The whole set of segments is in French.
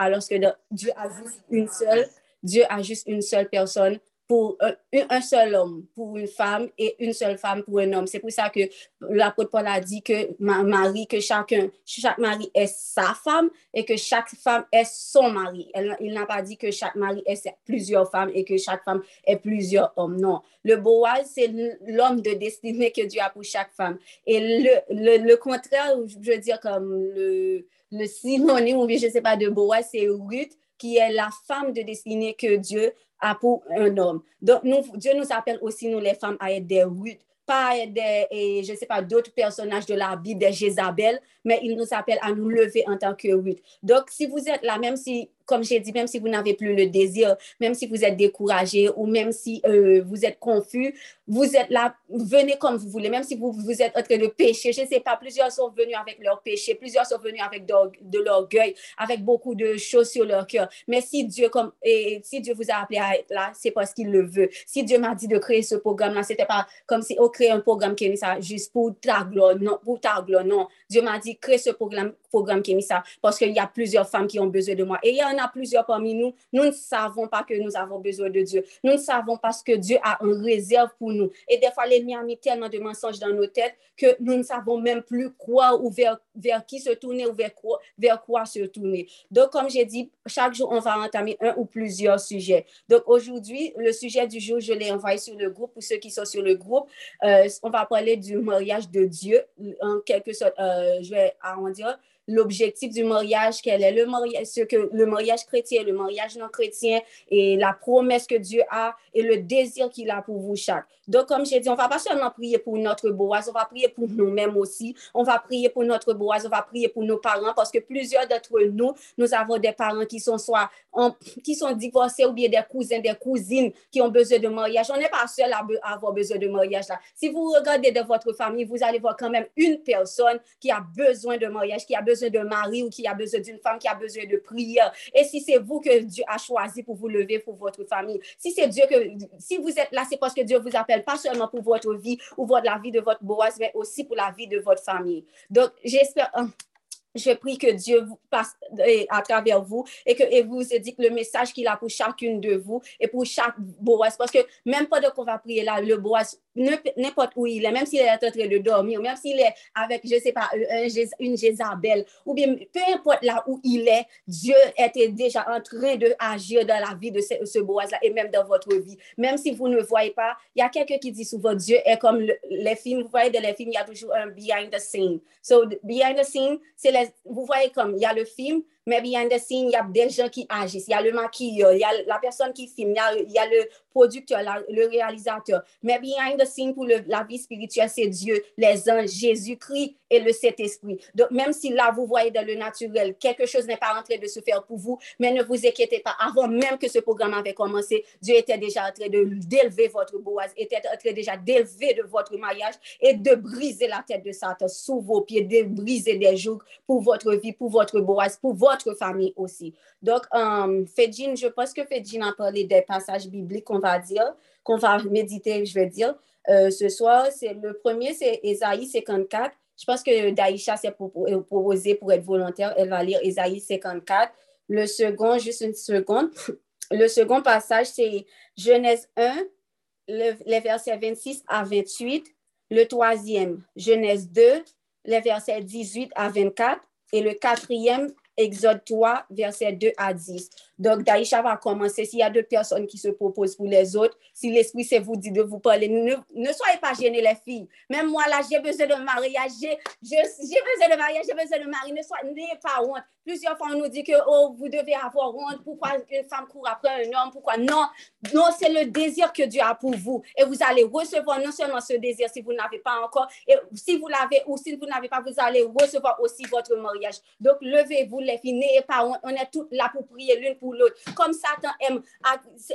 alors que Dieu a juste une seule, Dieu a une seule personne pour un, seul homme, pour une femme, et une seule femme pour un homme. C'est pour ça que l'apôtre Paul a dit que mari, que chacun, chaque mari est sa femme et que chaque femme est son mari. il n'a pas dit que chaque mari est plusieurs femmes et que chaque femme est plusieurs hommes. Non. Le Boaz, c'est l'homme de destinée que Dieu a pour chaque femme. Et le, le, contraire, je veux dire, comme le, le synonyme, ou je ne sais pas, de Boaz, c'est Ruth, qui est la femme de destinée que Dieu a pour un homme. Donc, Dieu nous appelle aussi, nous les femmes, à être des Ruth, pas à être des, et, je sais pas, d'autres personnages de la Bible, des Jézabel, mais il nous appelle à nous lever en tant que Ruth. Donc, si vous êtes là, même si comme j'ai dit, même si vous n'avez plus le désir, même si vous êtes découragé ou même si euh, vous êtes confus, vous êtes là, venez comme vous voulez, même si vous, vous êtes en train de pécher. Je ne sais pas, plusieurs sont venus avec leur péché, plusieurs sont venus avec de, l'orgueil, avec beaucoup de choses sur leur cœur. Mais si Dieu, comme, et si Dieu vous a appelé à être là, c'est parce qu'il le veut. Si Dieu m'a dit de créer ce programme-là, ce n'était pas comme si on crée un programme qui est juste pour ta gloire, non, pour ta gloire, non. Dieu m'a dit, crée ce programme, programme qui est mis ça parce qu'il y a plusieurs femmes qui ont besoin de moi. Et il y en a plusieurs parmi nous, nous ne savons pas que nous avons besoin de Dieu. Nous ne savons pas ce que Dieu a en réserve pour nous. Et des fois, l'ennemi a mis tellement de mensonges dans nos têtes que nous ne savons même plus quoi ou vers, vers qui se tourner ou vers quoi, vers quoi se tourner. Donc, comme j'ai dit, chaque jour, on va entamer un ou plusieurs sujets. Donc, aujourd'hui, le sujet du jour, je l'ai envoyé sur le groupe. Pour ceux qui sont sur le groupe, euh, on va parler du mariage de Dieu. En quelque sorte, euh, je vais arrondir l'objectif du mariage, quel est le mariage, ce que le mariage chrétien, le mariage non chrétien et la promesse que Dieu a et le désir qu'il a pour vous chaque. Donc, comme j'ai dit, on va pas seulement prier pour notre Boaz, on va prier pour nous-mêmes aussi. On va prier pour notre Boaz, on va prier pour nos parents parce que plusieurs d'entre nous, nous avons des parents qui sont soit qui sont divorcés ou bien des cousins, des cousines qui ont besoin de mariage. On n'est pas seul à, avoir besoin de mariage là. Si vous regardez de votre famille, vous allez voir quand même une personne qui a besoin de mariage, qui a besoin de mari ou qui a besoin d'une femme qui a besoin de prière. Et si c'est vous que Dieu a choisi pour vous lever pour votre famille, si c'est Dieu que, si vous êtes là, c'est parce que Dieu vous appelle pas seulement pour votre vie ou pour la vie de votre Boaz, mais aussi pour la vie de votre famille. Donc, j'espère, hein, je prie que Dieu passe à travers vous et que et vous dit que le message qu'il a pour chacune de vous et pour chaque Boaz. Parce que même pendant qu'on va prier là, le Boaz, n'importe où il est, même s'il est en train de dormir, même s'il est avec, je ne sais pas, une Jézabel, ou bien peu importe là où il est, Dieu était déjà en train d'agir dans la vie de ce, ce Boaz-là et même dans votre vie. Même si vous ne voyez pas, il y a quelqu'un qui dit souvent Dieu est comme les films, vous voyez dans les films, il y a toujours un behind the scene. So, behind the scene, c'est vous voyez comme il y a le film, mais behind the scene, il y a des gens qui agissent. Il y a le maquilleur, il y a la personne qui filme, il y a, le producteur, le réalisateur. Mais behind the scene, pour la vie spirituelle, c'est Dieu, les anges, Jésus-Christ et le Saint-Esprit. Donc, même si là, vous voyez dans le naturel, quelque chose n'est pas en train de se faire pour vous, mais ne vous inquiétez pas. Avant même que ce programme avait commencé, Dieu était déjà en train d'élever votre boise, était en train déjà d'élever de votre mariage et de briser la tête de Satan sous vos pieds, de briser des jours pour votre vie, pour votre boise, pour votre famille aussi. Donc, um, je pense que Fedjin a parlé des passages bibliques qu'on va dire, qu'on va méditer, je vais dire. Euh, ce soir, le premier, c'est Ésaïe 54. Je pense que Daïcha s'est proposé pour être volontaire. Elle va lire Ésaïe 54. Le second, juste une seconde. Le second passage, c'est Genèse 1, les versets 26 à 28. Le troisième, Genèse 2, les versets 18 à 24. Et le quatrième, Exode 3, verset 2 à 10. Donc, Daïcha va commencer. S'il y a deux personnes qui se proposent pour les autres, si l'Esprit se vous dit de vous parler, ne, soyez pas gênés, les filles. Même moi, là, j'ai besoin de mariage. J'ai besoin de mariage, j'ai besoin de mari. Ne soyez pas honte. Plusieurs fois, on nous dit que oh, vous devez avoir honte. Pourquoi une femme court après un homme? Pourquoi? Non, non, c'est le désir que Dieu a pour vous. Et vous allez recevoir non seulement ce désir si vous n'avez pas encore, et si vous l'avez ou si vous n'avez pas, vous allez recevoir aussi votre mariage. Donc, levez-vous, les filles. N'ayez pas honte. On est toutes là pour prier l'une pour l'autre. Comme Satan aime,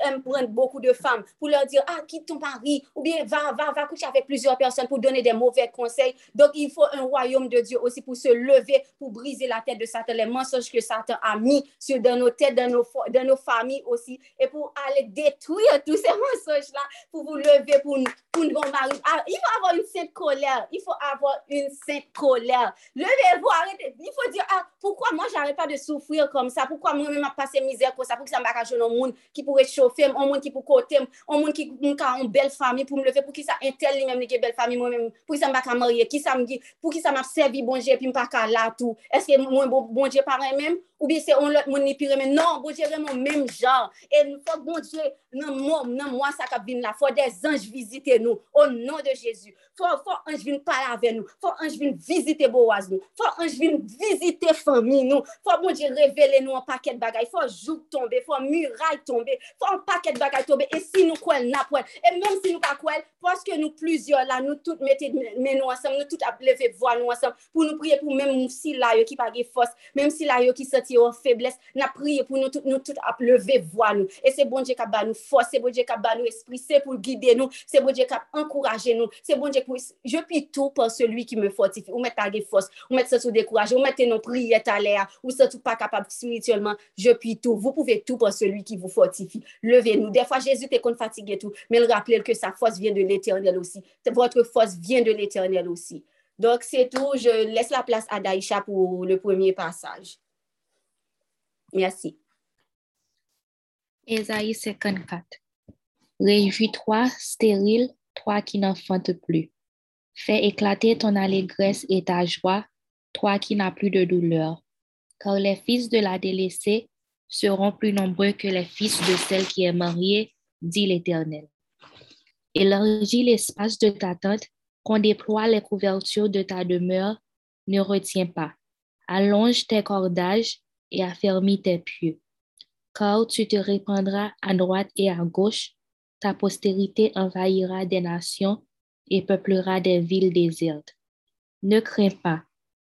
aime prendre beaucoup de femmes pour leur dire, ah, quitte ton mari, ou bien va, va, va coucher avec plusieurs personnes pour donner des mauvais conseils. Donc, il faut un royaume de Dieu aussi pour se lever, pour briser la tête de Satan, les mensonges que Satan a mis sur dans nos têtes, dans nos, dans nos familles aussi, et pour aller détruire tous ces mensonges-là, pour vous lever pour, pour nos maris. Ah, il faut avoir une sainte colère. Il faut avoir une sainte colère. Levez-vous, arrêtez. Il faut dire, ah, pourquoi moi j'arrive n'arrête pas de souffrir comme ça? Pourquoi moi-même m'a passé misère mizer kon sa pou ki sa mbaka joun an moun ki pou rechofem, an moun ki pou kotem, an moun ki moun ka an bel fami pou mleve pou ki sa entel li menm li ke bel fami mwen menm, pou ki sa mbaka marye, ki sa mgi, pou ki sa mapsevi bonje pi mpaka la tou. Eske mwen bonje pare menm ou bi se on lot moun ni pire menm. Non, bonje remon menm jan. E nou fok bonje nan mom, nan mwa sa kap vin la, fò des anj vizite nou, o nan de Jezu. Fò, fò anj vin pala ave nou, fò anj vin vizite boaz nou, fò anj vin vizite fami nou, fò moun di revele nou an paket bagay, fò joug tombe, fò muray tombe, fò an paket bagay tombe, e si nou kwen na pwen, e menm si nou pa kwen, pwoske nou pluzyon la, nou tout mette men nou ansam, nou tout ap leve voan nou ansam, pou nou priye pou menm si la yo ki pa ge fos, menm si la yo ki soti yo febles, na priye pou nou tout, nou tout ap leve voan nou, e se bon je kap ba nou force, c'est bon Dieu qui a nous esprit, c'est pour guider nous, c'est bon Dieu qui a encouragé nous, c'est bon Dieu je puis tout par celui qui me fortifie. Ou mettre des force, ou mettre ça sous découragé, ou mettre nos prières à l'air, ou ça tout pas capable spirituellement. Je puis tout. Vous pouvez tout par celui qui vous fortifie. Levez-nous. Des fois, Jésus était qu'on fatigué tout, mais le rappeler que sa force vient de l'éternel aussi. Votre force vient de l'éternel aussi. Donc, c'est tout. Je laisse la place à Daïcha pour le premier passage. Merci. Ésaïe 54. Réjouis-toi, stérile, toi qui n'enfantes plus. Fais éclater ton allégresse et ta joie, toi qui n'as plus de douleur. Car les fils de la délaissée seront plus nombreux que les fils de celle qui est mariée, dit l'Éternel. Élargis l'espace de ta tente, qu'on déploie les couvertures de ta demeure, ne retiens pas. Allonge tes cordages et affermis tes pieux. Car tu te répandras à droite et à gauche, ta postérité envahira des nations et peuplera des villes désertes. Ne crains pas,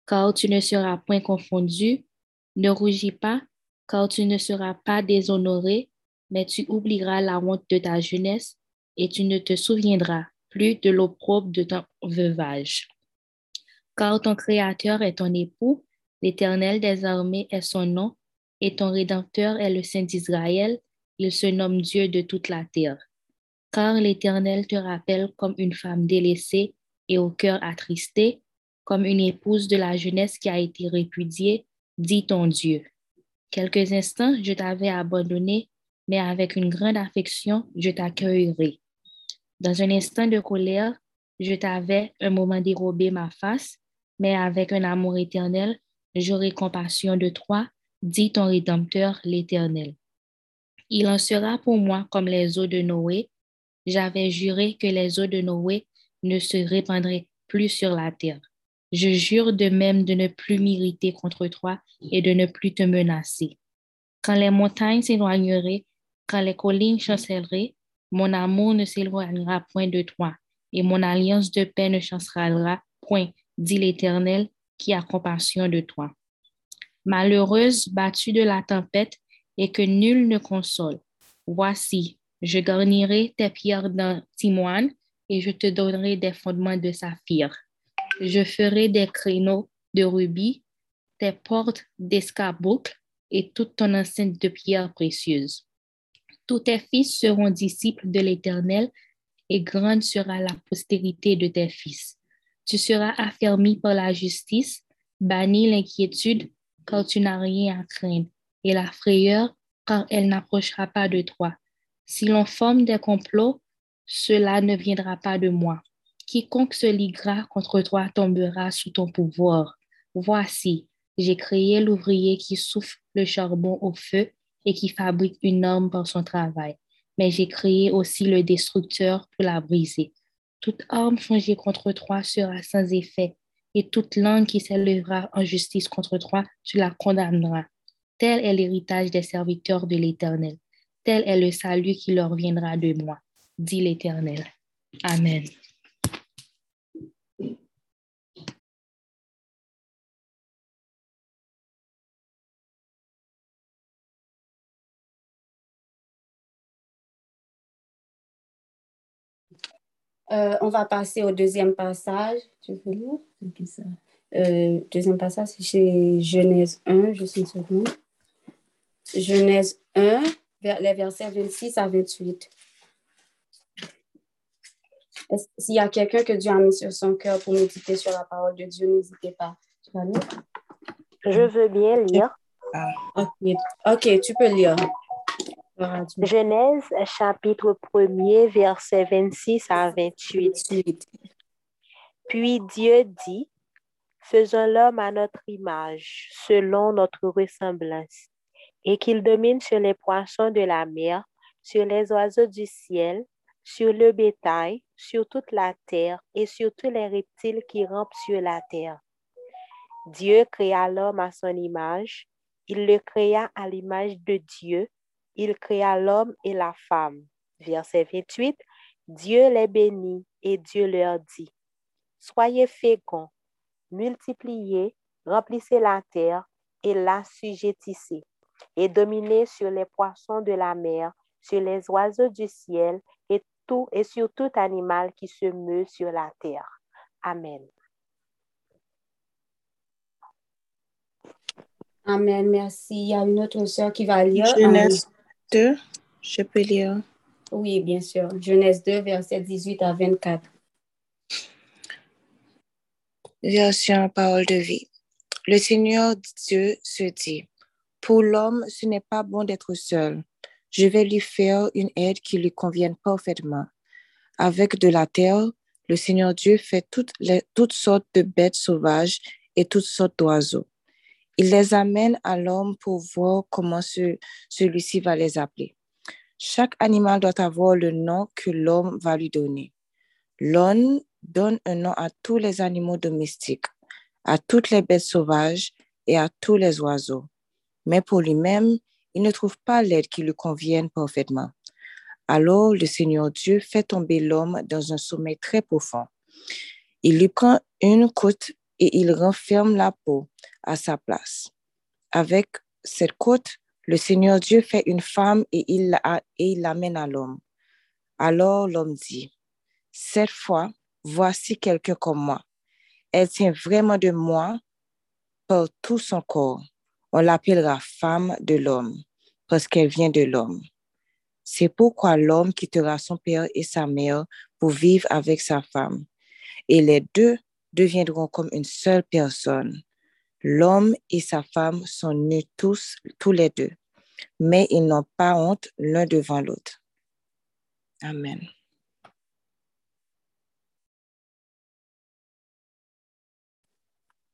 car tu ne seras point confondu. Ne rougis pas, car tu ne seras pas déshonoré, mais tu oublieras la honte de ta jeunesse et tu ne te souviendras plus de l'opprobre de ton veuvage. Car ton Créateur est ton époux, l'Éternel des armées est son nom, et ton Rédempteur est le Saint d'Israël, il se nomme Dieu de toute la terre car l'Éternel te rappelle comme une femme délaissée et au cœur attristé, comme une épouse de la jeunesse qui a été répudiée, dit ton Dieu. Quelques instants, je t'avais abandonné, mais avec une grande affection, je t'accueillerai. Dans un instant de colère, je t'avais un moment dérobé ma face, mais avec un amour éternel, j'aurai compassion de toi, dit ton Rédempteur, l'Éternel. Il en sera pour moi comme les eaux de Noé, j'avais juré que les eaux de Noé ne se répandraient plus sur la terre. Je jure de même de ne plus m'irriter contre toi et de ne plus te menacer. Quand les montagnes s'éloigneraient, quand les collines chancelleraient, mon amour ne s'éloignera point de toi, et mon alliance de paix ne chancellera point, dit l'Éternel, qui a compassion de toi. Malheureuse, battue de la tempête, et que nul ne console. Voici, je garnirai tes pierres d'antimoine et je te donnerai des fondements de saphir. Je ferai des créneaux de rubis, tes portes d'escarboucle et toute ton enceinte de pierres précieuses. Tous tes fils seront disciples de l'Éternel et grande sera la postérité de tes fils. Tu seras affermi par la justice, banni l'inquiétude, car tu n'as rien à craindre, et la frayeur, car elle n'approchera pas de toi si l'on forme des complots, cela ne viendra pas de moi. Quiconque se liguera contre toi tombera sous ton pouvoir. Voici, j'ai créé l'ouvrier qui souffle le charbon au feu et qui fabrique une arme par son travail. Mais j'ai créé aussi le destructeur pour la briser. Toute arme fongée contre toi sera sans effet, et toute langue qui s'élèvera en justice contre toi, tu la condamneras. Tel est l'héritage des serviteurs de l'Éternel. Tel est le salut qui leur viendra de moi, dit l'Éternel. Amen. Euh, on va passer au deuxième passage. Tu veux lire? ça. Euh, deuxième passage, c'est chez Genèse 1, juste une seconde. Genèse 1, les versets 26 à 28. S'il y a quelqu'un que Dieu a mis sur son cœur pour méditer sur la parole de Dieu, n'hésitez pas. Je veux bien lire. Ah. Ok, ok, tu peux lire. Genèse chapitre 1er, verset 26 à 28. Ensuite, Puis Dieu dit, faisons l'homme à notre image, selon notre ressemblance, et qu'il domine sur les poissons de la mer, sur les oiseaux du ciel, sur le bétail, sur toute la terre et sur tous les reptiles qui rampent sur la terre. Dieu créa l'homme à son image, il le créa à l'image de Dieu, il créa l'homme et la femme. Verset 28, Dieu les bénit et Dieu leur dit, Soyez féconds, multipliez, remplissez la terre et l'assujettissez, et dominez sur les poissons de la mer, sur les oiseaux du ciel et, tout, et sur tout animal qui se meut sur la terre. Amen. Amen, merci. Il y a une autre sœur qui va lire. Genèse 2, je peux lire. Oui, bien sûr. Genèse 2, verset 18 à 24. Version parole de vie. Le Seigneur Dieu se dit, pour l'homme, ce n'est pas bon d'être seul. Je vais lui faire une aide qui lui convienne parfaitement. Avec de la terre, le Seigneur Dieu fait toutes, les, toutes sortes de bêtes sauvages et toutes sortes d'oiseaux. Il les amène à l'homme pour voir comment ce- celui-ci va les appeler. Chaque animal doit avoir le nom que l'homme va lui donner. L'homme donne un nom à tous les animaux domestiques, à toutes les bêtes sauvages et à tous les oiseaux. Mais pour lui-même, il ne trouve pas l'aide qui lui convienne parfaitement. Alors le Seigneur Dieu fait tomber l'homme dans un sommeil très profond. Il lui prend une côte et il renferme la peau à sa place. Avec cette côte, le Seigneur Dieu fait une femme et il l'amène à l'homme. Alors l'homme dit, cette fois, voici quelqu'un comme moi. Elle tient vraiment de moi par tout son corps. On l'appellera femme de l'homme parce qu'elle vient de l'homme. C'est pourquoi l'homme quittera son père et sa mère pour vivre avec sa femme. Et les deux deviendront comme une seule personne. L'homme et sa femme sont nus tous, tous les deux, mais ils n'ont pas honte l'un devant l'autre. Amen.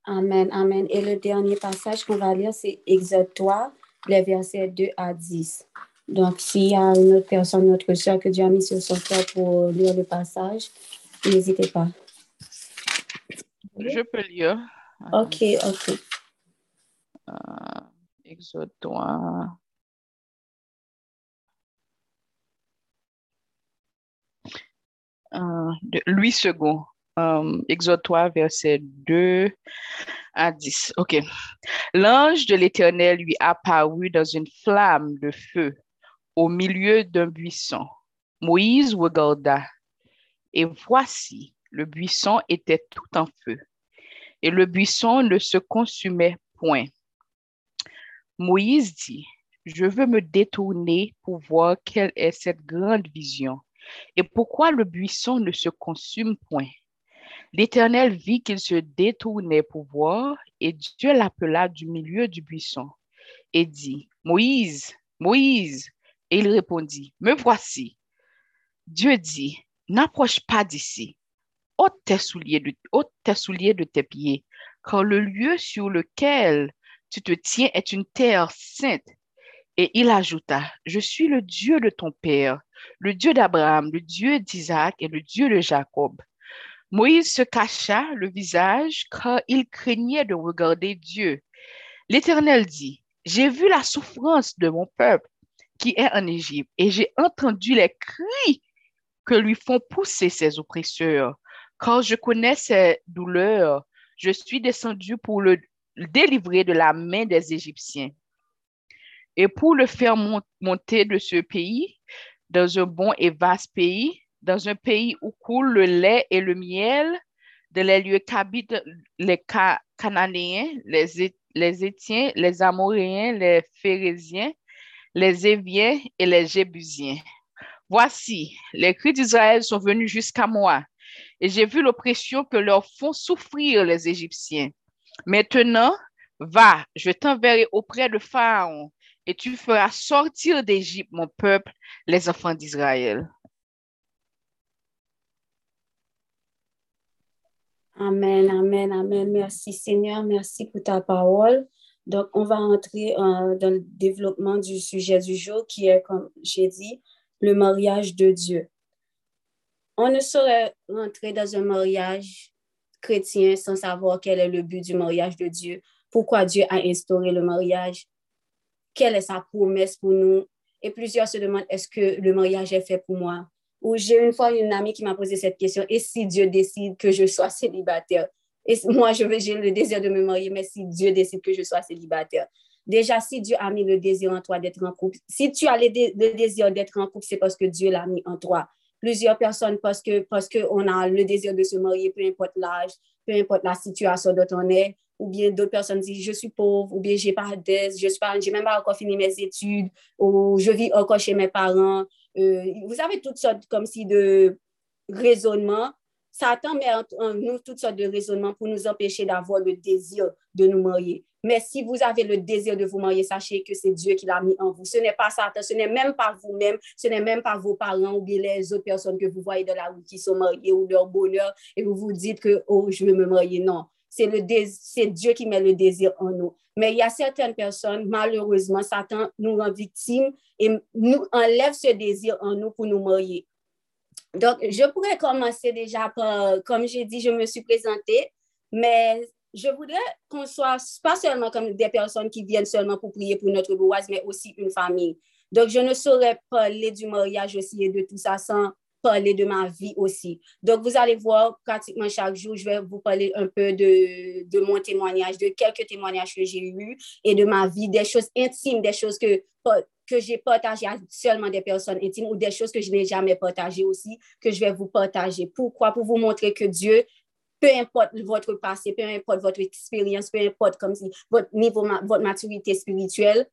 Amen, amen. Et le dernier passage qu'on va lire, c'est Exode 3, les versets 2 à 10. Donc, s'il y a une autre personne, notre soeur que Dieu a mis sur son cœur pour lire le passage, n'hésitez pas. Je peux lire. Ok, ok. Euh, Exode 3. Euh, de Louis II. Euh, Exode 3, verset 2 à 10. OK. L'ange de l'Éternel lui apparut dans une flamme de feu au milieu d'un buisson. Moïse regarda, et voici, le buisson était tout en feu, et le buisson ne se consumait point. Moïse dit, je veux me détourner pour voir quelle est cette grande vision et pourquoi le buisson ne se consume point? L'Éternel vit qu'il se détournait pour voir et Dieu l'appela du milieu du buisson et dit, Moïse, Moïse. Et il répondit, me voici. Dieu dit, n'approche pas d'ici. Ôte tes souliers de, tes de tes pieds, car le lieu sur lequel tu te tiens est une terre sainte. Et il ajouta, je suis le Dieu de ton père, le Dieu d'Abraham, le Dieu d'Isaac et le Dieu de Jacob. Moïse se cacha le visage car il craignait de regarder Dieu. L'Éternel dit, j'ai vu la souffrance de mon peuple qui est en Égypte et j'ai entendu les cris que lui font pousser ses oppresseurs. Car je connais ses douleurs, je suis descendu pour le délivrer de la main des Égyptiens et pour le faire mon- monter de ce pays dans un bon et vaste pays, dans un pays où coule le lait et le miel, de les lieux qu'habitent les Ca- Cananéens, les, les Étiens, les Amoréens, les Phérésiens, les Éviens et les Jébusiens. Voici, les cris d'Israël sont venus jusqu'à moi, et j'ai vu l'oppression que leur font souffrir les Égyptiens. Maintenant, Va, je t'enverrai auprès de Pharaon, et tu feras sortir d'Égypte mon peuple, les enfants d'Israël. Amen, amen, amen. Merci Seigneur, merci pour ta parole. Donc, on va entrer euh, dans le développement du sujet du jour qui est, comme j'ai dit, le mariage de Dieu. On ne saurait rentrer dans un mariage chrétien sans savoir quel est le but du mariage de Dieu, pourquoi Dieu a instauré le mariage, quelle est sa promesse pour nous. Et plusieurs se demandent, est-ce que le mariage est fait pour moi? Ou j'ai une fois une amie qui m'a posé cette question, et si Dieu décide que je sois célibataire? Et moi, j'ai le désir de me marier, mais si Dieu décide que je sois célibataire? Déjà, si Dieu a mis le désir en toi d'être en couple, si tu as le, désir d'être en couple, c'est parce que Dieu l'a mis en toi. Plusieurs personnes, parce que parce qu'on a le désir de se marier, peu importe l'âge, peu importe la situation dont on est, ou bien d'autres personnes disent je suis pauvre, ou bien j'ai pas d'aide, je suis pas, j'ai même pas encore fini mes études, ou je vis encore chez mes parents, euh, vous avez toutes sortes comme si de raisonnements. Satan met en, nous toutes sortes de raisonnements pour nous empêcher d'avoir le désir de nous marier. Mais si vous avez le désir de vous marier, sachez que c'est Dieu qui l'a mis en vous. Ce n'est pas Satan, ce n'est même pas vous-même, ce n'est même pas vos parents ou bien les autres personnes que vous voyez dans la rue qui sont mariées ou leur bonheur et vous vous dites que, oh, je veux me marier. Non, c'est Dieu qui met le désir en nous. Mais il y a certaines personnes, malheureusement, Satan nous rend victimes et nous enlève ce désir en nous pour nous marier. Donc, je pourrais commencer déjà par, comme j'ai dit, je me suis présentée, mais je voudrais qu'on soit pas seulement comme des personnes qui viennent seulement pour prier pour notre boise, mais aussi une famille. Donc, je ne saurais parler du mariage aussi et de tout ça sans parler de ma vie aussi. Donc, vous allez voir pratiquement chaque jour, je vais vous parler un peu de, de mon témoignage, de quelques témoignages que j'ai eus et de ma vie, des choses intimes, des choses que, que j'ai partagées à seulement des personnes intimes ou des choses que je n'ai jamais partagées aussi, que je vais vous partager. Pourquoi? Pour vous montrer que Dieu, peu importe votre passé, peu importe votre expérience, peu importe comme si votre niveau, votre maturité spirituelle,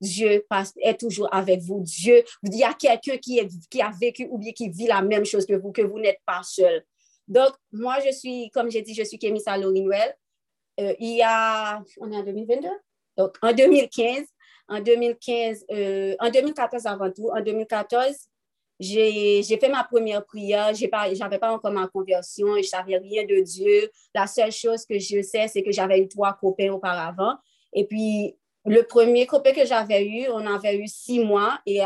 Dieu est toujours avec vous. Dieu, il y a quelqu'un qui, qui a vécu ou bien qui vit la même chose que vous, que vous n'êtes pas seul. Donc, moi, je suis, comme j'ai dit, je suis Kémissa Lorinuel. Euh, il y a, on est en 2022? Donc, en 2015, en 2015, euh, en 2014 avant tout, en 2014, j'ai fait ma première prière. Je n'avais pas encore ma conversion. Je ne savais rien de Dieu. La seule chose que je sais, c'est que j'avais eu trois copains auparavant. Et puis, le premier copain que j'avais eu, on avait eu six mois et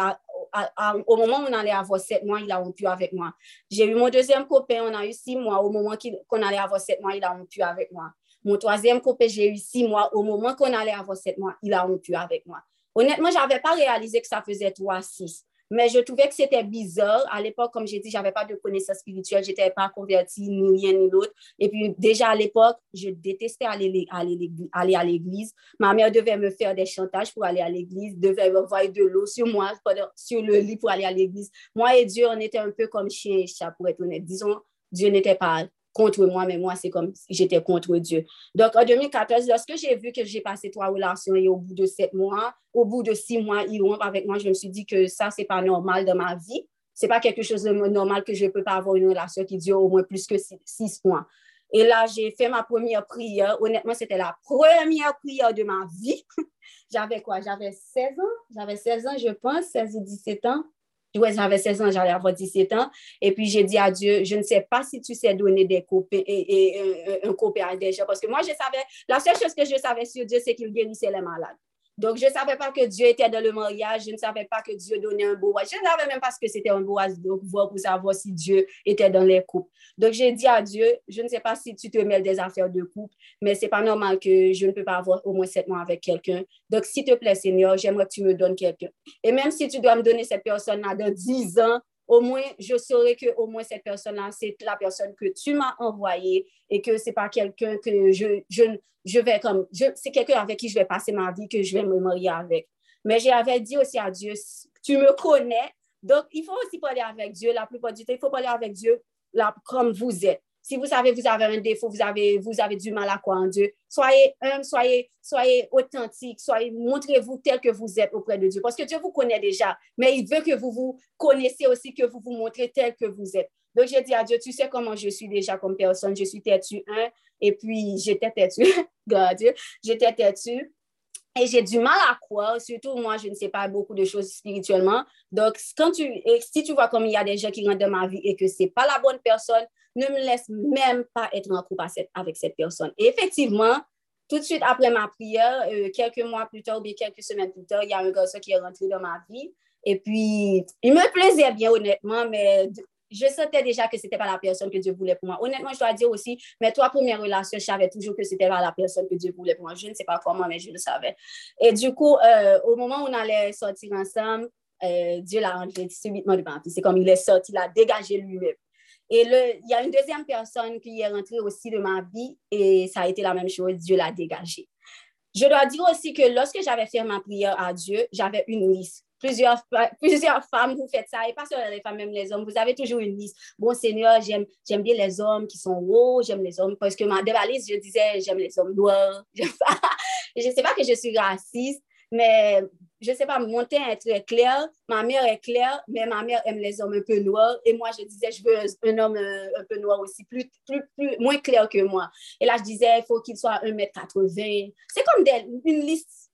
au moment où on allait avoir sept mois, il a rompu avec moi. J'ai eu mon deuxième copain, on a eu six mois. Au moment qu'on allait avoir sept mois, il a rompu avec moi. Mon troisième copain, j'ai eu six mois. Au moment qu'on allait avoir sept mois, il a rompu avec moi. Honnêtement, je n'avais pas réalisé que ça faisait trois, six. Mais je trouvais que c'était bizarre. À l'époque, comme j'ai dit, je n'avais pas de connaissances spirituelles, je n'étais pas convertie, ni rien ni l'autre. Et puis, déjà à l'époque, je détestais aller, aller, aller à l'église. Ma mère devait me faire des chantages pour aller à l'église, devait m'envoyer de l'eau sur moi, sur le lit pour aller à l'église. Moi et Dieu, on était un peu comme chien et chat, pour être honnête. Disons, Dieu n'était pas contre moi, mais moi, c'est comme si j'étais contre Dieu. Donc, en 2014, lorsque j'ai vu que j'ai passé trois relations et au bout de sept mois, au bout de six mois, ils rompent avec moi, je me suis dit que ça, c'est pas normal dans ma vie. C'est pas quelque chose de normal que je peux pas avoir une relation qui dure au moins plus que six, mois. Et là, j'ai fait ma première prière. Honnêtement, c'était la première prière de ma vie. j'avais quoi? J'avais 16 ans? J'avais 16 ans, je pense, 16 ou 17 ans ouais, j'avais 16 ans, j'allais avoir 17 ans. Et puis, j'ai dit à Dieu, je ne sais pas si tu sais donner des copains et, un copain à des gens. Parce que moi, je savais, la seule chose que je savais sur Dieu, c'est qu'il guérissait les malades. Donc, je ne savais pas que Dieu était dans le mariage, je ne savais pas que Dieu donnait un beau Je ne savais même pas ce que c'était un beau donc voir pour savoir si Dieu était dans les couples. Donc, j'ai dit à Dieu, je ne sais pas si tu te mêles des affaires de couple, mais ce n'est pas normal que je ne peux pas avoir au moins sept mois avec quelqu'un. Donc, s'il te plaît, Seigneur, j'aimerais que tu me donnes quelqu'un. Et même si tu dois me donner cette personne-là dans dix ans, au moins, je saurais que au moins cette personne-là, c'est la personne que tu m'as envoyée et que c'est pas quelqu'un que je, je, je vais comme, c'est quelqu'un avec qui je vais passer ma vie, que je vais me marier avec. Mais j'avais dit aussi à Dieu, tu me connais, donc il faut aussi parler avec Dieu la plupart du temps, il faut parler avec Dieu là, comme vous êtes. Si vous savez, vous avez un défaut, vous avez, vous du mal à croire en Dieu, soyez humble, soyez, soyez authentique, soyez, montrez-vous tel que vous êtes auprès de Dieu. Parce que Dieu vous connaît déjà, mais il veut que vous vous connaissez aussi, que vous vous montrez tel que vous êtes. Donc, j'ai dit à Dieu, tu sais comment je suis déjà comme personne. Je suis têtue, un, et puis j'étais têtue, Dieu, j'étais têtue. Et j'ai du mal à croire, surtout moi, je ne sais pas beaucoup de choses spirituellement. Donc, quand tu, si tu vois comme il y a des gens qui rentrent dans ma vie et que ce n'est pas la bonne personne, ne me laisse même pas être en couple avec cette personne. Et effectivement, tout de suite après ma prière, euh, quelques mois plus tard ou bien quelques semaines plus tard, il y a un garçon qui est rentré dans ma vie. Et puis, il me plaisait bien, honnêtement, mais je sentais déjà que ce n'était pas la personne que Dieu voulait pour moi. Honnêtement, je dois dire aussi, mes trois premières relations, je savais toujours que ce n'était pas la personne que Dieu voulait pour moi. Je ne sais pas comment, mais je le savais. Et du coup, euh, au moment où on allait sortir ensemble, euh, Dieu l'a rentré subitement devant. C'est comme il est sorti, il a dégagé lui-même. Et il y a une deuxième personne qui est rentrée aussi de ma vie et ça a été la même chose, Dieu l'a dégagé. Je dois dire aussi que lorsque j'avais fait ma prière à Dieu, j'avais une liste plusieurs, plusieurs femmes, vous faites ça, et pas seulement les femmes, même les hommes, vous avez toujours une liste. Bon, Seigneur, j'aime, bien les hommes qui sont hauts, j'aime les hommes, parce que ma, de liste, je disais, j'aime les hommes noirs, je ne sais pas que je suis raciste, mais je ne sais pas, mon teint est très clair, ma mère est claire, mais ma mère aime les hommes un peu noirs, et moi, je disais, je veux un, homme euh, un, peu noir aussi, plus, plus, plus, moins clair que moi. Et là, je disais, il faut qu'il soit 1m80. C'est comme une liste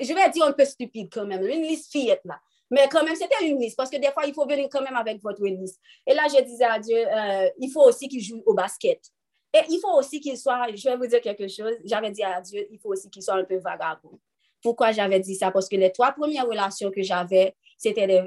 je vais dire un peu stupide quand même, une liste fillette là. Mais quand même, c'était une liste parce que des fois, il faut venir quand même avec votre liste. Et là, je disais à Dieu, euh, il faut aussi qu'il joue au basket. Et il faut aussi qu'il soit, je vais vous dire quelque chose, j'avais dit à Dieu, il faut aussi qu'il soit un peu vagabond. Pourquoi j'avais dit ça? Parce que les trois premières relations que j'avais, c'était des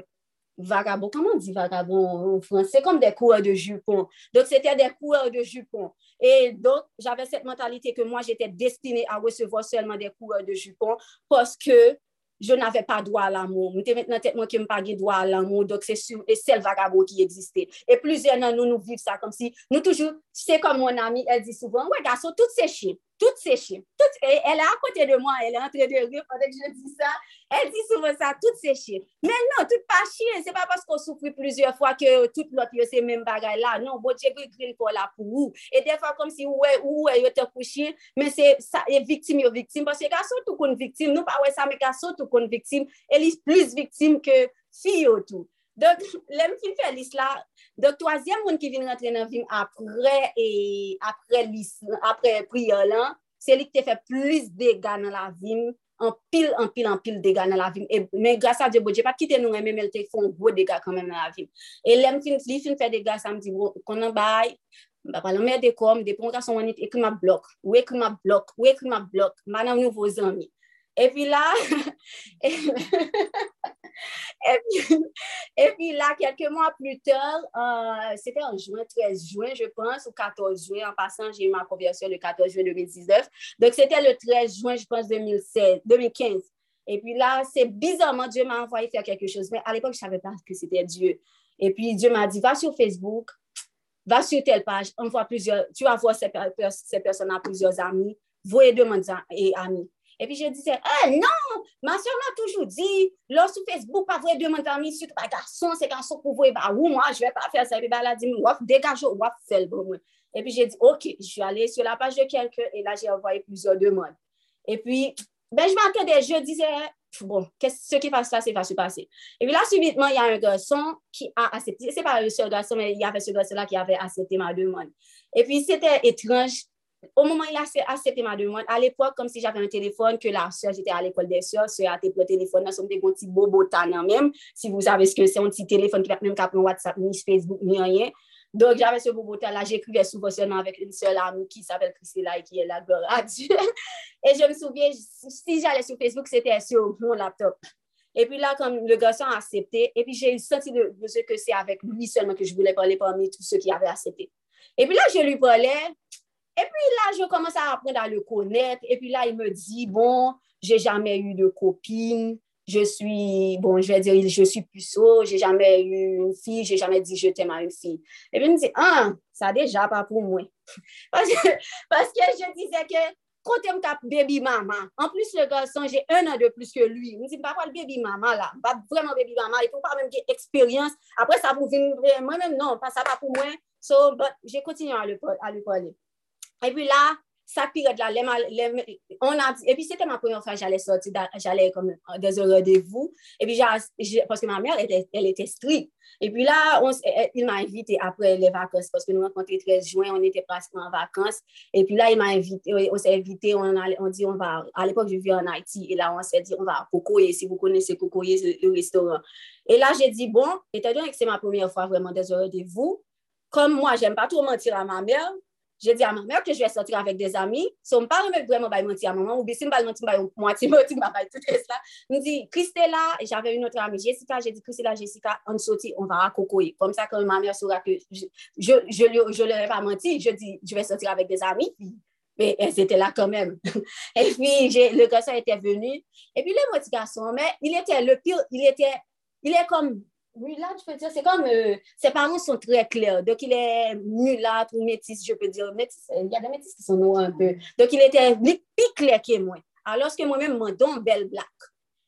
vagabonds. Comment on dit vagabond en français? C'est comme des coureurs de jupons. Donc, c'était des coureurs de jupons. Et donc, j'avais cette mentalité que moi, j'étais destinée à recevoir seulement des coureurs de jupons parce que je n'avais pas droit à l'amour. Mwen te met nan tet mwen ki m pa ge droit à l'amour, dok se sou, e sel vagabo ki egziste. E pluzè nan nou nou viv sa kom si, nou toujou, se kom mon ami, el di souvan, wè gaso, tout se chip. toutes ces chiffres. Toutes, et elle est à côté de moi, elle est en train de rire pendant que je dis ça. Elle dit souvent ça, toutes ces chiffres. Mais non, tout pas chier, c'est pas parce qu'on souffre plusieurs fois que toute l'autre, c'est même bagaille là. Non, bon Dieu, green pour là pour vous. Et des fois, comme si, ouais, ouais, yo te couché, mais c'est ça, et victime, yo victime. Parce que garçon, tout qu'on victime, nous, pas ouais, ça, mais garçon, tout qu'on victime, elle est plus victime que fille, tout. Dok, lèm fin fè lis la, dok toasyem moun ki vin rentre nan vim apre, e, apre, lis, apre priyo lan, se li ki te fè plus dega nan la vim, an pil, an pil, an pil dega nan la vim. E, men grasa de bodje, pat ki te nou reme, men te fon gwo dega kanmen nan la vim. E lèm fin, li fin fè dega, sa m di, bon, konan bay, ba palan mè de kom, de pon kason wanit, ekri ma blok, ou ekri ma blok, ou ekri ma blok, manan nou vò zanmi. E pi la, e... Et puis Et puis, là, quelques mois plus tard, euh, c'était en juin, 13 juin, je pense, ou 14 juin. En passant, j'ai eu ma conversion le 14 juin 2019. Donc, c'était le 13 juin, je pense, 2016, 2015. Et puis là, c'est bizarrement, Dieu m'a envoyé faire quelque chose. Mais à l'époque, je ne savais pas que c'était Dieu. Et puis, Dieu m'a dit, va sur Facebook, va sur telle page, envoie plusieurs, tu vas voir ces, ces personnes à plusieurs amis, voyez demandes et amis. Et puis je disais, eh non, ma soeur m'a toujours dit, lorsque sur Facebook, pas vrai demander amis, surtout pas garçon, c'est garçon pour vous, bah oui, moi, je vais pas faire ça. Et puis elle a dit, dégage, va faire le Et puis j'ai dit, OK, je suis allée sur la page de quelqu'un et là, j'ai envoyé plusieurs demandes. Et puis, ben, je m'attendais, je disais, bon, ce qui va se passer va se passer. Et puis là, subitement, il y a un garçon qui a accepté, c'est pas le seul garçon, mais il y avait ce garçon-là qui avait accepté ma demande. Et puis, c'était étrange au moment où il a accepté ma demande, à l'époque, comme si j'avais un téléphone, que la soeur, j'étais à l'école des soeurs, soeur a le téléphone, nous sommes des petits bobos même, si vous savez ce que c'est, un petit téléphone qui va même pas WhatsApp, ni Facebook, ni rien. Donc, j'avais ce bobotan là, j'écrivais souvent seulement avec une seule amie qui s'appelle Priscilla et qui est la gloire à Dieu. Et je me souviens, si j'allais sur Facebook, c'était sur mon laptop. Et puis là, comme le garçon a accepté, et puis j'ai senti de, ce que c'est avec lui seulement que je voulais parler parmi tous ceux qui avaient accepté. Et puis là, je lui parlais, et puis là, je commence à apprendre à le connaître. Et puis là, il me dit, bon, j'ai jamais eu de copine. Je suis, bon, je vais dire, je suis puceau. J'ai jamais eu une fille. J'ai jamais dit je t'aime à une fille. Et puis il me dit, ah, ça déjà pas pour moi. parce, que, parce que je disais que quand tu me baby maman, en plus le garçon, j'ai un an de plus que lui. Il me dit, pas le baby maman là, pas vraiment baby maman. Il faut pas même qu'il expérience. Après, ça vous vient, moi-même, non, pas ça pas pour moi. So, j'ai continué à lui parler. Et puis là, sa période là, on a et puis c'était ma première fois j'allais sortir, j'allais comme dans un rendez-vous, et puis j'ai- parce que ma mère, était, elle était stricte. Et puis là, on elle- il m'a invité après les vacances, parce que nous rencontrés le 13 juin, on était presque en vacances, et puis là, il m'a invité, on s'est invité, on, allait- on dit, on va, à l'époque, je vis en Haïti, et là, on s'est dit, on va à Cocoyer, si vous connaissez Cocoyer, le restaurant. Et là, j'ai dit, bon, étant donné que c'est ma première fois vraiment dans un rendez-vous, comme moi, j'aime pas trop mentir à ma mère, j'ai dit à ma mère que je vais sortir avec des on me parle vraiment pas mentir à maman, ou je je je vais tout. Je Christella, et j'avais une autre amie, Jessica, j'ai dit, Christella, Jessica, on sortit, on va Cocoyer. Comme ça, quand ma mère saura que je je, je, lui- je je je vais sortir avec des. Mais elles étaient là quand même. Et puis, le garçon était venu. Et puis, le il le pire, il était, il est comme, mulâtre, je peux dire, c'est comme, euh, ses parents sont très clairs. Donc, il est mulâtre ou métis, je peux dire. Métis, euh, il y a des métis qui sont noirs un peu. Donc, il était plus clair que moi. Alors que moi-même, mon belle black.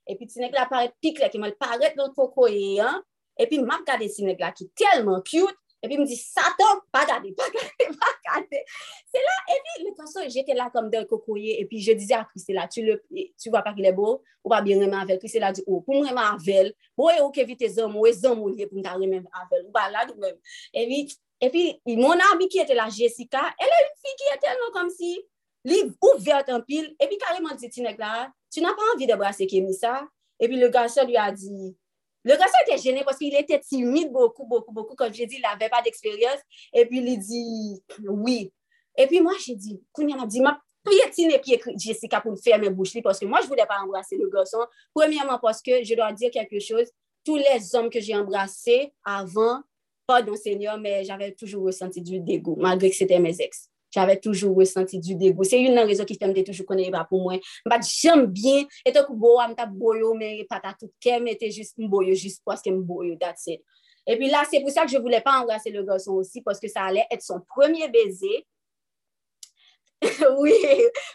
Et puis, Tinek là paraît plus clair que moi. Il paraît dans coco et hein. Et puis, m'a regardé Tinek là qui est tellement cute. Et puis, il me dit, Satan, pas regarder, pas regarder, pas regardé. C'est là, et puis, le toute façon, j'étais là comme d'un cocoyer, et puis je disais à Christella, tu le, tu vois pas qu'il est beau, ou pas bien remet avec Christella, dit, oh, pour me remet avec, bon, et ok, vite tes hommes, ou les hommes, ou les pour me remet avec, ou pas là, tout même. Et puis, et puis, mon ami qui était là, Jessica, elle est une fille qui est tellement comme si, libre, ouverte en pile, et puis carrément dit, tu n'as pas envie de brasser Kémissa, et puis le garçon lui a dit, le garçon était gêné parce qu'il était timide beaucoup, beaucoup, beaucoup. Comme j'ai dit, il n'avait pas d'expérience. Et puis, il dit oui. Et puis, moi, j'ai dit, Kounia m'a dit, ma piétine pied Jessica pour me faire mes bouches parce que moi, je ne voulais pas embrasser le garçon. Premièrement, parce que je dois dire quelque chose. Tous les hommes que j'ai embrassés avant, pas d'un Seigneur, mais j'avais toujours ressenti du dégoût, malgré que c'était mes ex. j'avè toujou wè senti du degou. Se yon nan rezo ki fèm te toujou koneye pa pou mwen. Mbat jèm byen, eto kou bo am ta boyo men pata tout kem, ete jist mboyo, jist poske mboyo, that's it. Et puis là, c'est pour ça que je ne voulais pas embrasser le garçon aussi, parce que ça allait être son premier baiser. oui,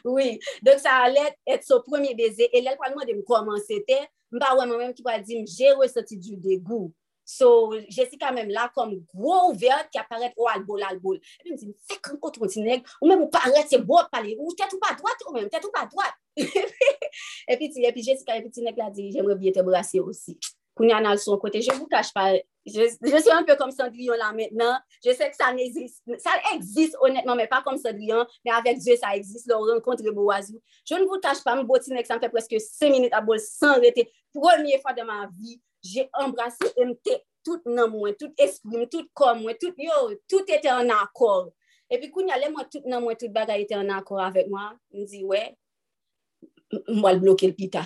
oui. Donc, ça allait être son premier baiser. Et là, elle de me comment c'était. Bah ouais, moi-même qui va dire, j'ai ressenti du dégoût. So, Jessica même là, comme gros ouverte qui apparaît au albol, albol. Et puis, je me dis, c'est quand on continue, ou même, ou c'est beau de parler, ou t'es tout pas droite, ou tout pas droite. et puis, et puis Jessica, et puis, Tinek l'a dit, j'aimerais bien te brasser aussi. Kounia dans son côté, je ne vous cache pas, je, je suis un peu comme Cendrillon là maintenant. Je sais que ça n'existe, ça existe honnêtement, mais pas comme Cendrillon, mais avec Dieu, ça existe, le rencontre de Boazou. Je ne vous cache pas, mon beau Tinek, ça me fait presque 5 minutes à bol sans arrêter. Première fois de ma vie, j'ai embrassé MT, tout nan mwen, tout esprim, tout kom mwen, tout yo, tout ete an akor. E pi koun yale mwen, tout nan mwen, tout bagay ete an akor avek mwen, mwen di, we, mwen bloke l'pita.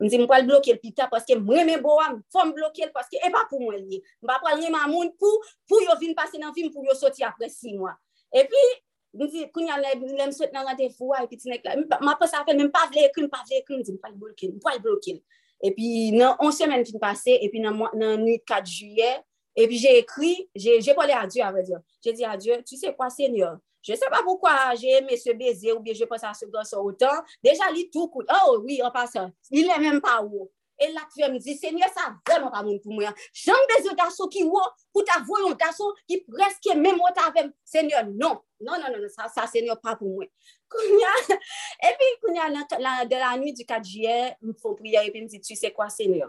Mwen di, mwen bloke l'pita, paske mwen mwen bo am, fom bloke l, paske e pa pou mwen li. Mwen pral reman moun pou, pou yo vin pase nan film, pou yo soti apre si mwen. E pi, mwen di, koun yale mwen sot nan randevou, e pi tinek la, mwen pa sa apel, mwen pa vle ekri, mwen pa vle ekri, mwen di, mwen pral bloke l, mwen pral bloke l. epi nan 11 semen fin pase, epi nan, nan 4 juye, epi jè ekri, jè pole adye avè diyo, jè di adye, tu se kwa senyor, jè se pa poukwa jè eme se beze ou biye jè posa se goso otan, deja li tou kout, oh oui, an pasan, li lè men pa ou, E lak fè m di, senye sa vreman pa moun pou mwen. Jan de zyo daso ki wò, pou ta voyon daso ki preske mèm wò ta vèm. Senye, non. Non, non, non, non sa, sa senye pa pou mwen. Kounya, epi kounya la, la, de la nwi du 4 jye, m fò priye epi m di, tu se kwa senye?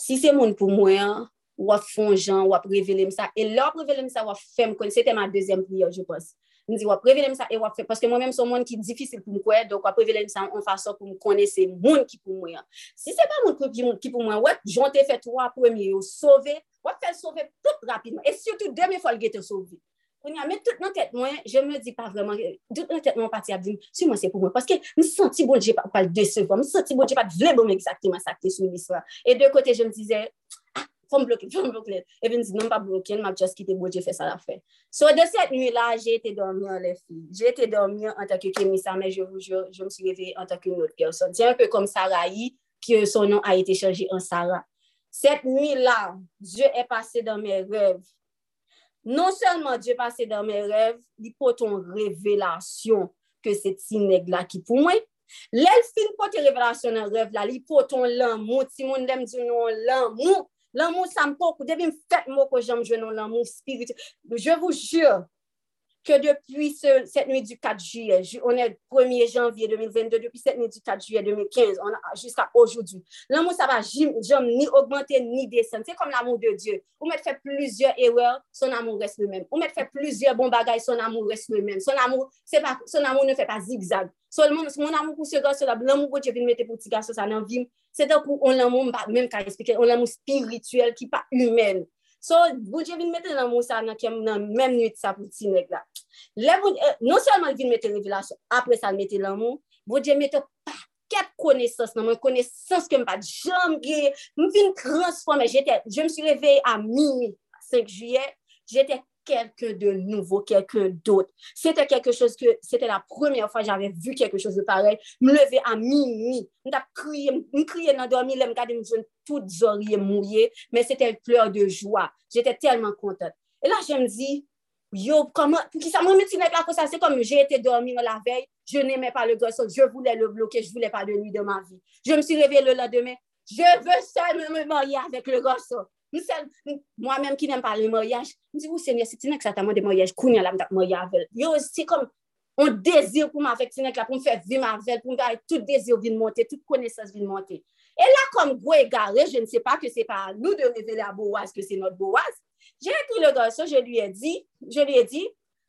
Si se moun pou mwen, wò fon jan, wò prevele m sa. E lò prevele m sa, wò fèm kon. Se te ma dezem priye, je pos. m di wap revele m sa e wap fe, paske mwen menm son moun ki difisil pou m kwe, dok wap revele m sa an fason pou m kone se moun ki pou mwen. Si se pa moun ki pou mwen, wap jonte fet wap premye yo sove, wap fel sove tout rapidman, e surtout deme fol gete sove. Koun ya, men tout nan tet mwen, je me di pa vreman, tout nan tet mwen pati ap di, si mwen se pou mwen, paske m senti bon je pa, pal de se fwa, m senti bon je pa vle bon m exactement sa ki te sou mi swa. E de kote je m dize, fòm blokè, fòm blokè. E vin zi, non pa blokè, map just ki te boje fè sa la fè. So, de set nwi la, jè te dormyan le fi. Jè te dormyan an takè Kemisa, men je m si revè an takè un ot person. Jè an pe kom Sarayi, ki son nan a ete chanji an Sara. Set nwi la, Diyo e pase dan men rev. Non selman Diyo pase dan men rev, li poton revelasyon ke se ti neg la ki pou mwen. Lèl fin pote revelasyon nan rev la, li poton lan moun, ti moun dem di nou lan moun, L'amour, ça me porte. Depuis que jouer dans l'amour spirituel. Je vous jure que depuis ce, cette nuit du 4 juillet, on est le 1er janvier 2022, depuis cette nuit du 4 juillet 2015, jusqu'à aujourd'hui, l'amour, ça va jamais ni augmenter ni descendre. C'est comme l'amour de Dieu. On met fait plusieurs erreurs, son amour reste le même. On met fait plusieurs bons bagages, son amour reste le même. Son amour, pas, son amour ne fait pas zigzag. Seulement, mon amour pour ce gars-là, l'amour que Dieu vient mettre pour ce garçon, ça n'en vit. C'est donc pour un amour, même qu'à expliquer, un amour spirituel qui n'est pas humain. So, boudje vin mette nan moun sa nan kem nan menm nwit sa pou ti neg la. Le boudje, eh, non selman vin mette revelasyon, apre sa mette nan moun, boudje mette paket konesans nan moun, konesans ke m pa jom ge, m vin transforme, jete, je m si leve a mi, 5 juye, jete quelqu'un de nouveau, quelqu'un d'autre. C'était quelque chose que, c'était la première fois que j'avais vu quelque chose de pareil. Me lever à minuit, je crié, je crié dans dormir, je me regardais, je toutes oreilles mouillées, mais c'était une pleur de joie. J'étais tellement contente. Et là, je me dis, yo, comment, pour qui ça m'a mis là comme ça, c'est comme j'ai été dormir la veille, je n'aimais pas le garçon, je voulais le bloquer, je voulais pas de nuit de ma vie. Je me suis réveillée le lendemain, je veux seul me marier avec le garçon. Moi-même qui n'aime pas le mariage, je dis, oui, Seigneur, c'est exactement des mariages, qu'on a là, mariage avec. Yo, c'est comme un désir pour m'affectionner, pour me faire vivre vie, pour me faire tout désir de monter, toute connaissance de monter. Et là, comme vous égaré, je ne sais pas que c'est pas nous de révéler à Boaz que c'est notre Boaz. J'ai écrit le garçon, je lui ai dit, je lui ai dit,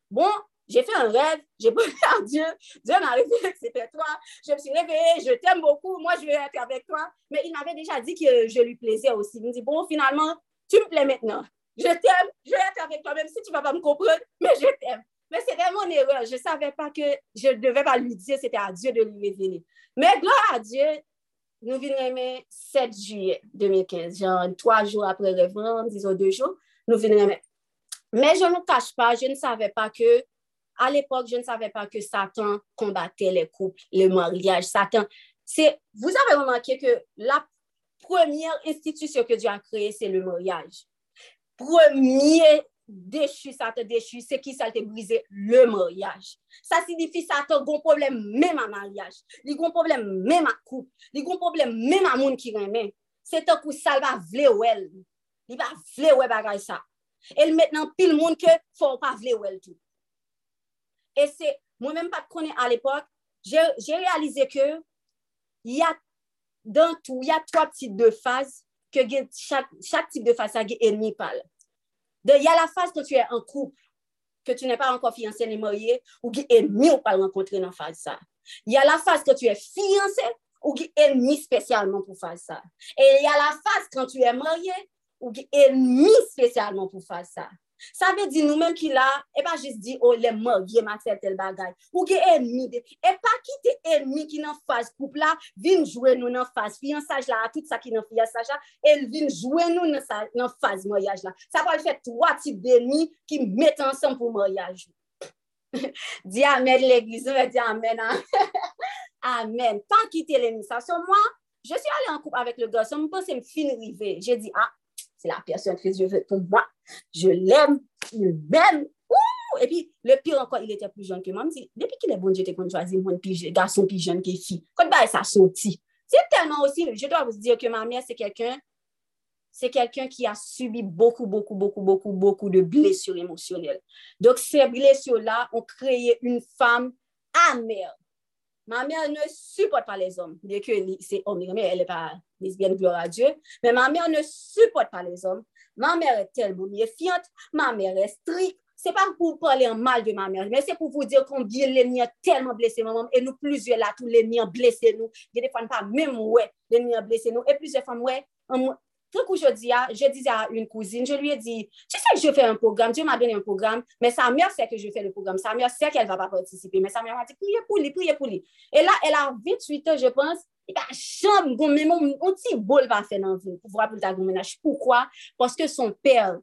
bon, j'ai fait un rêve, j'ai prié à Dieu, Dieu m'a révélé que c'était toi, je me suis réveillée, je t'aime beaucoup, moi je vais être avec toi. Mais il m'avait déjà dit que je lui plaisais aussi. Il me dit, bon, finalement, tu me plais maintenant. Je t'aime, je vais être avec toi, même si tu ne vas pas me comprendre, mais je t'aime. Mais c'était mon erreur. Je ne savais pas que je ne devais pas lui dire, c'était à Dieu de lui révéler. Mais gloire à Dieu, nous venons le 7 juillet 2015, genre trois jours après le réveillon, disons deux jours, nous venons Mais je ne cache pas, je ne savais pas que à l'époque, je ne savais pas que Satan combattait les couples, le mariage. Satan, c'est, vous avez remarqué que la première institution que Dieu a créée, c'est le mariage. Premier déchu, Satan déchu, c'est qui ça a été brisé? Le mariage. Ça signifie Satan a un problème même à mariage. Il a un problème même à couple. Il a un problème même à monde qui remet. C'est un coup salva vle ou elle. Il va vle ou bagay ça. Et maintenant pile monde que faut pas vle ou tout. E se, mwen menm pat konen al epok, jè realize ke, y a dan tou, y a 3 ptite de faz, ke gen chak, chak tip de faz sa gen enmi pal. De, y a la faz ke tu e an koup, ke tu ne pa an konfiyanse ni morye, ou gen enmi ou pal renkontre nan faz sa. Y a la faz ke tu e fiyanse, ou gen enmi spesyalman pou faz sa. E y a la faz kan tu e morye, ou gen enmi spesyalman pou faz sa. Sa ve di nou men ki la, e pa jis di, oh, le mor, ye ma fè tel bagay. Ou ge enmi de, e pa ki te enmi ki nan faz koup la, vin jwen nou nan faz fiyansaj la, a tout sa ki nan fiyansaj la, el vin jwen nou nan, sa, nan faz moryaj la. Sa pa l fè 3 tip de enmi ki met ansan pou moryaj. di amen l'eglise, ve di amen. amen. Pa ki te l'enmi sa. So mwa, je si alè an koup avèk le gòs, so mwen pense m fin rive. Je di, ah, c'est la personne que Dieu veut pour moi. Je l'aime, il m'aime. Et puis, le pire encore, il était plus jeune que moi. depuis qu'il est bon Dieu, tu choisi mon garçon plus jeune que fille. Quand ça sorti. C'est tellement aussi, je dois vous dire que ma mère, c'est quelqu'un, c'est quelqu'un qui a subi beaucoup, beaucoup, beaucoup, beaucoup, beaucoup de blessures émotionnelles. Donc, ces blessures-là ont créé une femme amère. Ma mère ne supporte pas les hommes. Bien que c'est homme, elle n'est pas lesbienne, gloire à Dieu. Mais ma mère ne supporte pas les hommes. Ma mère est tellement méfiante. Ma mère est stricte. Ce n'est pas pour parler en mal de ma mère, mais c'est pour vous dire combien les miens tellement blessé maman. Et nous, plusieurs là, tous les miens blessés nous. Il y a des femmes pas même ouais, les miens blessés nous. Et plusieurs femmes ouais, truc où je dis, je disais à une cousine, je lui ai dit, tu sais que je fais un programme, Dieu m'a donné un programme, mais sa mère sait que je fais le programme, sa mère sait qu'elle ne va pas participer, mais sa mère m'a dit, priez pour lui, priez pour lui. Et là, elle a 28 ans, je pense, et bien, chambre, mais mon petit bol va faire dans pour voir pour le ménage. Pourquoi? Parce que son père,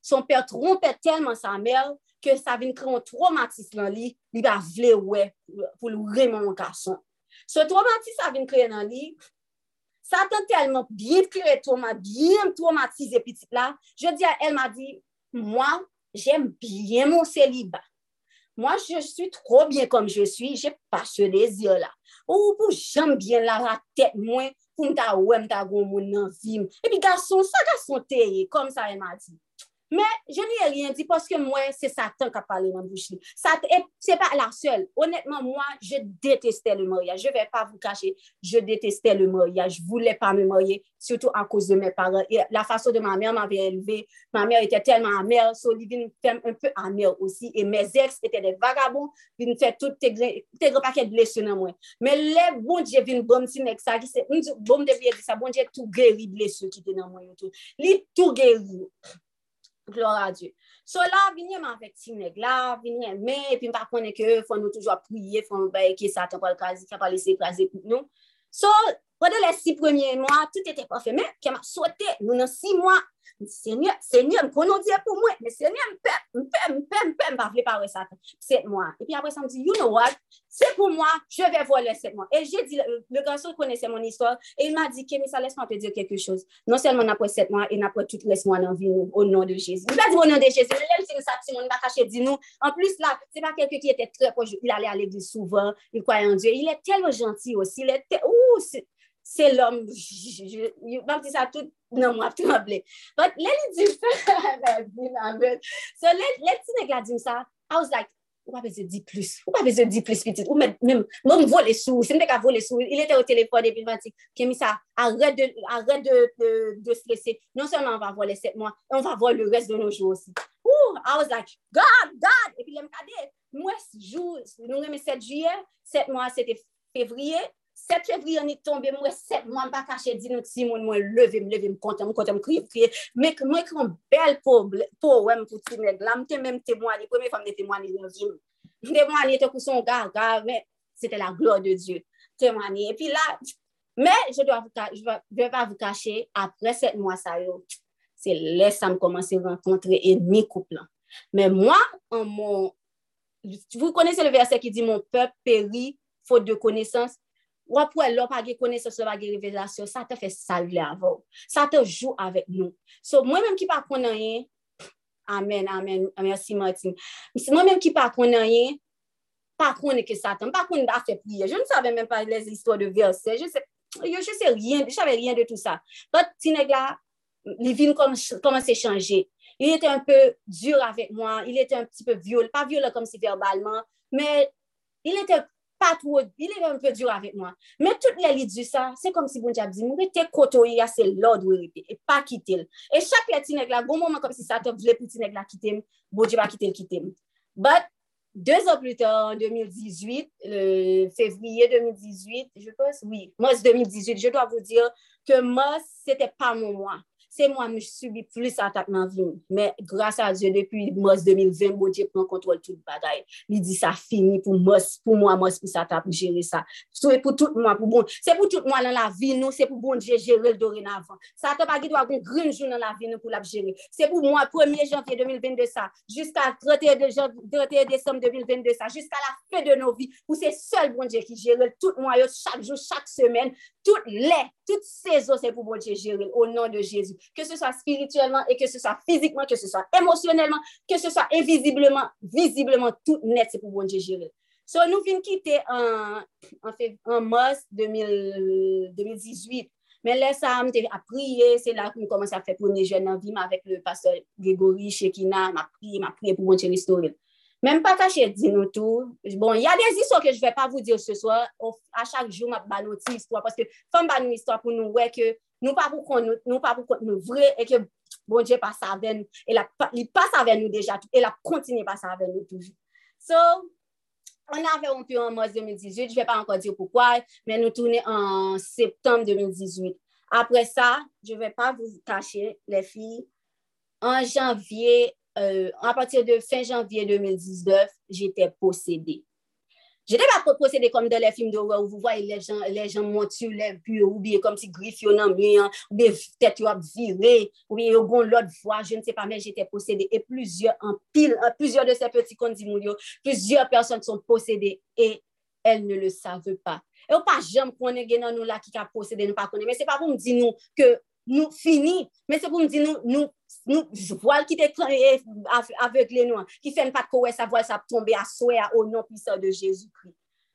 son père trompait tellement sa mère que ça vient créer un traumatisme dans lui, il va vouloir ouais, pour le mon garçon. Ce traumatisme, ça vient créer dans lui, Satan telman biye kre toman, biye m traumatize pitit la, je di a el ma di, mwa, jem biye moun seliba. Mwa, je suis trop bien kom je suis, je pa se dezir la. Ou pou jem biye la la tet mwen, pou mta wè mta goun moun nan vim. E pi gason, sa gason teye, kom sa el ma di. Men, je li rien di, poske mwen se satan ka pale nan bouchi. Se pa la sel, honetman mwen, je deteste le mariage. Je ve pa vous cache, je deteste le mariage. Je voulais pas me marier, surtout en cause de mes parents. Et la façon de ma mère m'avait élevé, ma mère était tellement amère, so li vin fèm un peu amère aussi. Et mes ex étaient des vagabonds, vin fè tout te gre pakè de lesyon nan mwen. Men le bon diye vin bom si nek sa, bon diye tout gèri de lesyon ki te nan mwen. Li tout gèri. Glor a Diyo. So la, vinye man vek ti neg la, vinye men, epi mpa konen ke fon nou toujwa priye, fon nou baye ke satan pal kazi, ka pal ese kazi kout nou. So, pwede le si premye mwa, tout ete pa fe men, ke ma sote, nou nan si mwa, Senye, senye, m konon diye pou mwen, men senye m pep, m pep, m pep, m pep, m pa vle pare satan, set mwen. E pi apre sa m di, you know what, se pou mwen, je ve vole set mwen. E je di, le ganson konese mon istwa, e il ma di, Kemi sa lesman te dire keke chose. Non selman apre set mwen, e napre tout lesman anvi nou, o nan de Jezi. M pa di o nan de Jezi, men lèl se nou sa psi, moun pa kache di nou. En plus la, se pa keke ki ete tre poj, il ale ale di souvan, il kwayan die, il e tel gentil osi, il e tel, ouh, se, c'est l'homme, même si ça tout, non, moi, tout m'appelé. But let it do So let, let ti nèg dit ça, I was like, ou besoin de dire plus, ou besoin de dire plus petit, ou même, même, même voler sous, c'est pas voler sous, il était au téléphone et puis il m'a dit, ça, arrête de, arrête de, de, de stresser. Non seulement on va voler sept mois, on va voir le reste de nos jours aussi. Ouh, I was like, God, God! Il m'a dit, moi, jour, nous, le 7 juillet, 7 mois, c'était février, 7 fevri an ni tombe, mwen 7 mwen pa kache di nou ti moun, mwen leve m, leve m konten, mwen konten m kriye, kriye, mwen kron bel pou wèm pou ti neg la, mwen te mèm temwani, pou mwen fèm de temwani yon vim, mwen temwani te kouson gar, gar, mwen, c'était la gloire de Dieu, temwani, et puis là, mais je dois vous, je vais pas vous cacher, après 7 mois ça yo, c'est là ça me commence à rencontrer ennemi couplant, mais moi, en mon, vous connaissez le verset qui dit, mon peuple périt, faute de connaissance, Wap wè lò pa ge kone se se bagye revelasyon, sa te fè salve avò. Sa te jou avèk nou. So mwen mèm ki pa konan yè, amen, amen, mersi Martin. Mwen mèm ki pa konan yè, pa konen ke satan, pa konen da fè priye. Je ne savè mèm pa les histò de versè. Je se, yo je se rien, je savè rien de tout sa. But ti neg la, li vin koman se chanje. Il était un peu dur avèk mwen, il était un petit peu violent, pa violent kom si verbalman, mais il était pa tro, il e un peu dur avèk mwen. Men tout lè li di sa, se kom si bon diap di, mwen re te koto ya se lòd wè repè, e pa kitel. E chak lè ti neg la, goun mouman kom si sa top, vle pou ti neg la kitem, bon diap a kitel kitem. But, deux an plus tard, en 2018, le février 2018, je pense, oui, mars 2018, je dois vous dire que mars, c'était pas mon mois. se mwa m subi plus atak nan vin. Men, grasa a Diyo, depi mos 2020, mwen Diyo pren kontrol tout bagay. Li di sa fini pou mos, pou mwa mos pou sa tap jere sa. So, e pou tout mwa, pou bon. Se pou tout mwa nan la vin nou, se pou bon Diyo jere l dorin avan. Sa tap agi do agon grin jou nan la vin nou pou lap jere. Se pou mwa 1 janvye 2022 sa, jiska 31 december 2022 sa, jiska la fe de nou vi, pou se sol bon Diyo ki jere l tout mwa yo, chak jou, chak semen, tout le, tout sezo se pou bon Diyo jere l, o nan de Jezou. que ce soit spirituellement et que ce soit physiquement, que ce soit émotionnellement, que ce soit invisiblement, visiblement, tout net, c'est pour bon Dieu gérer. So, nous venons quitter en, en, fait, en mars 2000, 2018. Men lè sa, m te apriye, se la pou m komanse a fè pwene jen nan vim avèk le pastor Gregory Shekina, m apriye, m apriye pou bon chè ristoril. Men m pa kache di nou tou, bon, y a des iso ke j vè pa vou dir se so, a chak jou m ap baloti istwa, paske fèm ban nou istwa pou nou wè ke ouais, que nous pas pour nous, nous pas pour nous vrai et que bon Dieu passe avec nous. Et la, il passe avec nous déjà et la continue passer avec nous toujours. So, on avait rompu en mars 2018, je ne vais pas encore dire pourquoi, mais nous tournons en septembre 2018. Après ça, je ne vais pas vous cacher, les filles, en janvier euh, à partir de fin janvier 2019, j'étais possédée. Je ne va pas procéder comme dans les films d'horreur où vous voyez les gens, les gens montent sur les bureaux ou bien comme si griffes dans bien, ou bien tête yo virée, ou bien yo gon l'autre voix, je ne sais pas, mais j'étais possédée. Et plusieurs en pile, plusieurs de ces petits conditions, plusieurs personnes sont possédées et elles ne le savent pas. Et on pas jamais connaît nous là qui a possédé, nous pas connaît. Mais c'est pas pour me dire nous que nous fini, mais c'est pour me dire nous, nous voal ki te avegle nou an, ki fen pat kowe sa voal sa tombe a soe a o non pisan de Jezoukri.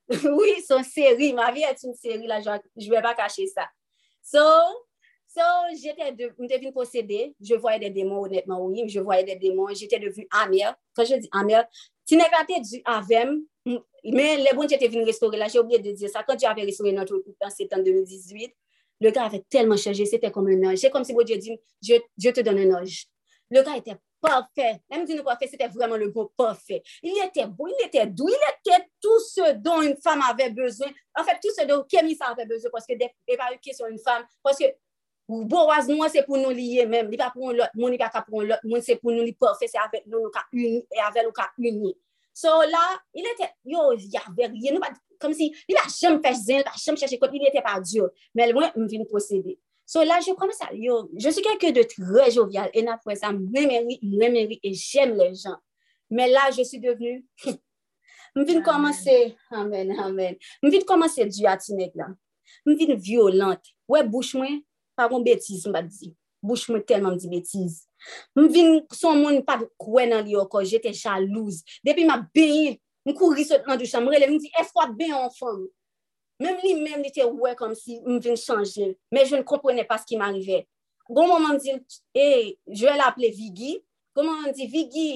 oui, son seri, ma vie et une seri la, je vais pas cacher ça. So, so, j'étais de, devine possédée, je voyais des démons, honnêtement, oui, je voyais des démons, j'étais devenue amère, quand je dis amère, tu n'es pas du avem, mais les bons j'étais venue restaurer, là, j'ai oublié de dire ça, quand Dieu avait restauré notre couple, c'était en 2018, le gars avait tellement changé. C'était comme un ange. C'est comme si Dieu dit, te donne un ange. Le gars était parfait. Même dit parfait, c'était vraiment le bon parfait. Il était beau, il était doux, il était tout ce dont une femme avait besoin. En fait, tout ce dont Kémissa avait besoin, parce que des pas question une femme, parce que Boaz, moi, c'est pour nous lier même. Il pas pour l'autre, mon pour l'autre, c'est pour nous parfait, c'est avec nous, nous et avec nous unis. So la, il ete, yo, yavek, yon nou pa, kom si, li pa jem fèch zin, pa jem chèche kote, il ete pa diyo, men mwen m vin posede. So la, je koman sa, yo, je sou kelke de tre jovial, en apre sa, mwen meri, mwen meri, e jem le jan. Men la, je sou devenu, m vin komanse, amen, amen, m vin komanse diyo atinek la. M vin violante, we bouch mwen, pa kon betiz m bat di. bouche mwen telman mdi betiz. Mwen vin son moun pa kwen nan li yo ko, jete chalouz. Depi mwen beyi, mwen kouri sot nan douchan, mwen rele mwen di, eskwa beyi an fom? Mem li mem li te wè kom si mwen vin chanje, men je ne komprene pa skil m'arive. Gon mwen mwen di, e, eh, je lè aple Vigi, gon mwen mwen di, Vigi,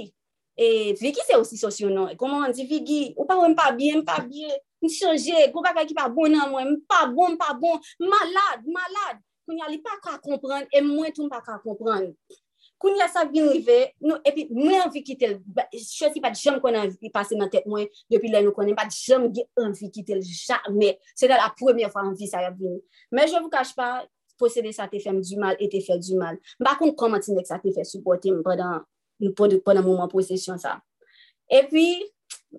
e, eh, Vigi se osi sosyonon, gon mwen mwen di, Vigi, ou pa wè mpa bie, mpa bie, mwen chanje, gon baka ki pa bon nan mwen, mpa bon, mpa bon, malade, malade. koun ya li pa ka kompran, e mwen tou pa ka kompran. Koun ya sa vin rive, nou, epi mwen anvi kitel, chosi pat jom kon anvi pase nan tet mwen, depi lè nou konen, pat jom gen anvi kitel, jamè, se de la premye fwa anvi sa ya vin. Men je vou kache pa, posede sa te fèm du mal, et te fèm du mal. Mba kon komantin dek sa te fè supporte mwen, padan, m padan mouman posesyon sa. E pi,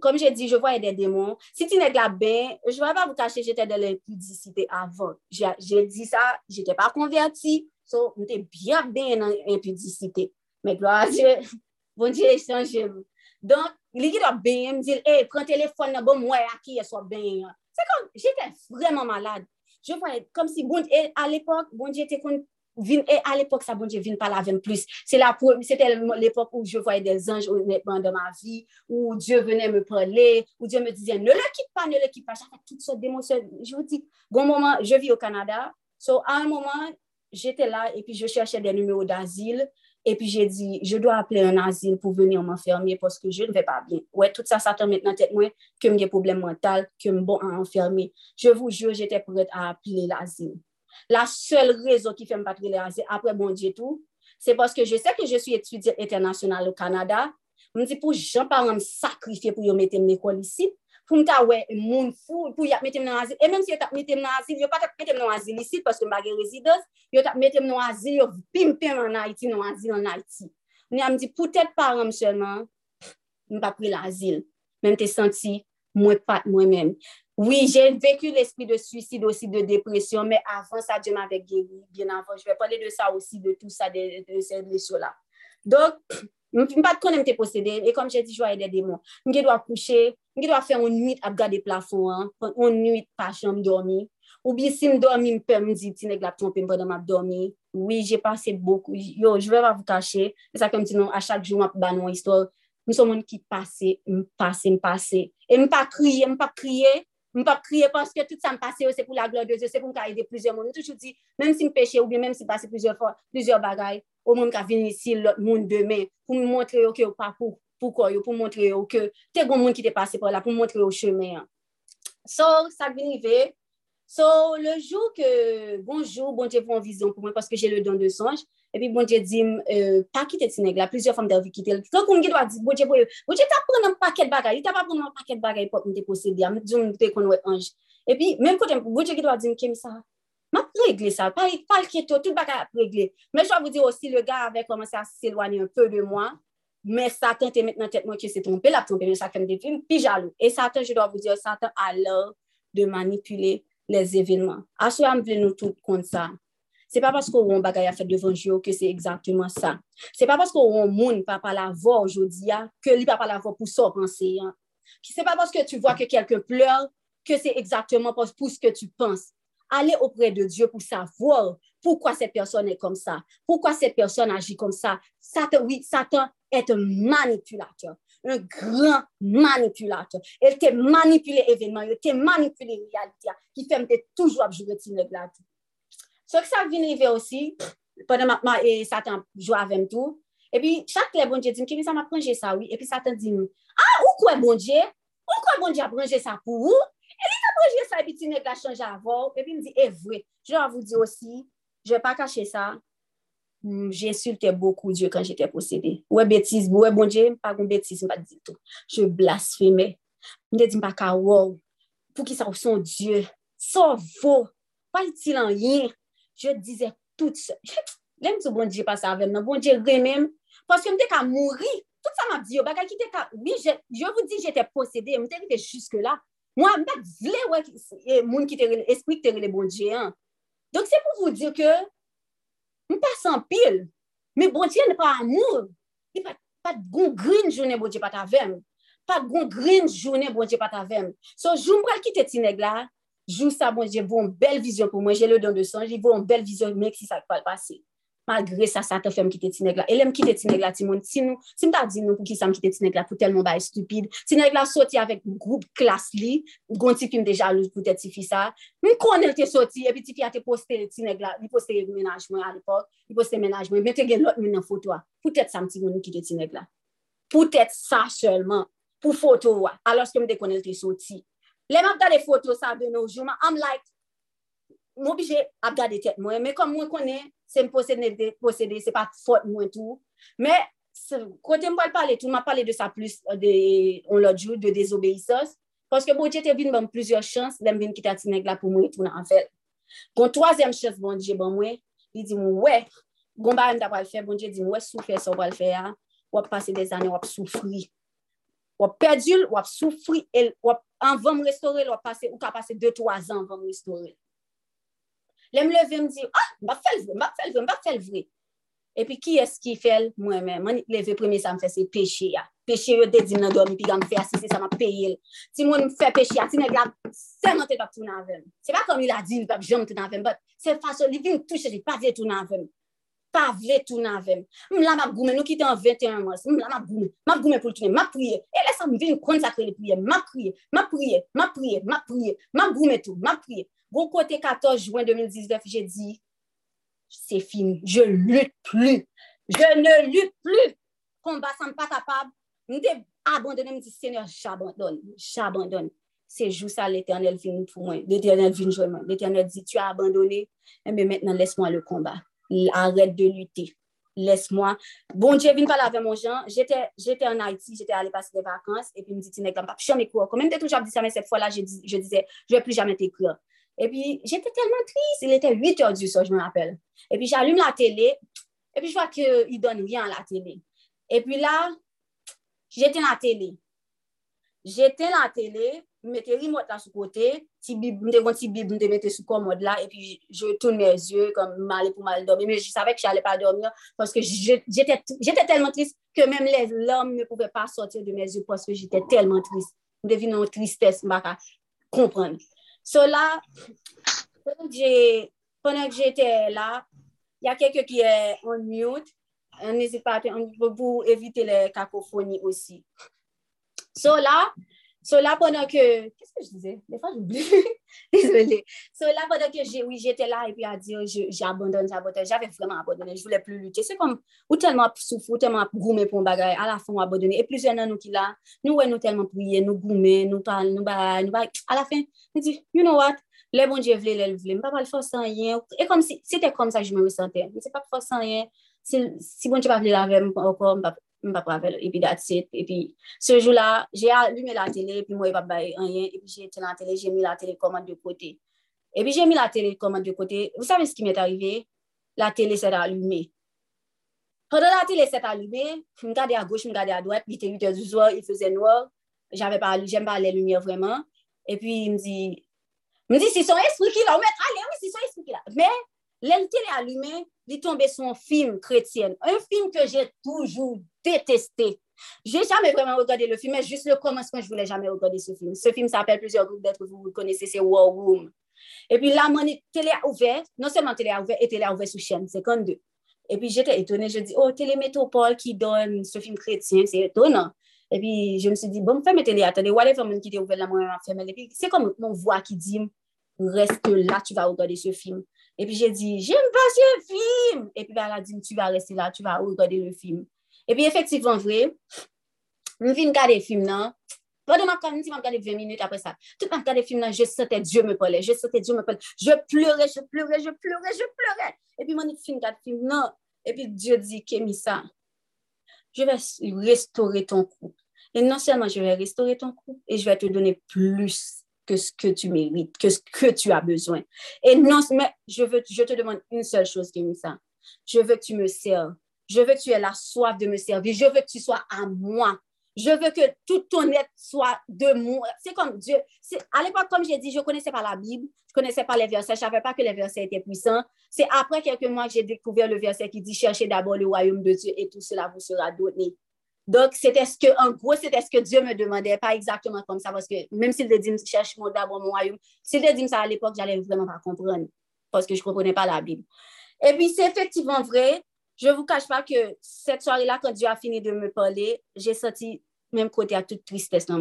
kom jè di, je voye de demon. Si ti nèk la ben, je voye pa vou kache jete de l'impudicite avan. Jè di sa, jete pa konverti, So, mwen te byak ben nan impudicite. Mwen glo a Diyo, bon Diyo e chanje mwen. Don, li ki do ben, mwen di, e, pren telefon nan bon mwen a ki e so ben. Se kon, jete vreman malade. Je voye, kom si, bon, e, al epok, bon te kon, vin, e, al epok sa bon Diyo vin pala ven plus. Te l'epok ou je voye des ou netman de ma vi, ou Diyo vene me prele, ou Diyo me dize, ne le kip pa, ne le kip pa, jate tout so demonsyon. Je vous di, bon moment, je vi au Kanada, so, an moment, j'étais là et puis je cherchais des numéros d'asile. Et puis j'ai dit, je dois appeler un asile pour venir m'enfermer parce que je ne vais pas bien. Ouais, tout ça, ça tombe maintenant tête moi que j'ai des problèmes mentaux, que je bon à enfermer. Je vous jure, j'étais prête à appeler l'asile. La seul rezon ki fèm patre le anse apre bon diye tou, se poske je se ke je sou etudye internasyonal ou Kanada, mwen di pou jen paran m sakrifye pou yo metem ne kol isi, pou mta we moun fou, pou yap metem nan azil, e menm si yo tap metem nan azil, yo pa tap metem nan azil isi, poske m bagye rezidans, yo tap metem nan azil, yo pim pim an Haiti, nan azil an Haiti. Mwen am di pou tèt paran m chenman, m pa pri l'azil, menm te senti mwen pat mwen menm. Oui, j'ai vécu l'esprit de suicide aussi, de dépression, mais avant ça, Dieu m'avait guéri, bien avant. Je vais parler de ça aussi, de tout ça, de, de ces blessures-là. Donc, je ne pas qu'on aime te posséder, et comme j'ai dit, je vais des démons. Je dois coucher, je dois faire une nuit à regarder le plafond, hein, une nuit par chambre dormir. Ou bien si je dormi, je peux me dire, tu n'es pas trompé pendant ma dormi. Oui, j'ai passé beaucoup. Yo, je ne vais pas vous cacher. C'est ça comme sinon, à chaque jour, je vais une histoire. Nous sommes qui passent, me passent, me passent. Et je ne pas crier, je ne pas crier. Kriye paske tout sa m pase yo, se pou la glode yo, se pou m ka ede plizye moun. M toujou di, menm si m peche ou bi menm si pase plizye bagay. ou moun ka vin isi lot moun demen, pou moun montre yo ke yo pa pou, pou kwa yo, pou montre yo ke, te goun moun ki te pase por la, pou montre yo chemen. So, vini ve, so, le jou ke, bonjou, bonje pou an vizyon pou mwen, paske jè le don de sonj, epi bon dje di m, euh, pa kite ti neg la, plizye fom dervi kite l, kon kon ge do a di, bon dje pou yo, bon dje bon ta pren an paket bagay, li ta pa pren an paket bagay pot m te posedi, am di m te kon wè anj. Epi, menm kote m, bon dje ge do a di m kem sa, ma pregle sa, pal, pal keto, tout bagay a pregle. Men jwa vou di osi, le ga avè komanse a s'elwane un peu de mwa, men satan te met nan tet mwen ki se trompe, la trompe men sa kem de film, pi jalou. E satan, je do a vou di, satan alò de manipule les evilman. Aswa m vle nou tout kon sa. Ça. C'est pas parce qu'on a faire devant Dieu que c'est exactement ça. C'est pas parce qu'on a un monde pas par la voix aujourd'hui que lui pas par la voix pour ça penser. Hein. C'est pas parce que tu vois que quelqu'un pleure que c'est exactement pour ce que tu penses aller auprès de Dieu pour savoir pourquoi cette personne est comme ça, pourquoi cette personne agit comme ça. Satan, est un manipulateur, un grand manipulateur. Il te manipulé l'événement, il te manipulé la réalité, qui fait que toujours à jouer de So ki sa vin rive osi, pwede ma e satan jwa avèm tou, e pi chak le bonje di m, kemi sa ma pranje sa wè, e pi satan di m, ah, ou kwe bonje? Ou kwe bonje a pranje sa pou ou? E li ta pranje sa e pi ti nek la chanje avò, e pi m di, e vwe, jwa avou di osi, jwa pa kache sa, j'insulte beaucoup Dieu quand j'étais possédée. Ouais, bêtise, ouais, bon Dieu, pas une bêtise, pas du tout. Je blasphémais. Je dis, pas wow, pour qui ça son Dieu, ça vaut, pas il en rien. je dizè tout se. Lèm sou bon diye pase avèm nan, bon diye remèm. Paske mte ka mouri, tout sa map diyo, oh, baka ki te ka, oui, je, je vous dis, j'étais possédé, mte rite jusque la. Mwen mbat vle wè eh, moun ki te rele, espri ki te rele bon diye an. Donk se pou vous dire ke, mpa san pil, me bon diye ne pa amour, di pa, pa goun grin jounen bon diye pat avèm. Pa goun grin jounen bon diye pat avèm. So, joun mwa ki te tineg la, Jou sa bon, je voun bel vizyon pou mwen, jè le don de son, je voun bel vizyon mèk si sa kwa l'pase. Malgre sa, sa te fèm ki te tineg la. E lèm ki te tineg la ti moun, si nou, si mta di nou pou ki sa m ki te tineg la pou telman moun baye stupide. Tineg la soti avèk group klas li, gonti ki m deja louz pou te ti fi sa. Mwen konen te soti, epi ti fi a te poste tineg la, li poste menajmen a l'epok, li poste menajmen, men te gen lot men nan foto a. Pou tèt sa m ti moun ki te tineg la. Pou tèt sa selman, pou foto a, alòs ke mde de konen te soti. Le ap gade foto sa de nou jouman, am like, mou bije ap gade tet mwen, me kom mwen konen, se m posede, posede se pa fote mwen tou, me kote m wale pale tou, m ap pale de sa plus, de, on lot jou, de desobeisos, paske bon dje te vin ban plusieurs chans, lem vin kita ti neg la pou mwen tou nan anfel. Kon toazem chans bon dje ban mwen, li di mwen, we, gomba m da wale fe, bon dje di mwen, we soufe so wale fe ya, wap pase de zane wap soufri. Wap perdul, wap soufri, el, wap anvan m restore lò pase, ou ka pase 2-3 an anvan m restore. Lè m leve m di, ah, m bak fel vre, m bak fel vre, m bak fel vre. E pi ki eski fel mwen men, mwen leve premi non, sa m fe se peche ya. Peche yo de nan do mi pi gam fe asise sa ma peye l. Ti mwen m fe peche ya, ti neg la seman te pap tou nan ven. Se pa kom il a di, il pap jom tou nan ven, but se fason li vin touche, li pa vye tou nan ven. Pa vle tou nan vem. M la m ap goume, nou ki te an 21 mons, m la m ap goume, m ap goume pou l toune, m ap priye. E lè sa m vin konsakre li priye, m ap priye, m ap priye, m ap priye, m ap priye, m ap goume tou, m ap priye. Bon kote 14 juan 2019, jè di, se fin, je lut plu. Je ne lut plu. Komba san pa kapab. Mwen te abandone, mwen di, Seigneur, j'abandone, j'abandone. Se jou sa l'Eternel vin pou mwen. L'Eternel vin jou mwen. L'Eternel di, tu a abandone, mwen maintenant, laisse moi le komba. Arrête de lutter. Laisse moi. Bon, jè vin pala avè mon jan. J'étais en Haïti, j'étais allé passer des vacances, et puis mwen di, ti ne gamba, chan me kou. Komen te tou j'ab di sa, men set fwa la, je disais, je vais plus jamais t'écrire. Et puis, j'étais tellement triste. Il était 8 heures du soir, je me rappelle. Et puis, j'allume la télé. Et puis, je vois qu'il ne donne rien à la télé. Et puis là, j'éteins la télé. J'éteins la télé, je mettais remote là sur côté, petit bib, je petit bib, je mettais sous commode là, et puis je tourne mes yeux comme mal pour mal dormir. Mais je savais que je n'allais pas dormir parce que j'étais tellement triste que même larmes ne pouvaient pas sortir de mes yeux parce que j'étais tellement triste. Devenais une tristesse, ne comprendre. So la, pendant que j'étais là, il y a quelqu'un qui est en mute. N'hésite pas, pour éviter les cacophonies aussi. So là, So là, pendant que... Qu'est-ce que je disais? Des fois, j'oublie. Désolée. So là, pendant que j'ai, oui, j'étais là et puis à dire, j'abandonne, j'abandonne. J'avais vraiment abandonné. Je voulais plus lutter. C'est comme, ou tellement souffrir, ou tellement gourmer pour un bagage. À la fin, on abandonné. Et plusieurs de nous qui là, nous, ouais, nous tellement prier, nous gourmer, nous parler, nous bailler, nous bailler. À la fin, on dit, you know what? Les bon Dieu voulait, les voulait. Je ne pas le sans rien. Et comme si, c'était comme ça que je me ressentais. Mais c'est pas faire sans rien. Si, si bon Dieu pas voulu la encore, m pa pravel, epi that's it, epi se jou la, jè allume la tele, epi mwen pa baye anyen, epi jè ten la tele, jè mi la tele koman de kote, epi jè mi la tele koman de kote, vous savez ce qui m'est arrivé? La tele s'est allume. Pendant la tele s'est allume, m gade a gauche, m gade a droite, il était 8 heures du soir, il faisait noir, j'avais pas, j'aime pas les lumières vraiment, epi il me dit, me dit, c'est son esprit qui l'a, allez, oui, c'est son esprit qui l'a, mais, lè tele allume, li tombe son film chrétien, un film que j'ai toujours détesté. J'ai jamais vraiment regardé le film, mais juste le commencement, je voulais jamais regarder ce film. Ce film s'appelle Plusieurs groupes d'êtres, vous le connaissez, c'est War Room. Et puis là, mon télé a ouvert, non seulement télé a ouvert, et télé a ouvert sous chaîne 52. Et puis j'étais étonnée, je dis, oh, Télé Métropole qui donne ce film chrétien, c'est étonnant. Et puis je me suis dit, bon, fais mes télé, attendez, whatever, mon qui était ouvert là, moi, Et puis c'est comme mon voix qui dit, reste là, tu vas regarder ce film. Et puis j'ai dit, j'aime pas ce film. Et puis ben, elle a dit, tu vas rester là, tu vas regarder le film. Et puis effectivement, vrai, je viens regarder le film là. Pendant ma je regarder 20 minutes après ça, tout le le film là, je sentais Dieu me parlait, je sentais Dieu me parlait. Je pleurais, je pleurais, je pleurais, je pleurais. Et puis, mon film regarde film là. Et puis Dieu dit, Kémissa, je vais restaurer ton couple. Et non seulement je vais restaurer ton couple, et je vais te donner plus que ce que tu mérites, que ce que tu as besoin. Et non, mais je, veux, je te demande une seule chose, Kémissa. Je veux que tu me serves. Je veux que tu aies la soif de me servir. Je veux que tu sois à moi. Je veux que tout ton être soit de moi. C'est comme Dieu. À l'époque, comme j'ai dit, je ne connaissais pas la Bible, je ne connaissais pas les versets, je ne savais pas que les versets étaient puissants. C'est après quelques mois que j'ai découvert le verset qui dit Cherchez d'abord le royaume de Dieu et tout cela vous sera donné. Donc, c'était ce que, en gros, c'était ce que Dieu me demandait, pas exactement comme ça, parce que même s'il te dit cherche d'abord mon royaume, s'il te dit ça à l'époque, j'allais vraiment pas comprendre, parce que je comprenais pas la Bible. Et puis, c'est effectivement vrai, je vous cache pas que cette soirée-là, quand Dieu a fini de me parler, j'ai senti même côté à toute tristesse dans.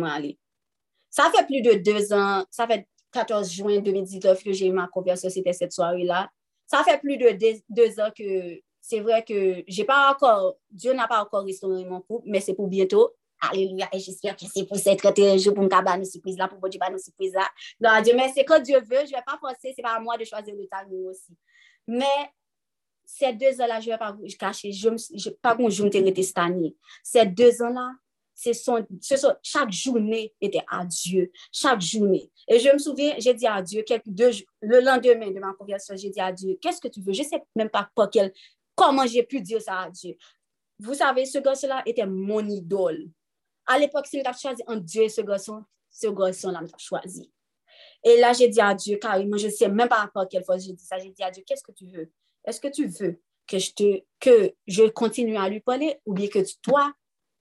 Ça fait plus de deux ans, ça fait 14 juin 2019 que j'ai eu ma conversion, c'était cette soirée-là. Ça fait plus de deux, ans que c'est vrai que j'ai pas encore, Dieu n'a pas encore restauré mon couple, mais c'est pour bientôt. Alléluia. Et j'espère que c'est pour cette jour pour me faire une surprise là, pour me dire une surprise là. Non, Dieu, mais c'est quand Dieu veut, je vais pas forcer, c'est pas à moi de choisir le timing aussi. Mais ces deux ans-là, je vais pas vous cacher, je ne pas bon, je me. Ces deux ans-là, c'est son, chaque journée était à Dieu. Chaque journée. Et je me souviens, j'ai dit à Dieu, quelques deux, le lendemain de ma conversion, j'ai dit à Dieu, qu'est-ce que tu veux? Je ne sais même pas quel, comment j'ai pu dire ça à Dieu? Vous savez, ce garçon-là était mon idole. À l'époque, si je choisi un Dieu ce garçon, ce garçon-là m'a choisi. Et là, j'ai dit à Dieu, carrément, je ne sais même pas à quelle fois j'ai dit ça. J'ai dit à Dieu, qu'est-ce que tu veux? Est-ce que tu veux que je, te, que je continue à lui parler ou bien que toi,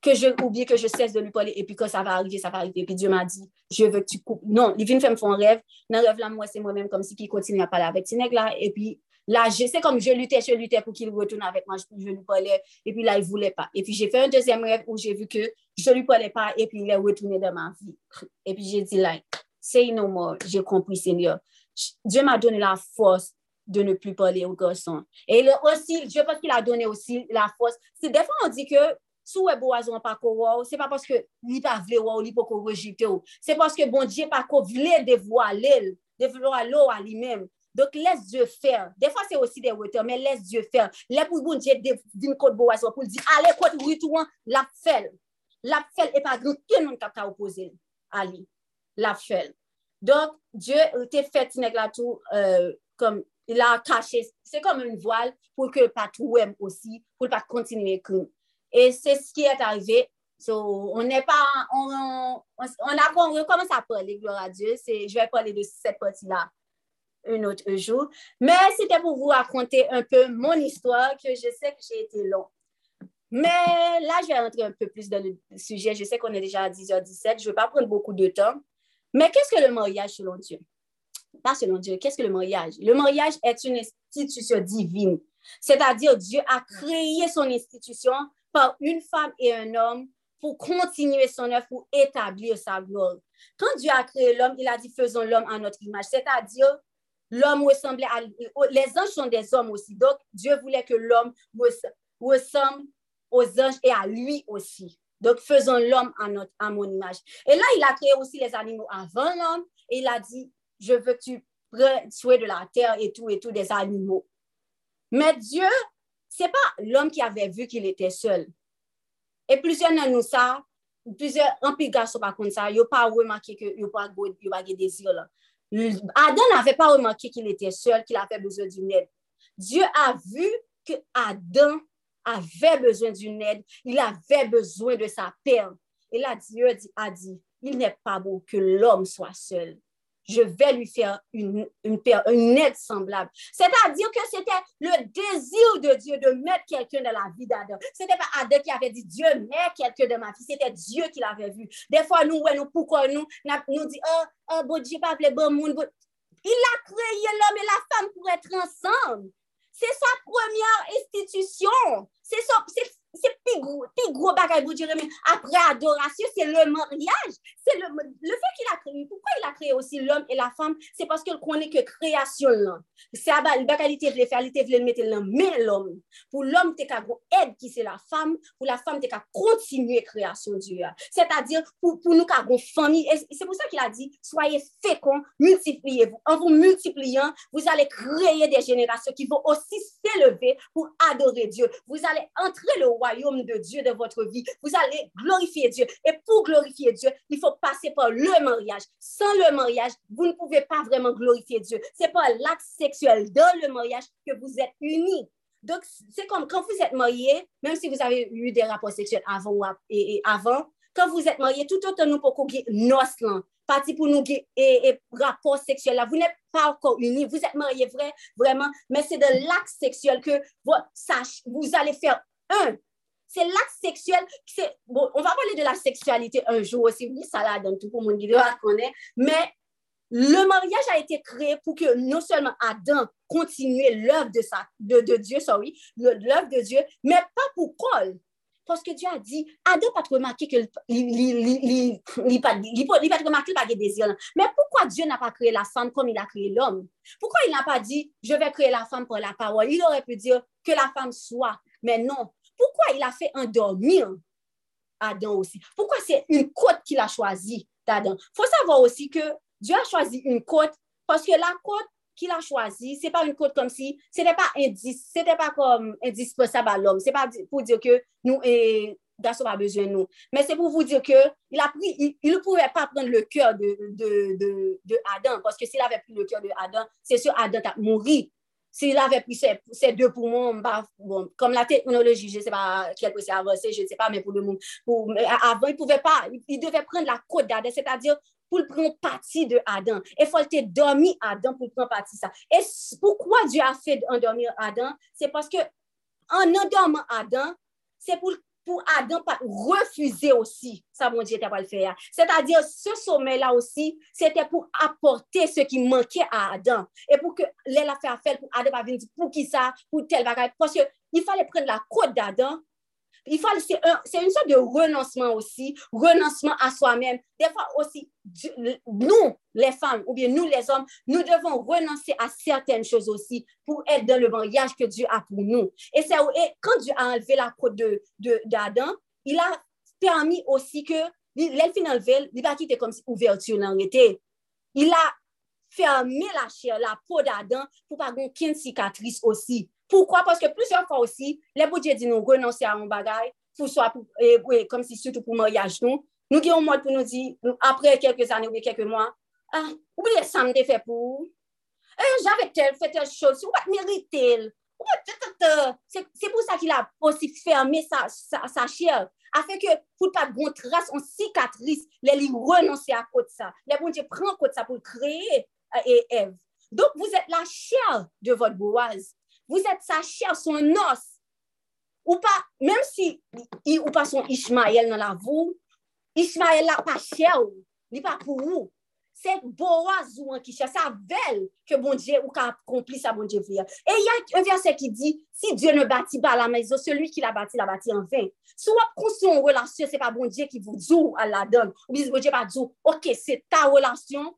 que je oublie que je cesse de lui parler et puis quand ça va arriver, ça va arriver? Et puis Dieu m'a dit, je veux que tu coupes. Non, les filles me font un rêve. Dans le rêve là, moi, c'est moi-même comme si qui continue à parler avec Tineg là. Et puis là, sais comme je luttais, je luttais pour qu'il retourne avec moi, je, lui parlais. Et puis là, il ne voulait pas. Et puis j'ai fait un deuxième rêve où j'ai vu que je ne lui parlais pas et puis il est retourné dans ma vie. Et puis j'ai dit là, say no more. J'ai compris, Seigneur. Dieu m'a donné la force de ne plus parler aux garçons. Et aussi, je pense qu'il a donné aussi la force. C'est des fois, on dit que sou e bo azon pa ko waw, se pa paske li pa vle waw, li po ko rejite bon Dje pa ko vle devwa lel, devwa lo a li men. Dok les dieu fer. Defan se osi de weter, men les dieu fer. Le pou bon diye din kote bo wason pou di, ale kote ritouan, la fel. La fel e pa gran ken moun kap ka opoze ali. La fel. Dok, dieu te fet nek la tou euh, kom la kache. Se kom un voal pou ke pa tou wem osi, pou pa kontinue koum. E se ski et arrive, so on e pa, on, on, on, on a kon re, koman sa pale, gloura dieu, se je ve pale de set poti la. Un autre jour. Mais c'était pour vous raconter un peu mon histoire, que je sais que j'ai été long. Mais là, je vais rentrer un peu plus dans le sujet. Je sais qu'on est déjà à 10h17. Je ne vais pas prendre beaucoup de temps. Mais qu'est-ce que le mariage selon Dieu? Pas selon Dieu. Qu'est-ce que le mariage? Le mariage est une institution divine. C'est-à-dire, Dieu a créé son institution par une femme et un homme pour continuer son œuvre, pour établir sa gloire. Quand Dieu a créé l'homme, il a dit faisons l'homme à notre image, c'est-à-dire l'homme ressemblait à... Les anges sont des hommes aussi, donc Dieu voulait que l'homme ressemble aux anges et à lui aussi. Donc, faisons l'homme à, notre, à mon image. Et là, il a créé aussi les animaux avant l'homme et il a dit, je veux que tu prennes soin de la terre et tout, et tout, des animaux. Mais Dieu c'est pas l'homme qui avait vu qu'il était seul. Et plusieurs de nous ça, plusieurs, un garçons par contre ça, ils n'ont pas remarqué que ils pas pas de désir là. Adam n'avait pas remarqué qu'il était seul, qu'il avait besoin d'une aide. Dieu a vu que Adam avait besoin d'une aide, il avait besoin de sa paix. Et là, Dieu a dit, il n'est pas bon que l'homme soit seul je vais lui faire une, une, aide semblable. C'est-à-dire que c'était le désir de Dieu de mettre quelqu'un dans la vie d'Adam. Ce n'était pas Adam qui avait dit Dieu met quelqu'un dans ma vie, c'était Dieu qui l'avait vu. Des fois, nous, ouais, nous pourquoi nous, nous dit, oh, oh, bon Dieu, pas appeler bon monde. Il a créé l'homme et la femme pour être ensemble. C'est sa première institution. C'est pi gros bagay bon Dieu mais après adoration, c'est le mariage. C'est le, le fait qu'il a créé. Pourquoi il a créé aussi l'homme et la femme? C'est parce qu'il connaît que création là. C'est à le bagay il vle faire, il mettre là, mais l'homme. Pour l'homme, t'es qu'à aide qui c'est la femme. Pour la femme, t'es qu'à continuer création Dieu. C'est-à-dire, pour, pour nous qu'à famille. C'est pour ça qu'il a dit, soyez féconds, multipliez-vous. En vous multipliant, vous allez créer des générations qui vont aussi s'élever pour adorer Dieu. Vous allez entrer le royaume de Dieu de votre vie. Vous allez glorifier Dieu. Et pour glorifier Dieu, il faut passer par le mariage. Sans le mariage, vous ne pouvez pas vraiment glorifier Dieu. C'est pas l'acte sexuel dans le mariage que vous êtes unis. Donc, c'est comme quand vous êtes marié, même si vous avez eu des rapports sexuels avant et, avant, quand vous êtes marié, tout autant nous pour qu'on nos parti pour nous et, et rapport sexuel là, vous n'êtes pas encore unis, vous êtes mariés vrai, vraiment, mais c'est de l'acte sexuel que vous, vous allez faire un. C'est l'acte sexuel, bon, on va parler de la sexualité un jour aussi, oui, ça là dans tout le monde qui doit connaître, mais le mariage a été créé pour que non seulement Adam continue l'œuvre de, de, de Dieu, sorry, l'œuvre de Dieu, mais pas pour Paul. Parce que Dieu a dit, Adam pas remarqué que il pas remarqué de désir. Mais pourquoi Dieu n'a pas créé la femme comme il a créé l'homme? Pourquoi il n'a pas dit, je vais créer la femme pour la parole? Il aurait pu dire que la femme soit. Mais non. Pourquoi il a fait endormir Adam aussi? Pourquoi c'est une côte qu'il a choisie d'Adam? Il faut savoir aussi que Dieu a choisi une côte parce que la côte qu'il a choisie, ce n'est pas une côte comme si, ce n'était pas, pas comme indispensable à l'homme. Ce n'est pas pour dire que nous, et Gaston a besoin de nous. Mais c'est pour vous dire que il a pris, il ne pouvait pas prendre le cœur de, de, de, de, Adam, parce que s'il avait pris le cœur de Adam, c'est sûr Adam a mouru. S'il avait pris ces, deux poumons, bon, comme la technologie, je ne sais pas quel peut avancé, je ne sais pas, mais pour le monde, avant, il ne pouvait pas, il devait prendre la côte d'Adam, c'est-à-dire pour prendre partie de Adam. Il faut dormir Adam pour prendre partie ça. Et pourquoi Dieu a fait endormir Adam? C'est parce que en endormant Adam, c'est pour, pour Adam pas refuser aussi ça, mon Dieu, n'était pas le faire. C'est-à-dire, ce sommet-là aussi, c'était pour apporter ce qui manquait à Adam. Et pour que l'elle a fait affaire pour Adam pas venir pour qui ça, pour tel bagage. Parce qu'il fallait prendre la côte d'Adam Il faut, C'est un, une sorte de renoncement aussi, renoncement à soi-même. Des fois aussi, nous, les femmes, ou bien nous, les hommes, nous devons renoncer à certaines choses aussi pour être dans le mariage que Dieu a pour nous. Et, et quand Dieu a enlevé la côte d'Adam, de, d'Adam, il a permis aussi que l'elfine enlevé, il a quitté comme si ouverture l'arrêté. Il a fermé la chair, la peau d'Adam pour pas qu'on ait une cicatrice aussi. Poukwa? Paske plusyon fwa osi, le boudje di nou renonsi a yon bagay, pou so apou, e, e, kom si sütou pou moryaj nou, nou gen yon mod pou nou di, apre kelke zane ou kelke mwa, ah, oubliye sa mte fe pou, e, jave tel, fe tel chos, ou bat merite el, Se pou sa ki la posi ferme sa, sa, sa chèl. Afè ke pou pa goun tras, on sikatris, lè li renonsè a kote sa. Lè pou nje pren kote sa pou kreye ev. Donk vous et la chèl de votre boaz. Vous êtes sa chair, son os. Ou pas, même si ou pas son Ishmael dans la vous, Ishmael n'a pas chair, n'est pas pour vous. C'est Boaz qui cherche, sa belle que bon Dieu ou qu'a accompli sa bon Dieu Et il y a un verset qui dit, si Dieu ne bâtit pas la maison, celui qui l'a bâti, l'a bâti en vain. Soit construire une relation, c'est pas bon Dieu qui vous dit à la donne. Ou bien bon Dieu pas dit, ok, c'est ta relation,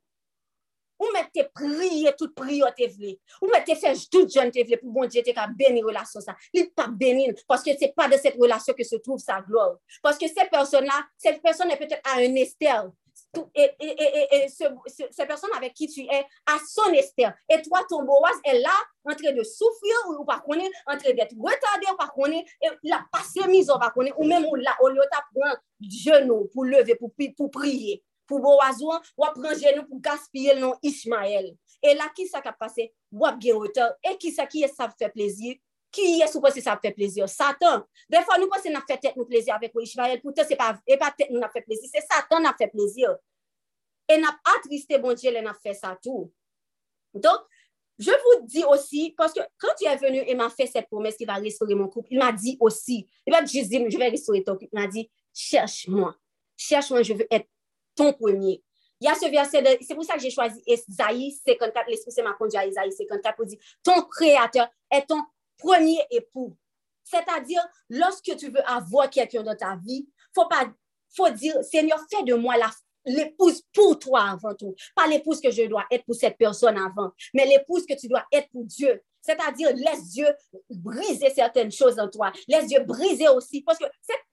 ou mettez prier toute prière te vle. Ou mettez faire tout jeune te vle pour bon Dieu te ka bénir relation ça. Il pas bénir parce que c'est pas de cette relation que se trouve sa gloire. Parce que cette personne-là, cette personne est peut-être à un Esther. Et, et, et, et ce, cette personne avec qui tu es à son Esther. Et toi, ton Boaz est là, en train de souffrir, ou pas connaître, en train d'être retardé, ou connaître, et la passé mise, ou pas connaître, ou même ou là, on lui a pris genou pour lever, pour, pour prier pour Boazou, ou prendre genou pour gaspiller le nom Ismaël. Et là, qui ça qui a passé? Ou bien auteur. Et qui ça qui est ça fait plaisir? Qui est supposé ça fait plaisir? Satan. Des fois, nous pensons qu'on a fait tête nous plaisir avec Ismaël. Pourtant, c'est pas, et pas tête nous a fait plaisir. C'est Satan qui a fait plaisir. Et n'a attristé bon Dieu, il a fait ça tout. Donc, je vous dis aussi, parce que quand tu es venu et m'a fait cette promesse qu'il va restaurer mon couple, il m'a dit aussi, il m'a dit, je vais restaurer ton couple. Il m'a dit, cherche-moi. Cherche-moi, je veux être ton premier. Il y a ce verset, c'est pour ça que j'ai choisi Esaïe 54, l'Esprit c'est m'a conduit à Esaïe 54 pour dire, ton créateur est ton premier époux. C'est-à-dire, lorsque tu veux avoir quelqu'un dans ta vie, faut pas, faut dire, Seigneur, fais de moi l'épouse pour toi avant tout. Pas l'épouse que je dois être pour cette personne avant, mais l'épouse que tu dois être pour Dieu. C'est-à-dire, laisse Dieu briser certaines choses en toi. Laisse Dieu briser aussi. Parce que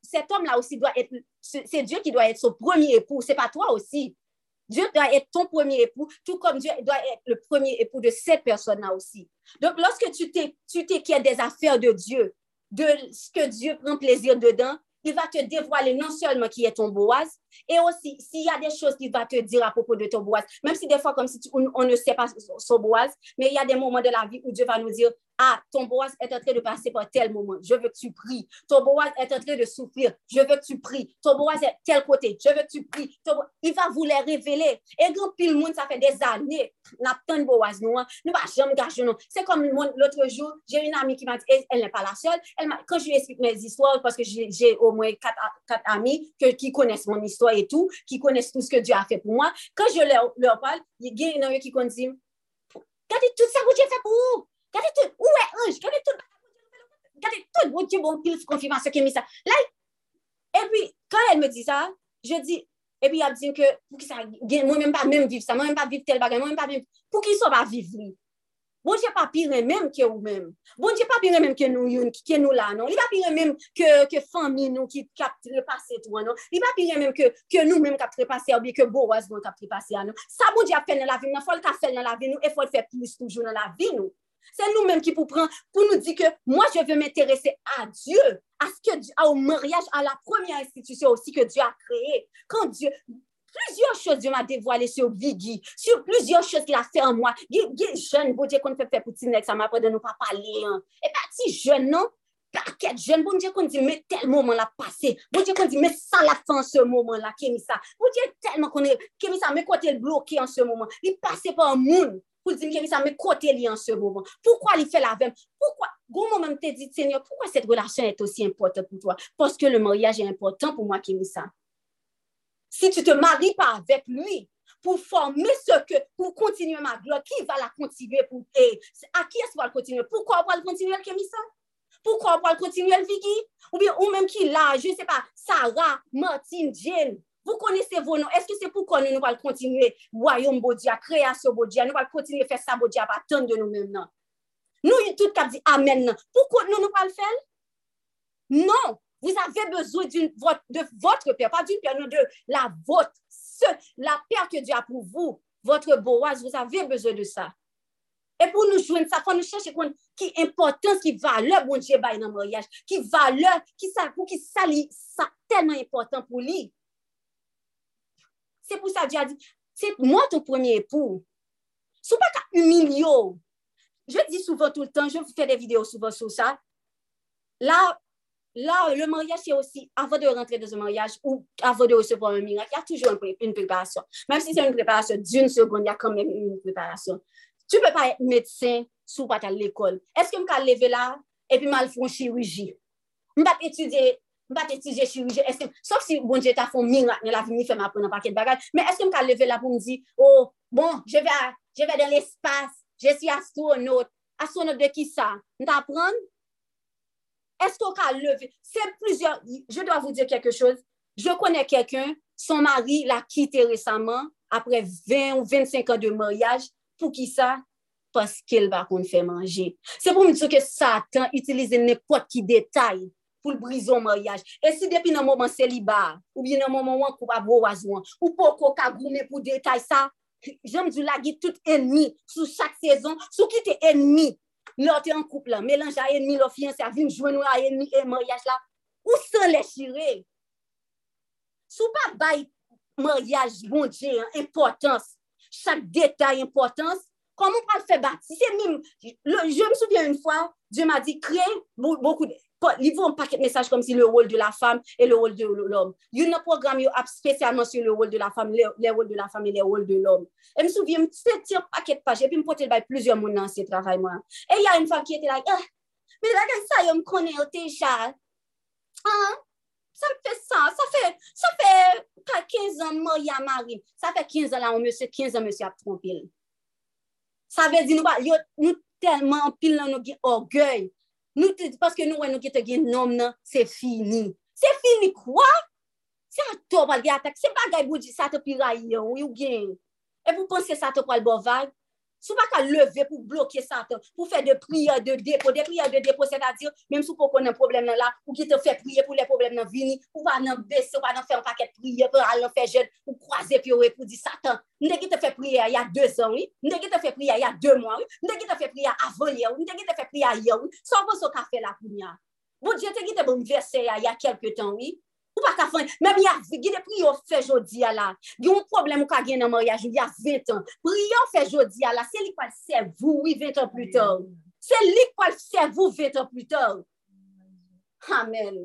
cet, homme-là aussi doit être, c'est Dieu qui doit être son premier époux. C'est pas toi aussi. Dieu doit être ton premier époux, tout comme Dieu doit être le premier époux de cette personne-là aussi. Donc, lorsque tu t'inquiètes des affaires de Dieu, de ce que Dieu prend plaisir dedans, il va te dévoiler non seulement qui est ton Boaz, et aussi s'il y a des choses qu'il va te dire à propos de ton Boaz, même si des fois comme si on, ne sait pas son Boaz, mais il y a des moments de la vie où Dieu va nous dire, ah, ton Boaz est en train de passer par tel moment, je veux que tu pries. Ton Boaz est en train de souffrir, je veux que tu pries. Ton Boaz est tel côté, je veux que tu pries. Il va vous les révéler. Et grand pile monde, ça fait des années, n'a pas de Boaz, nous, hein. nous va jamais gâcher, non. C'est comme l'autre jour, j'ai une amie qui m'a dit, elle, n'est pas la seule. Quand je lui explique mes histoires, parce que j'ai au moins quatre, amis qui connaissent mon histoire et tout, qui connaissent tout ce que Dieu a fait pour moi, quand je leur, leur parle, il y a une amie qui dit, regardez tout ça que Dieu fait pour vous. Gade tout, ou e anj, gade tout, gade tout, bon dieu, bon pil konfirmasyon ke mi sa. La, e pi, kan el me di sa, je di, e pi ap di ke, pou ki sa, gen, mwen men pa men viv sa, mwen men pa viv tel bagay, mwen men pa viv, pou ki sa pa viv li. Bon dieu pa pire men ke ou men. Bon dieu pa pire men ke nou yon, ke nou la, non. Li pa pire men ke, ke fami nou ki kap trepase tou, non. Li pa pire men ke, ke nou men kap trepase, ou bi ke bo waz bon kap trepase, non. Sa bon dieu ap fèl nan la vi nou, fol ka fèl nan la vi nou, e fol fè plus toujou nan la vi nou. C'est nous-mêmes qui pour prendre, pour nous dire que moi, je veux m'intéresser à Dieu, à ce que au mariage, à la première institution aussi que Dieu a créée. Quand Dieu, plusieurs choses Dieu m'a dévoilé sur Viggy, sur plusieurs choses qu'il a fait en moi. Il est jeune, bon Dieu, qu'on fait faire pour Tinex, ça m'a pas de nous pas parler. Hein. Et pas si jeune, non? Paquet jeune, bon Dieu, qu'on dit, mais tel moment l'a passé. Bon Dieu, qu'on dit, mais ça la fin en ce moment-là, ça. Bon Dieu, tellement qu'on est, ça mais côté bloqué en ce moment. Il passait par un monde pour dire que ça me côté en ce moment. Pourquoi il fait la même? Pourquoi? Bon moment te dit, Seigneur, pourquoi cette relation est aussi importante pour toi? Parce que le mariage est important pour moi, ça. Si tu te maries pas avec lui, pour former ce que, pour continuer ma gloire, qui va la continuer pour, et à qui est-ce qu'on va continuer? Pourquoi on va continuer, ça? Pourquoi on va continuer, Vicky? Ou bien, ou même qui là, je ne sais pas, Sarah, Martine, Jane, vous connaissez vos noms. Est-ce que c'est pourquoi nous, allons continuer royaume Bodia, création Bodia, nous allons continuer faire ça Bodia, pas tant de nous-mêmes. Nous, tout cap dit Amen. Pourquoi nous, nous pas le faire? Non. Vous avez besoin de votre Père, pas d'une Père, non, de la vôtre. la Père que Dieu a pour vous, votre Boaz, vous avez besoin de ça. Et pour nous joindre ça, faut nous chercher qui importance, qui valeur, bon Dieu, dans le mariage, qui valeur, qui ça, pour qui ça, ça tellement important pour lui. C'est pour ça que Dieu a dit, c'est moi ton premier époux. Ce n'est pas humilier. Je dis souvent tout le temps, je fais des vidéos souvent sur ça. Là, là le mariage, c'est aussi, avant de rentrer dans un mariage ou avant de recevoir un miracle, il y a toujours une préparation. Même si c'est une préparation d'une seconde, il y a quand même une préparation. Tu ne peux pas être médecin sous pas à l'école. Est-ce que je peux lever là et puis mal faire une chirurgie? Je ne peux pas étudier mba te ti je chirije, eske, sof si bon je ta fon mirak nan la vini fèm apren nan paket bagaj, men eske m ka leve la pou m di, oh, bon, je ve, je ve den l'espas, je si astronaut, astronaut de ki sa, m ta apren, eske m ka leve, se plusieurs, je dois vous dire quelque chose, je connais quelqu'un, son mari l'a quitté récemment, apre 20 ou 25 an de mariage, pou ki sa, paske l bakon fè manje. Se pou m di sou ke satan, itilize nepot ki detay, pou l brison maryaj. E si depi nan mouman seliba, ou bi nan mouman wankou abou wazouan, ou pou koka goume pou detay sa, jom djou lagi tout enmi sou chak sezon, sou ki te enmi, lor te an koup la, melanj a enmi, lor fiyanse a vin, jwen nou a enmi, e maryaj la, ou san le chire. Sou pa bay maryaj bon dje, importans, chak detay importans, komon pa l fe bat? Si se mim, je m soubyen un fwa, je m a di kre, beaucoup de... li voun paket mesaj kom si le rol de la fam e le rol de l'om. Yon nan program yo ap spesyalman sur le rol de la fam, le, le rol de la fam e le rol de l'om. E m souvi, m se tir paket paj, e pi m potel bay plizyon moun nan se travay mwa. E ya yon fam ki ete la, like, eh, me la gen sa yo m konen yo teja. An, sa m fe sa, sa fe, sa fe, pa 15 an mor ya mari. Sa fe 15 an la, m se 15 an m se ap trompil. Sa ve di nou ba, yo, nou telman pil nan nou gi orgey. Nou te, paske nou wè nou ki te gen nom nan, se fini. Se fini kwa? Se a to pal gen atak, se bagay bouji sa te piraye ou yu gen. E pou pense sa te pal bovag, Sou pa ka leve pou blokye satan, pou fe de priye de depo, de priye de depo, se ta dir, menm sou pou konen problem nan la, ou ki te fe priye pou le problem nan vini, ou pa nan bese, ou pa nan fe an paket priye, pou al nan fe jen, ou kwaze pi ou e pou di satan. Mde ki te fe priye ya 2 an, oui? mde ki te fe priye ya 2 mwan, oui? mde ki te fe priye avan ye, mde ki te fe priye ye, oui? son pou so ka fe la pou nya. Bon, je te ki te bon verse ya ya kelke tan, oui? Ou pa ka fanyan, mèm ya yav, gide priyo fè jodi ya la, gye yon problem ou ka gen nan maryaj, ou ya 20 an, priyo fè jodi ya la, se li pal se vou, oui 20 an plus tard, se li pal se vou 20 an plus tard, amen,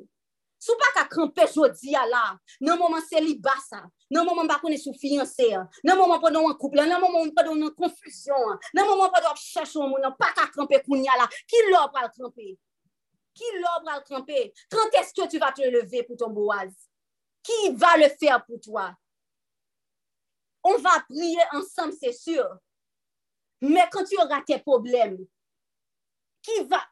sou pa ka kranpe jodi ya la, nan mouman se li basa, nan mouman bakone sou fiyanse, nan mouman pa don an kouple, nan mouman pa don an konfusyon, nan mouman pa don ap chèchon moun, nan pa ka kranpe koun ya la, ki lò pal kranpe, Qui l'obre à tremper? Quand est-ce que tu vas te lever pour ton boaz? Qui va le faire pour toi? On va prier ensemble, c'est sûr. Mais quand tu auras tes problèmes, qui va,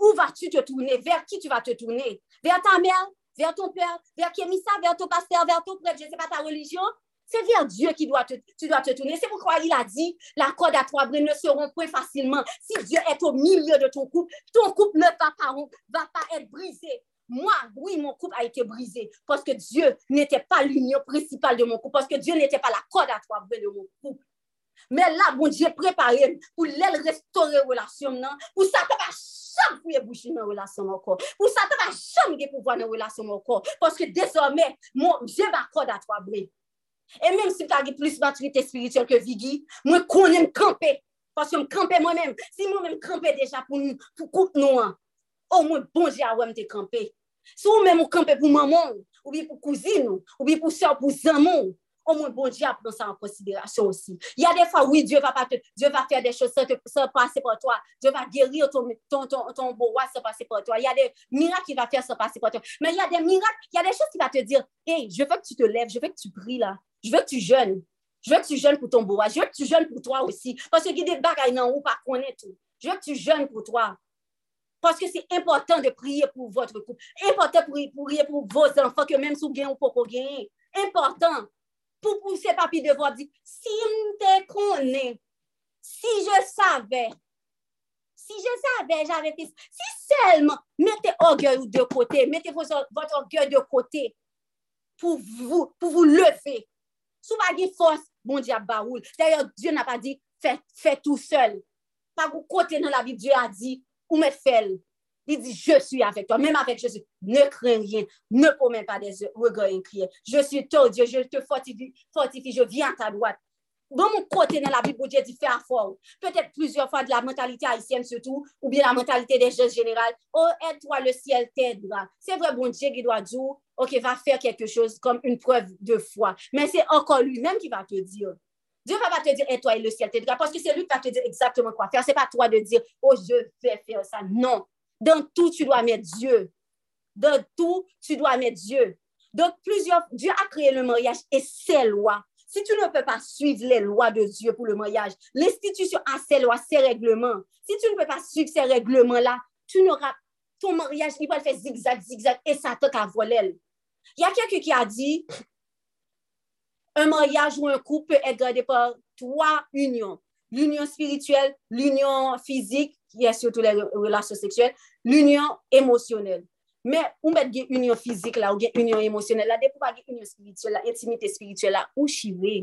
où vas-tu te tourner? Vers qui tu vas te tourner? Vers ta mère? Vers ton père? Vers Kémissa? Vers ton pasteur? Vers ton prêtre? Je ne sais pas ta religion? C'est vers Dieu qui doit tu dois te tourner. C'est pourquoi il a dit, la corde à trois brins ne se rompt point facilement. Si Dieu est au milieu de ton couple, ton couple ne va pas, va pas être brisé. Moi, oui, mon couple a été brisé parce que Dieu n'était pas l'union principale de mon couple, parce que Dieu n'était pas la corde à trois brins de mon couple. Mais là, bon Dieu préparé pour l'aile restaurer la relation, non? Pour ça, tu vas jamais fouiller bouche dans la relation encore. Pour ça, tu vas jamais pouvoir dans la relation encore. Parce que désormais, mon Dieu va corde à trois brins. Et même si tu as plus maturité spirituelle que Vigi, camper. Parce que me camper moi-même. Si moi-même camper déjà pour nous, pour coupe nous, hein. au moins, bon Dieu, à me camper. Si vous-même camper pour maman, ou bien pour cousine, ou bien pour soeur, pour zamon, au moins, bon Dieu prend ça en considération aussi. Il y a des fois, oui, Dieu va, pas te, Dieu va faire des choses sans, te, sans passer par toi. Dieu va guérir ton, ton, ton, ton beau roi sans passer par toi. Il y a des miracles qu'il va faire sans passer par toi. Mais il y a des miracles, il y a des choses qui va te dire, hey, je veux que tu te lèves, je veux que tu pries là. Je veux que tu jeûnes. Je veux que tu jeûnes pour ton roi. Je veux que tu jeûnes pour toi aussi. Parce que des bagailles non ou pas connaître. Je veux que tu jeûnes pour toi. Parce que c'est important de prier pour votre couple. Important pour prier pour vos enfants, que même si vous ou pas gagner. Important pour pousser papi de dire, si je te connais, si je savais, si je savais, j'avais fait, si seulement, mettez orgueil de côté, mettez votre orgueil de côté pour vous, pour vous lever. Sous pas force, bon Dieu baoul. D'ailleurs, Dieu n'a pas dit, fais, tout seul. Pas vous côté dans la Bible, Dieu a dit, ou me fait. Il dit, je suis avec toi, même avec Jésus. Ne crains rien, ne promets pas des regards inquiets. Je suis ton Dieu, je te fortifie, fortifie, je viens à ta droite. Dans mon côté dans la Bible, Dieu dit, fais fort. Peut-être plusieurs fois de la mentalité haïtienne surtout, ou bien la mentalité des jeunes générales. Oh, aide-toi, le ciel t'aidera. C'est vrai, bon Dieu qui doit dire, ok, va faire quelque chose comme une preuve de foi. Mais c'est encore lui-même qui va te dire. Dieu va pas te dire, aide-toi et le ciel t'aidera, parce que c'est lui qui va te dire exactement quoi faire. C'est pas toi de dire, oh, je vais faire ça. Non. Dans tout, tu dois mettre Dieu. Dans tout, tu dois mettre Dieu. Donc, plusieurs, Dieu a créé le mariage et ses lois. Si tu ne peux pas suivre les lois de Dieu pour le mariage, l'institution a ses lois, ses règlements. Si tu ne peux pas suivre ces règlements-là, tu n'auras ton mariage, il va faire zigzag, zigzag, et ça à voler. Il y a quelqu'un qui a dit, un mariage ou un couple peut être gardé par trois unions. L'union spirituelle, l'union physique, qui est surtout les relations sexuelles, l'union émotionnelle. Men, ou met gen union fizik la, ou gen union emosyonel la, de pou pa gen union spirituel la, intimite spirituel la, ou chive.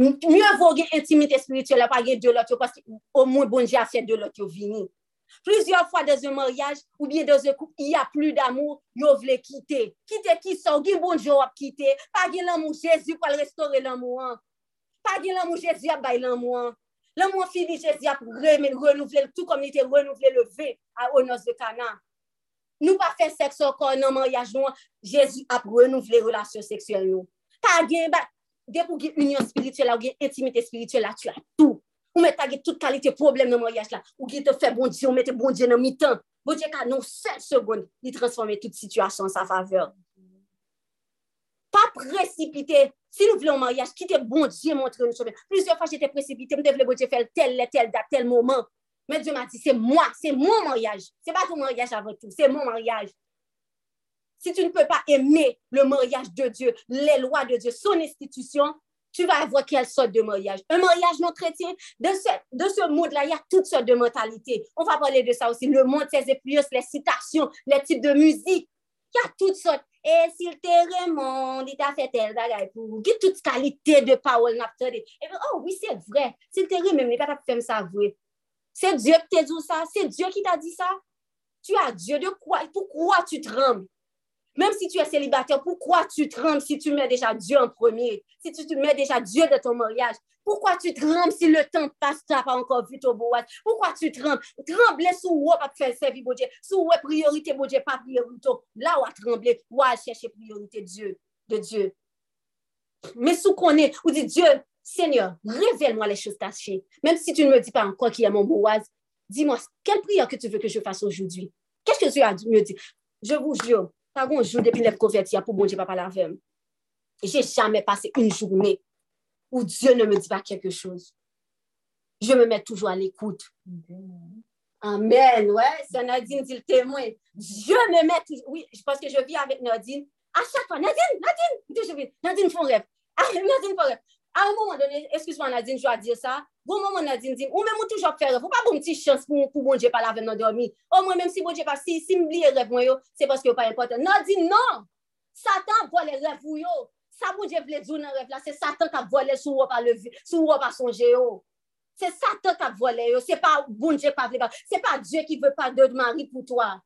Mye vou gen intimite spirituel la, pa gen de lot yo, paske ou moun bonje a fè de lot yo vini. Plizyor fwa de ze moryaj, ou bien de ze koup, y a plu d'amou, yo vle kite. Kite ki sa, ou gen bonje yo ap kite, pa gen l'amou Jezu pou al restore l'amou an. Pa gen l'amou Jezu ap bay l'amou an. L'amou an fini Jezu ap remen, renouvle, tout kom nite renouvle le ve a onos de kanan. Nou pa fè sekso kon nan manyaj nou an, Jezu ap renouvle relasyon seksuel nou. Pa gen, ba, de pou gen union spirituel la, ou gen intimite spirituel la, tu a tout. Ou met tagye tout kalite problem nan manyaj la, ou gen te fè bon diyo, ou met te bon diyo nan mi tan. Bon diyo ka nou sel segonde, li transforme tout situasyon sa faveur. Pa precipite, si nou vle an manyaj, ki te bon diyo montre nou chome. Plusye fwa jete precipite, mte vle bon diyo fè tel, tel, tel, tel, tel moment. Mais Dieu m'a dit, c'est moi, c'est mon mariage. C'est pas ton mariage avant tout, c'est mon mariage. Si tu ne peux pas aimer le mariage de Dieu, les lois de Dieu, son institution, tu vas avoir quelle sorte de mariage? Un mariage non chrétien, de ce, de ce monde-là, il y a toutes sortes de mentalités. On va parler de ça aussi. Le monde, ses influences, les citations, les types de musique. Il y a toutes sortes. Et s'il te remonte, il t'a fait tel bagage pour qui toute qualité de parole n'a pas oh oui, c'est vrai. S'il te remonte, il t'a fait ça vrai. C'est Dieu qui t'a dit ça. C'est Dieu qui t'a dit ça. Tu as Dieu de quoi? Pourquoi tu trembles? Même si tu es célibataire, pourquoi tu trembles si tu mets déjà Dieu en premier? Si tu, mets déjà Dieu dans ton mariage? Pourquoi tu trembles si le temps passe, tu n'as pas encore vu ton boaz? Pourquoi tu trembles? Tremble sous où pas faire servir bon Dieu. Sous où priorité bon Dieu, pas priorité. Là où à trembler, où à chercher priorité Dieu, de Dieu. Mais sous qu'on est, ou dit Dieu, Seigneur, révèle-moi les choses cachées. Même si tu ne me dis pas encore qui est mon boaz, dis-moi, quelle prière que tu veux que je fasse aujourd'hui? Qu'est-ce que tu as me dire? Je vous jure, pas un jour depuis les convertis pour bon Dieu pas parler avec J'ai jamais passé une journée où Dieu ne me dit pas quelque chose. Je me mets toujours à l'écoute. Amen, ouais, c'est Nadine dit le témoin. Je me mets toujours, oui, parce que je vis avec Nadine. À chaque fois, Nadine, Nadine, Nadine font rêve. Ah, Nadine font rêve. À un moment donné, excuse-moi Nadine, je dois dire ça. Bon moment Nadine dit, ou même ou toujours faire rêve. Ou pas bon petit chance pour, pour bon Dieu pas laver dans dormir. Au moins, même si bon Dieu pas, si, si m'oublier rêve moi, c'est parce que pas important. Nadine, non! Satan vole les rêves yo. Ça bon Dieu voulait dire dans là, c'est Satan qui a volé sous ou pas lever, sous ou pas songer yo. C'est Satan qui a volé yo. C'est pas bon Dieu pas C'est pas Dieu qui veut pas de mari pour toi.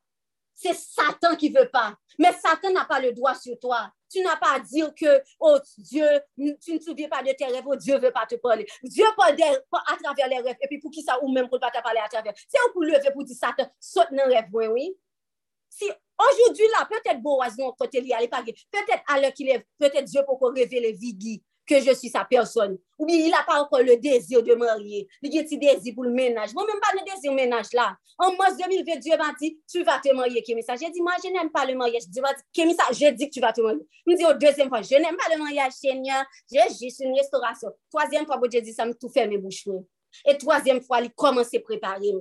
C'est Satan qui veut pas. Mais Satan n'a pas le droit sur toi. tu n'as pas à dire que, oh Dieu, tu ne te souviens pas de tes rêves, oh Dieu ne veut pas te parler. Dieu parle à travers les rêves, et puis pour qui ça, ou même pour ne pas te parler à travers. C'est pour lever, pour dire Satan, saute dans le rêve, oui, oui. Si aujourd'hui là, peut-être Boaz non côté lié à peut-être à l'heure qu'il est, peut-être Dieu pour qu'on révèle les vies que je suis sa personne. Ou bien il n'a pas encore le désir de marier. Il a un désir pour le ménage. Moi, même pas le désir ménage là. En mars 2020, Dieu m'a dit, tu vas te marier, Kémissa. J'ai dit, moi, je n'aime pas le mariage. Dieu m'a dit, Kémissa, je dis que tu vas te marier. Il me dit, au deuxième fois, je n'aime pas le mariage, Seigneur. J'ai juste une restauration. Troisième fois, Dieu dit, ça me tout fait mes bouches. Et troisième fois, il commence à préparer.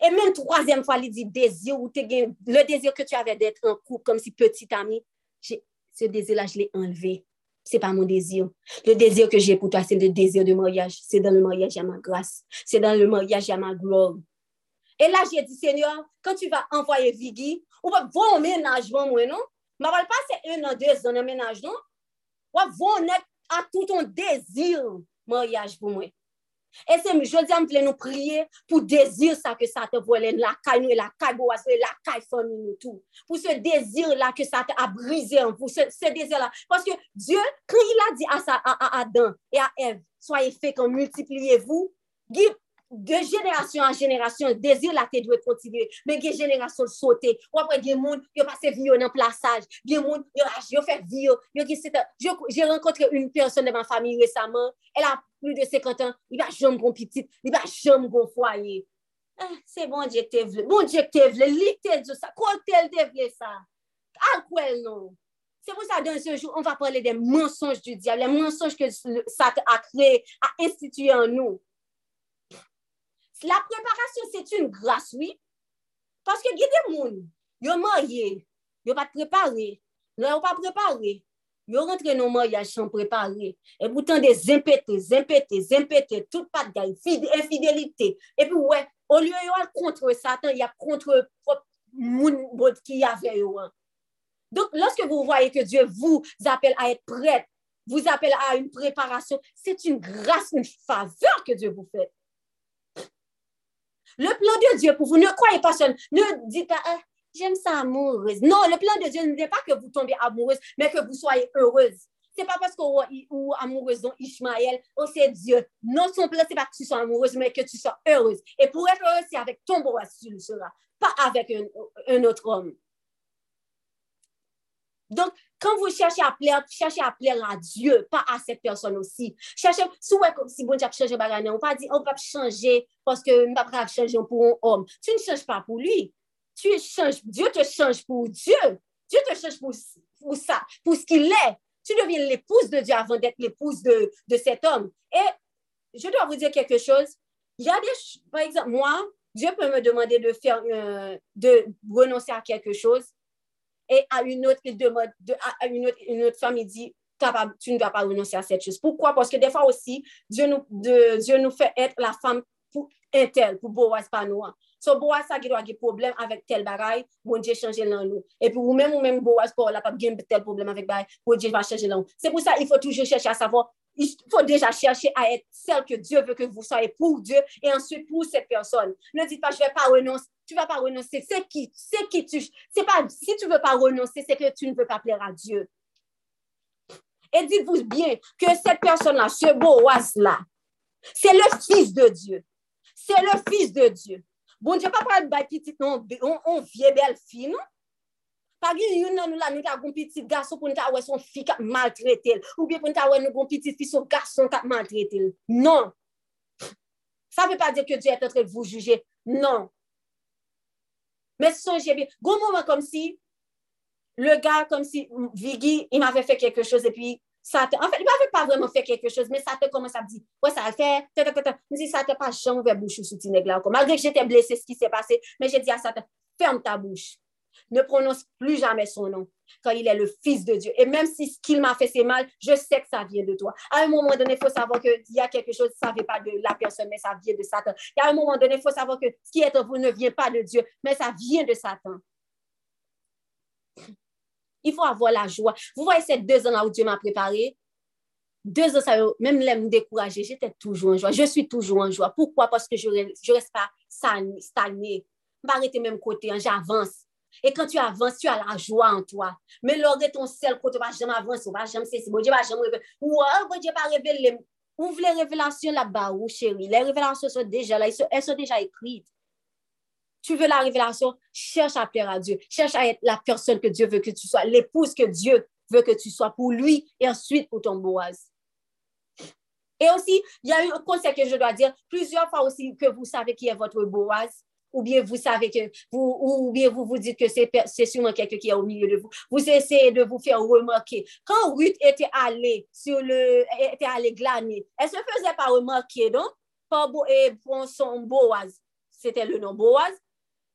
Et même troisième fois, il dit, désir, ou le désir que tu avais d'être en couple comme si petit ami, ce désir-là, je l'ai enlevé c'est pas mon désir. Le désir que j'ai pour toi, c'est le désir de mariage. C'est dans le mariage, il y a ma grâce. C'est dans le mariage, il y a ma gloire. Et là, j'ai dit, Seigneur, quand tu vas envoyer Vigui, ou va bon ménagement, moi, non? Ma va passer un an, deux ans un ménage, non? Ou va bon à tout ton désir mariage pour moi. Et c'est, je dis, je nous prier pour désir ça que ça te voulait, la caille nous, la caille boas, la caille famille nous tout. Pour ce désir-là que ça t'a brisé en vous, ce, désir-là. Parce que Dieu, quand il a dit à, ça, à, Adam et à Ève, soyez féconds, multipliez-vous, de génération en génération, le de jenerasyon an jenerasyon, dezir la te dwe kontinue, men gen jenerasyon sote, wapre gen moun, yo pase vyo nan plasaj, gen moun, yo, yo fè vyo, yo gen setan, jè renkontre un person de man fami resaman, el a plus de 50 an, li ba jom kon pitit, li ba jom kon fwaye, ah, se bon djek te vle, bon djek te vle, li te djo sa, kon tel te vle sa, al kwen nou, Se pou sa dan se jou, on va pale de mensonj du diable, mensonj ke sa a kre, a instituye an nou. La préparation, c'est une grâce, oui. Parce que il y a des gens, ils ont marié, ils n'ont pas préparé, ils n'ont pas préparé. Ils ont rentré dans le mariage sans préparer. Et pourtant, des impétés, impétés, impétés, toute pas de infidélité. Et puis, ouais, au lieu de contre Satan, il y a contre le qui avait. Donc, lorsque vous voyez que Dieu vous appelle à être prête, vous appelle à une préparation, c'est une grâce, une faveur que Dieu vous fait. Le plan de Dieu pour vous, ne croyez pas seul. Ne dites pas, ah, j'aime ça amoureuse. Non, le plan de Dieu ne dit pas que vous tombez amoureuse, mais que vous soyez heureuse. C'est pas parce que vous amoureuse dont Ishmaël, oh c'est Dieu. Non, son plan, c'est pas que tu sois amoureuse, mais que tu sois heureuse. Et pour être heureuse, c'est avec ton bois, tu le seras, pas avec un, un autre homme. Donc, quand vous cherchez à plaire, cherchez à plaire à Dieu, pas à cette personne aussi. Cherchez, si vous si bon Dieu changer bagane, on pas dire, on va changer parce que on va changer pour un homme. Tu ne changes pas pour lui. Tu changes, Dieu te change pour Dieu. Dieu te change pour, pour ça, pour ce qu'il est. Tu deviens l'épouse de Dieu avant d'être l'épouse de, de cet homme. Et je dois vous dire quelque chose. il y a des, par exemple, moi, Dieu peut me demander de faire, euh, de renoncer à quelque chose. Et à une autre, il une autre, femme, il dit, tu ne dois pas renoncer à cette chose. Pourquoi? Parce que des fois aussi, Dieu nous, Dieu nous fait être la femme pour un tel, pour Boaz, pas nous. Hein. So, Boaz, ça, qui doit avoir problème avec tel bagaille, bon Dieu change dans nous. Et puis, ou même, ou même Boaz, pour la pas tel problème avec bagaille, bon Dieu va changer nous. C'est pour ça qu'il faut toujours chercher à savoir il faut déjà chercher à être celle que Dieu veut que vous soyez pour Dieu et ensuite pour cette personne. Ne dites pas, je ne vais pas renoncer. Tu vas pas renoncer. C'est qui, c'est qui tu, c'est pas, si tu veux pas renoncer, c'est que tu ne veux pas plaire à Dieu. Et dites-vous bien que cette personne-là, ce Boaz-là, c'est le fils de Dieu. C'est le fils de Dieu. Bon Dieu, pas prendre une petite, non, on, vieille belle fille, non? Pas gen yon nan nou la nou ta gon petit garçon pour nous ta son fille qui maltraité ou bien pour nous nou gon petit fille son garçon qui maltraité. Non. Ça ne veut pas dire que Dieu est en train de vous juger. Non. Mais songez bien, gon moment comme si le gars, comme si Viggy, il m'avait fait quelque chose et puis Satan, en fait, il m'avait pas vraiment fait quelque chose, mais Satan commence à me dire, ouais, ça a fait, je dis, Satan, pas jamais ouvert bouche sous là. Malgré que j'étais blessée, ce qui s'est passé, mais j'ai dit à Satan, ferme ta bouche ne prononce plus jamais son nom quand il est le Fils de Dieu. Et même si ce qu'il m'a fait, c'est mal, je sais que ça vient de toi. À un moment donné, il faut savoir qu'il y a quelque chose, ça ne vient pas de la personne, mais ça vient de Satan. À un moment donné, il faut savoir que ce qui est en vous ne vient pas de Dieu, mais ça vient de Satan. Il faut avoir la joie. Vous voyez ces deux ans là où Dieu m'a préparé, deux ans, même l'aime décourager, j'étais toujours en joie. Je suis toujours en joie. Pourquoi? Parce que je ne reste pas stagné. Je ne arrêter même côté, hein, j'avance. Et quand tu avances, tu as la joie en toi. Mais lors de ton seul côté, tu vas jamais avancer, ne vas jamais cesser. Bon Dieu va jamais révéler. Ou bon Dieu va révéler. Ouvre les révélations là-bas, ou chérie. Les révélations sont déjà là, elles sont déjà écrites. Tu veux la révélation, cherche à plaire à Dieu. Cherche à être la personne que Dieu veut que tu sois, l'épouse que Dieu veut que tu sois pour lui et ensuite pour ton Boaz. Et aussi, il y a un conseil que je dois dire plusieurs fois aussi que vous savez qui est votre Boaz ou bien vous savez que vous, ou bien vous vous dites que c'est sûrement quelqu'un qui est au milieu de vous. Vous essayez de vous faire remarquer. Quand Ruth était allée sur le, était allée glaner, elle se faisait pas remarquer, non? Par, et pour son Boaz, c'était le nom Boaz,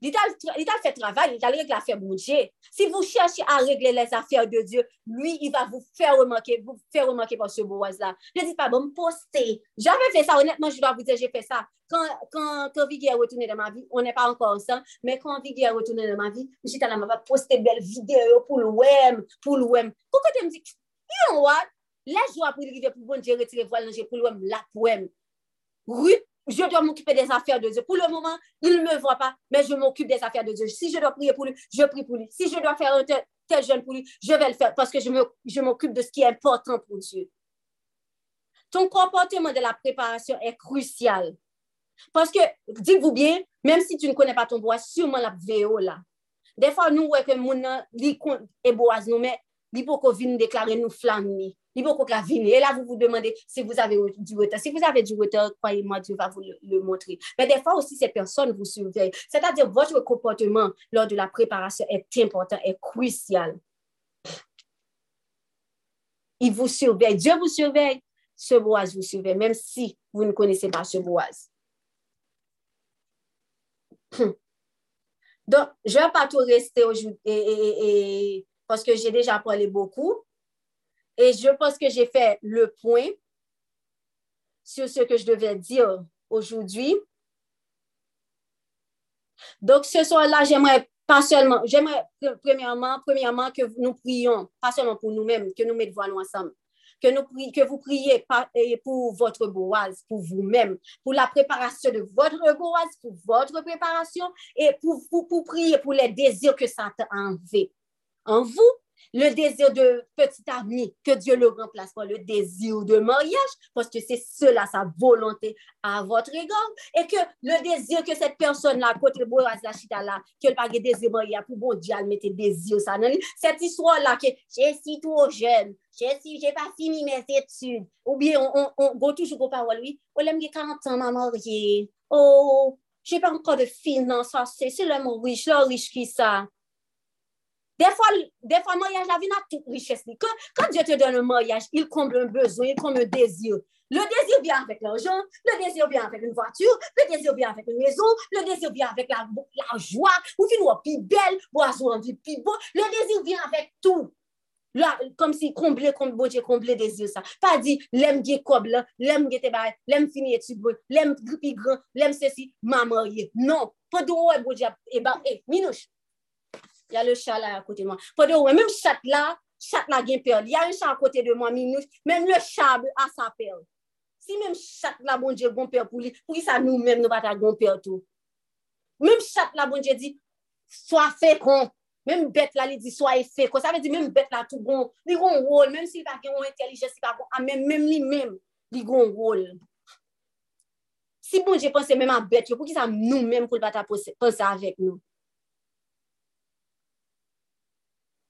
il t'a fait travail, il t'a régler l'affaire de Dieu. Si vous cherchez à régler les affaires de Dieu, lui, il va vous faire remarquer, vous faire remarquer par ce Boaz-là. Ne dites pas, bon, me poster. J'avais fait ça, honnêtement, je dois vous dire, j'ai fait ça. Quand, quand, quand est retourné dans ma vie, on n'est pas encore ensemble, mais quand Viggy est retourné dans ma vie, j'étais là, m'a posté belle vidéo pour le web, pour le web. Pourquoi tu me dis, you know what? Laisse-moi pour lui pour bon Dieu retirer voile, pour le web, la poème. Ruth je dois m'occuper des affaires de Dieu. Pour le moment, il ne me voit pas, mais je m'occupe des affaires de Dieu. Si je dois prier pour lui, je prie pour lui. Si je dois faire un tel, jeûne pour lui, je vais le faire parce que je m'occupe de ce qui est important pour Dieu. Ton comportement de la préparation est crucial. Parce que, dites-vous bien, même si tu ne connais pas ton bois, sûrement la VO là. Des fois, nous, ouais, que mon et boise nous, mais il faut qu'on vienne déclarer nous flammer il faut qu'on venir. Et là, vous vous demandez si vous avez du retard. Si vous avez du retard, croyez-moi, Dieu va vous le, montrer. Mais des fois aussi, ces personnes vous surveillent. C'est-à-dire, votre comportement lors de la préparation est important, est crucial. Il vous surveille. Dieu vous surveille. Ce boise vous surveille, même si vous ne connaissez pas ce boise. Donc, je ne vais pas tout rester aujourd'hui parce que j'ai déjà parlé beaucoup. Et je pense que j'ai fait le point sur ce que je devais dire aujourd'hui. Donc, ce soir-là, j'aimerais pas seulement, j'aimerais premièrement, premièrement que nous prions, pas seulement pour nous-mêmes, que nous mettons ensemble, que, nous que vous priez pour votre boise, pour vous-même, pour la préparation de votre boise, pour votre préparation et pour, pour, pour prier pour les désirs que Satan a enlevé en vous le désir de petit ami, que Dieu le remplace par le désir de mariage, parce que c'est cela sa volonté à votre égard, et que le désir que cette personne-là, côté Boaz la chita-là, qu'elle pas de désir mariage, pour bon Dieu, elle mette désir ça non? cette histoire-là, que j'ai si trop jeune, j'ai si, j'ai pas fini mes études, ou bien, on, on, on, toujours aux paroles, oui, on l'aime 40 ans, ma mariée, oh, j'ai pas encore de finances, c'est seulement riche, le riche qui ça, Des fois, des fois, le mariage, la vie n'a toute richesse. Quand, quand Dieu te donne un mariage, il comble un besoin, il comble un désir. Le désir vient avec l'argent, le désir vient avec une voiture, le désir vient avec une maison, le désir vient avec la, la joie, ou finir plus belle, boisson en vie plus beau. Le désir vient avec tout. Là, comme si combler, comme bon Dieu, combler désir ça. Pas dit, l'aime gay cob là, l'aime gay te bail, l'aime fini étude l'aime plus grand, l'aime ceci, ma mariée. Non. Pas de ouais, bon Dieu, et bah, eh, minouche. il y a le chat là à côté de moi. Pendant ouais, même chat là, chat là gain peur. Il y a un chat à côté de moi, minus, même le chat a sa peur. Si même chat là, bon Dieu, bon père pour lui, pour ça nous-mêmes, nous pas ta bon père tout. Même chat là, bon Dieu dit, sois fécond. Même bête là, il dit, sois fécond. Ça veut dire, même bête là, tout bon. Il a un rôle, même s'il pas une intelligence, il pas bon. Même, même lui-même, il a un rôle. Si bon Dieu pense même à bête, pour qui ça nous-mêmes, pour pas penser avec nous.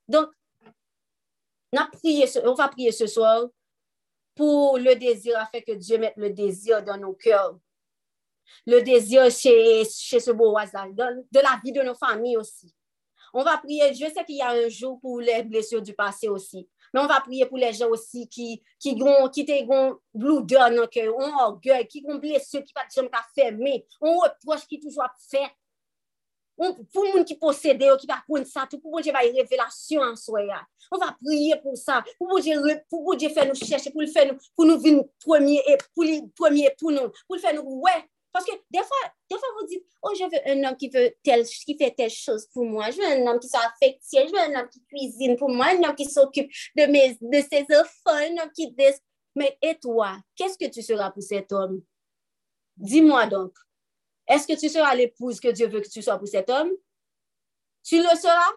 Donc, on, va prier ce soir pour le désir, afin que Dieu mette le désir dans nos cœurs. Le désir chez, chez ce beau hasard, de la vie de nos familles aussi. On va prier, je sais qu'il y a un jour pour les blessures du passé aussi. Mais on va prier pour les gens aussi qui qui ont qui dans cœur, ont orgueil, qui ont blessures qui pas jamais fermé, ont reproche qui toujours fait pou moun ki posede yo, ki pa kwen sa, tout pou bonje bay revelasyon an soya. On va priye pou sa, pou bonje fè nou chèche, pou fè nou, pou nou vi nou premier, e, pou li premier pou nou, pou fè nou wè. Paske defa, defa vous dit, oh je veux un homme qui, veut tel, qui fait telle chose pou moi, je veux un homme qui soit affectier, je veux un homme qui cuisine pou moi, un homme qui s'occupe de, de ses enfants, un homme qui... Des... Mais et toi, qu'est-ce que tu seras pou cet homme? Dis-moi donc. Est-ce que tu seras l'épouse que Dieu veut que tu sois pour cet homme? Tu le seras?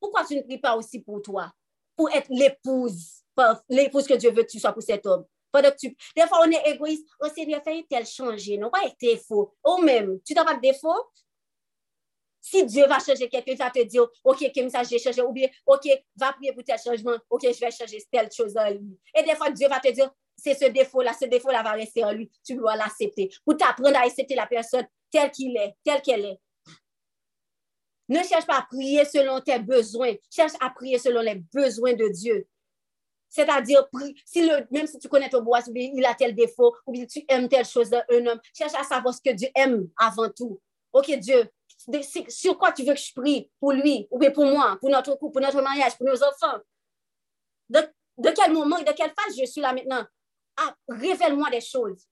Pourquoi tu ne pries pas aussi pour toi? Pour être l'épouse, l'épouse que Dieu veut que tu sois pour cet homme. Tu... Des fois, on est égoïste. Oh Seigneur, fais tel changer. Non, pas être défaut. Ou même, tu n'as pas de défaut? Si Dieu va changer quelqu'un, il va te dire, OK, comme ça, j'ai changé. Ou bien, OK, va prier pour tel changement. OK, je vais changer telle chose. Et des fois, Dieu va te dire, c'est ce défaut-là, ce défaut-là va rester en lui. Tu dois l'accepter. Pour t'apprendre à accepter la personne telle qu'il est, telle qu'elle est. Ne cherche pas à prier selon tes besoins. Cherche à prier selon les besoins de Dieu. C'est-à-dire, si le, même si tu connais ton bois, il a tel défaut, ou bien tu aimes telle chose d'un homme, cherche à savoir ce que Dieu aime avant tout. OK, Dieu, sur quoi tu veux que je prie? Pour lui, ou bien pour moi, pour notre couple, pour notre mariage, pour nos enfants? De, de quel moment et de quelle phase je suis là maintenant? Ah, révèle-moi des choses.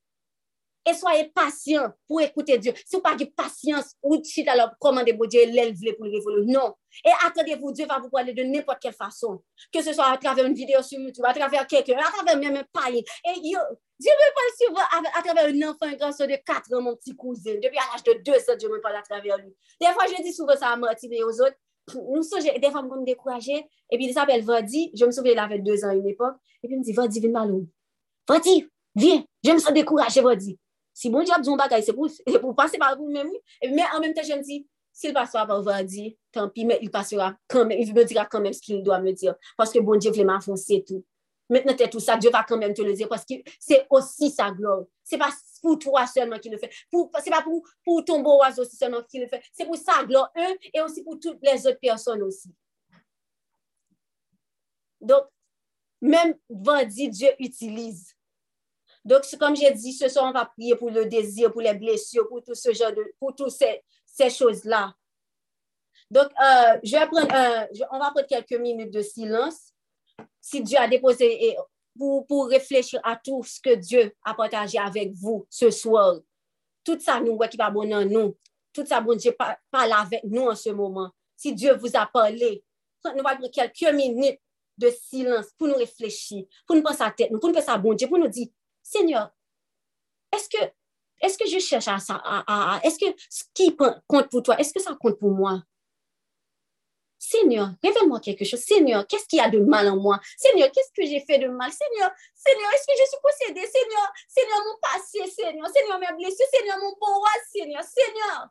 Et soyez patient pour écouter Dieu. Si vous pas de patience, ou si alors commandez pour Dieu, l'élève pour le révéler. Non. Et attendez-vous, Dieu va vous parler de n'importe quelle façon. Que ce soit à travers une vidéo sur YouTube, à travers quelqu'un, à travers même un païen. Et Dieu me parle souvent à, travers un enfant, un grand de 4 ans, mon petit cousin. Depuis l'âge de 2 ans, Dieu me parle à travers lui. Des fois, je dis souvent ça à Martine et aux autres. Nous sommes des fois, me décourager. Et puis, il s'appelle Vadi. Je me souviens, il avait 2 ans à une époque. Et puis, il me dit, Vadi, viens Vadi, viens, je me sens découragé, Vadi. Si bon Dieu a besoin de c'est pour, passer par vous-même. Mais en même temps, je me dis, s'il passera par Vadi, tant pis, mais il passera quand même, il me dira quand même ce qu'il doit me dire. Parce que bon Dieu voulait m'enfoncer tout. Maintenant, tout ça, Dieu va quand même te le dire parce que c'est aussi sa gloire. C'est pas pour toi seulement qu'il le fait. C'est pas pour, ton beau oiseau seulement qu'il le fait. C'est pour sa gloire, un, et aussi pour toutes les autres personnes aussi. Donc, même Vadi, Dieu utilise. Donc, comme j'ai dit, ce soir, on va prier pour le désir, pour les blessures, pour tout ce genre de, pour toutes ces, ces choses-là. Donc, euh, je vais on va prendre quelques minutes de silence. Si Dieu a déposé, et pour, pour réfléchir à tout ce que Dieu a partagé avec vous ce soir. Tout ça, nous, qui va bon en nous. Tout ça, bon Dieu parle avec nous en ce moment. Si Dieu vous a parlé, nous allons prendre quelques minutes de silence pour nous réfléchir, pour nous penser à tête, pour nous penser à bon Dieu, pour nous dire, Seigneur, est-ce que, est que je cherche à ça? est-ce que ce qui compte pour toi, est-ce que ça compte pour moi? Seigneur, révèle-moi quelque chose. Seigneur, qu'est-ce qu'il y a de mal en moi? Seigneur, qu'est-ce que j'ai fait de mal? Seigneur, Seigneur, est-ce que je suis possédée? Seigneur, Seigneur, mon passé, Seigneur, Seigneur, mes blessures, Seigneur, mon pouvoir, Seigneur, Seigneur.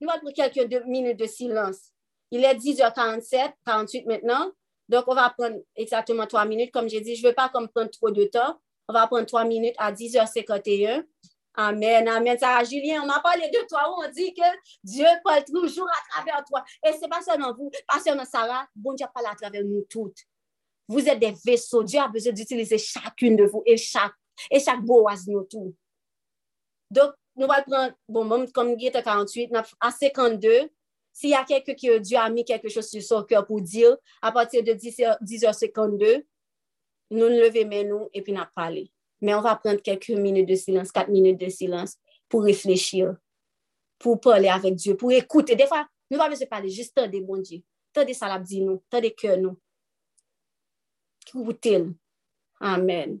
Nous allons prendre quelques minutes de silence. Il est 10h47, 48 maintenant. Donc, on va prendre exactement trois minutes. Comme j'ai dit, je ne veux pas prendre trop de temps. On va prendre trois minutes à 10h51. Amen, amen. Sarah Julien, on a parlé de toi, on dit que Dieu parle toujours à travers toi. Et c'est pas seulement vous, pas seulement Sarah, bon Dieu parle à travers nous toutes. Vous êtes des vaisseaux. Dieu a besoin d'utiliser chacune de vous et chaque, et chaque boaz nous tous. Donc, nous allons prendre, bon, même comme il était 48, à 52, s'il y a quelqu'un que Dieu a mis quelque chose sur son cœur pour dire, à partir de 10h, 10h52, nou leve men nou epi nap pale. Men an va prent kelke minute de silans, kat minute de silans pou reflechir, pou pale avek Diyo, pou ekoute. De fwa, nou va vese pale, jist tade bon Diyo, tade salabdi nou, tade kè nou. Koutel. Amen.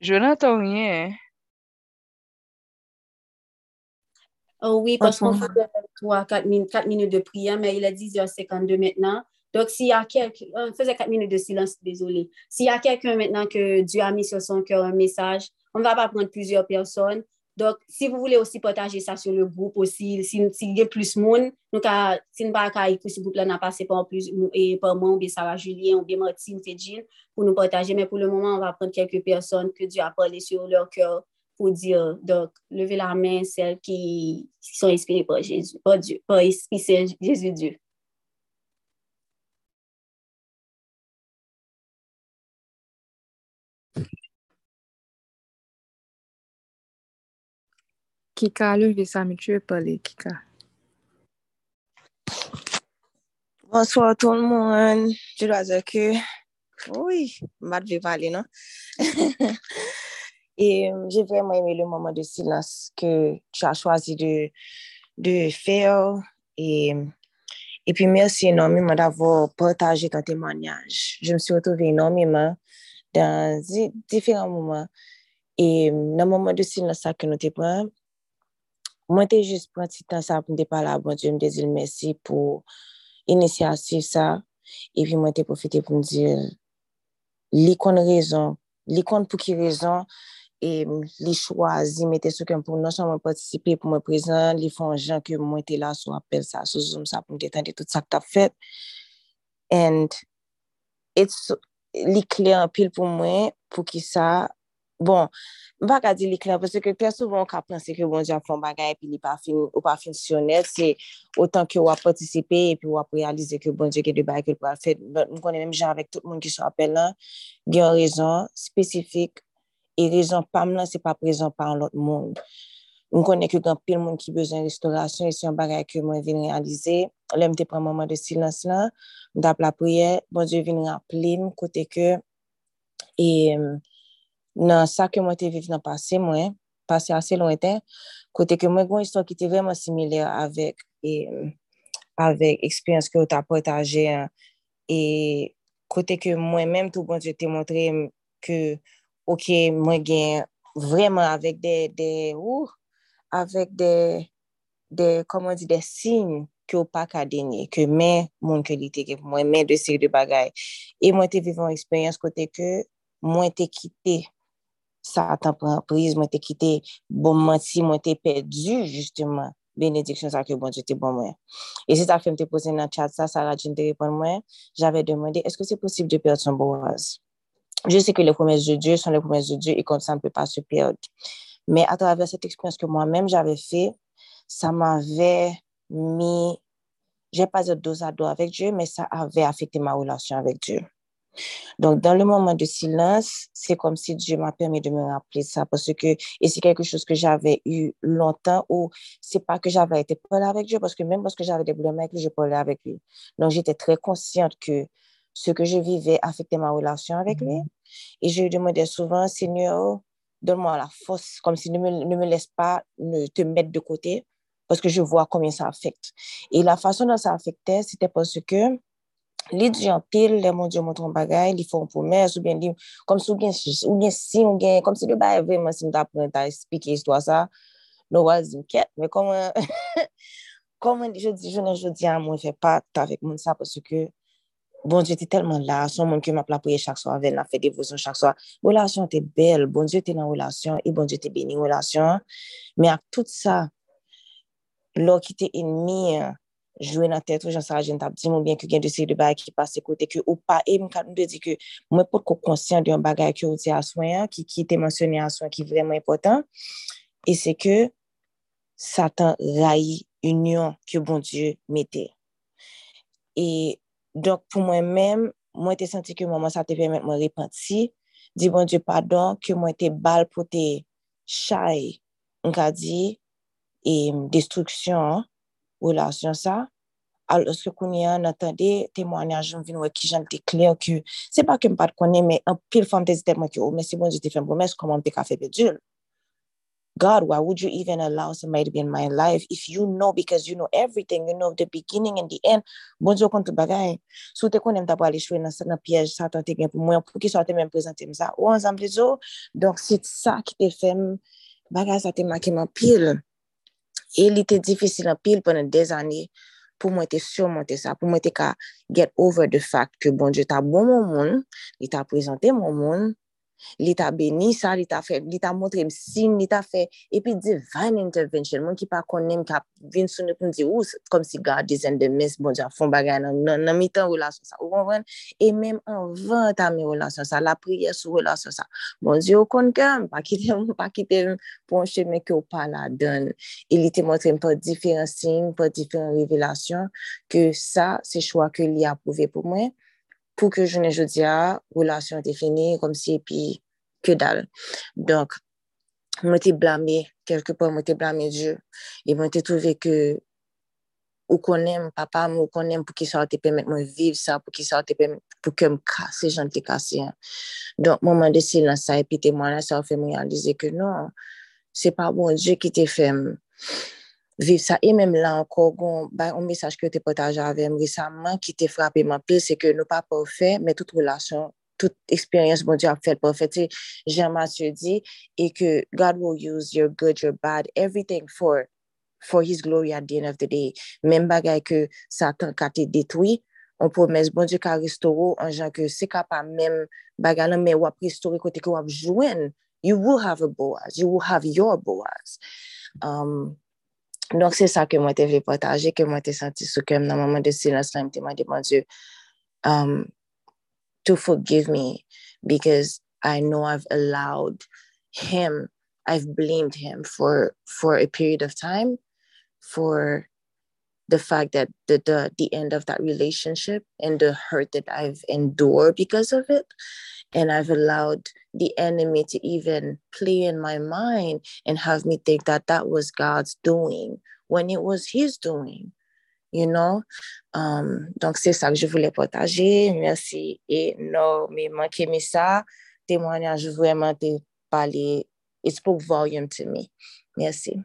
Je n'entends rien. Oh oui, parce qu'on fait 3, 4 minutes, 4 minutes de prière, mais il est 10h52 maintenant. Donc, s'il y a quelqu'un, on faisait 4 minutes de silence, désolé. S'il y a quelqu'un maintenant que Dieu a mis sur son cœur un message, on ne va pas prendre plusieurs personnes. Donc, si vous voulez aussi partager ça sur le groupe aussi, s'il y a plus de monde, si nous ce groupe-là, n'a passé par plus, et par moi, ou bien Sarah Julien, ou bien Martine, Fedjil, pour nous partager. Mais pour le moment, on va prendre quelques personnes que Dieu a parlé sur leur cœur pour dire, donc, levez la main, celles qui sont inspirées par Jésus, par Dieu, par Jésus Dieu. Kika, leve sa mi tue pale, Kika. Bonsoir tout le monde. Je dois dire que, oui, mat vive aller, non? Et euh, j'ai vraiment aimé le moment de silence que tu as choisi de, de faire. Et, et puis merci énormément d'avoir partagé ton témoignage. Je me suis retrouvée énormément dans différents moments. Et euh, dans le moment de silence que nous te prenons, Mwen te jist pranti tan sa pou mwen te pala bon Diyo, mwen te zil mersi pou inisyatif sa. E pi mwen te profite pou mwen zil li kon rezon, li kon pou ki rezon, e li chwazi mwen te souken pou non son mwen patisipe pou mwen prezan, li fon jan ke mwen te la sou apel sa, sou zoom sa pou mwen te tende tout sa k ta fet. And it's... li kle an pil pou mwen pou ki sa Bon, mpa ka di li kler, pwese ke kler souvan ka pranse ke bon di ap fon bagay epi li pa fin, ou pa fin syonel, se otan ke wap patisipe epi wap realize ke bon di ke de bagay ke l pou al fet. M konen menm jan avèk tout moun ki sou apel lan, gen rezon spesifik, e rezon pam lan se pa prezon pa an lot moun. M konen ke gen pil moun ki bezon restaurasyon, e se yon bagay ke mwen vin realize, lèm te pran mouman de silans lan, m tap la priye, bon di vin rap lim, kote ke, e... nan sa ke mwen te viv nan pase mwen, pase ase lonten, kote ke mwen gwen istwa ki te vreman simile avèk e, avèk eksperyans ke ou ta potaje e kote ke mwen menm tou bon je te montre ke ok mwen gen vreman avèk de, de ou, avèk de, de, koman di, de sin ke ou pa ka denye, ke men moun ke li te gen, mwen men de seri de bagay. E mwen te viv an eksperyans kote ke mwen te kite sa atan prise, mwen te kite bon manti, mwen te perdu justement, benediksyon sa ke bon jete bon mwen. E se ta fèm te pose nan chat sa, sa la jen te repon mwen, jave demande, eske se posib de perde son boaz? Je se ke le promès de Dieu son le promès de Dieu et kon sa ne peut pas se perde. Mais a travers cette expérience que moi-même j'avais fait, ça m'avait mis, je vais pas dire dos à dos avec Dieu, mais ça avait affecté ma relation avec Dieu. Donc, dans le moment de silence, c'est comme si Dieu m'a permis de me rappeler ça parce que, et c'est quelque chose que j'avais eu longtemps ou c'est pas que j'avais été parler avec Dieu parce que même lorsque j'avais des problèmes avec lui, je parlais avec lui. Donc, j'étais très consciente que ce que je vivais affectait ma relation avec lui. Et je lui demandais souvent, Seigneur, donne-moi la force, comme si ne me, ne me laisse pas ne te mettre de côté parce que je vois combien ça affecte. Et la façon dont ça affectait, c'était parce que Li di an pil, le moun diyo moun ton bagay, li fon pou mes, ou bien li, kom sou gen, ou gen si, ou gen, kom si li ba evèman si mta pou mwen ta espike istwa sa, nou waz di mket, me koman, koman di jodi, jounen jodi an mwen fe pat avèk moun sa, pwosou ke, bon diyo te telman la, son moun ke m ap la pouye chak so avel, na fe devosyon chak so, relasyon te bel, bon diyo te nan relasyon, e bon diyo te beni relasyon, me ak tout sa, lò ki te enmi an, jwe nan tèt ou jan sa jen tap di moun bien ki gen de se de bagay ki pase kote ki ou pa e mwen kat nou de di ki mwen pot ko konsyen de yon bagay ki ou di aswen ki, ki te mensyonè aswen ki vreman important e se ke satan rayi union ki bon die mette e donk pou mwen men mwen te senti ki mwen mwen sa te permette mwen repenti di bon die padon ki mwen te bal pou te chay mwen ka di e destruksyon relasyon sa, aloske kounye an atande, temwanyaj m vin wè ki jan te kler ki, se pa ke m pat konen, me an pil fante zite mwen ki, oh, men si bon, jete fèm promes, koman pe ka fe pe djul? God, why would you even allow somebody to be in my life if you know, because you know everything, you know the beginning and the end, bonjou kontou bagay. Sou te konen ta pa li chwe nan piyej sa tan te gen pou mwen, pou ki sa te men prezante m sa, ou an zanm le zo, donk si sa ki te fèm, bagay sa te makim an pil. E li te difisil an pil pwenen dez anye pou mwen te surmonte sa, pou mwen te ka get over the fact ke bon, je ta bon moun moun, li ta prezante moun moun, Li ta beni sa, li ta, fe, li ta montre msin, li ta fe, epi divine intervention, moun ki pa konen ka vin sou nou pou mdi ou, kom si God dizen de mes, bon ja, fon bagay nan, nan, nan mi tan relasyon sa, ou konwen, e menm an vant a mi relasyon sa, la priye sou relasyon sa, bon diyo kon kem, pa kite m, pa kite m, pon cheme ke ou pa la don, e li te montre m pa diferent sin, pa diferent revelasyon, ke sa se chwa ke li apouve pou mwen, pou ke jounen jodi a, relasyon te fini, kom si epi ke dal. Donk, mwen te blame, kelke po mwen te blame Diyo, e mwen te touve ke ou konen papa mwen, ou konen pou ki sa te pemet mwen viv sa, pou ki sa te pemet pou ke m kase, jan te kase. Donk, mwen mwen de silan sa, epi te mwen la sa, ou fe mwen realize ke non, se pa bon Diyo ki te fem. viv sa. E menm la anko, gon, ba yon mesaj ki yo te potaje avem resaman ki te frape man pil, se ke nou pa poufe, men tout relasyon, tout eksperyans bon di ap fel poufe. Te, Jean Mathieu di, e ke God will use your good, your bad, everything for, for his glory at the end of the day. Men bagay ke satan ka te detwi, On promes, bon diyo ka restoro an jan ke se ka pa menm bagay lan, men wap restore kote ke wap jwen. You will have a Boaz. You will have your Boaz. Um, donc c'est ça que moi te vle partager, que moi te senti sou kem nan moment de silence la, mte mande bon Dieu um, to forgive me because I know I've allowed him, I've blamed him for, for a period of time for the fact that the, the the end of that relationship and the hurt that I've endured because of it. And I've allowed the enemy to even play in my mind and have me think that that was God's doing when it was His doing, you know? Um, donc, c'est ça que je voulais partager. Merci énormément, Kémissa. Témoignage vraiment de parler. It spoke volume to me. Merci.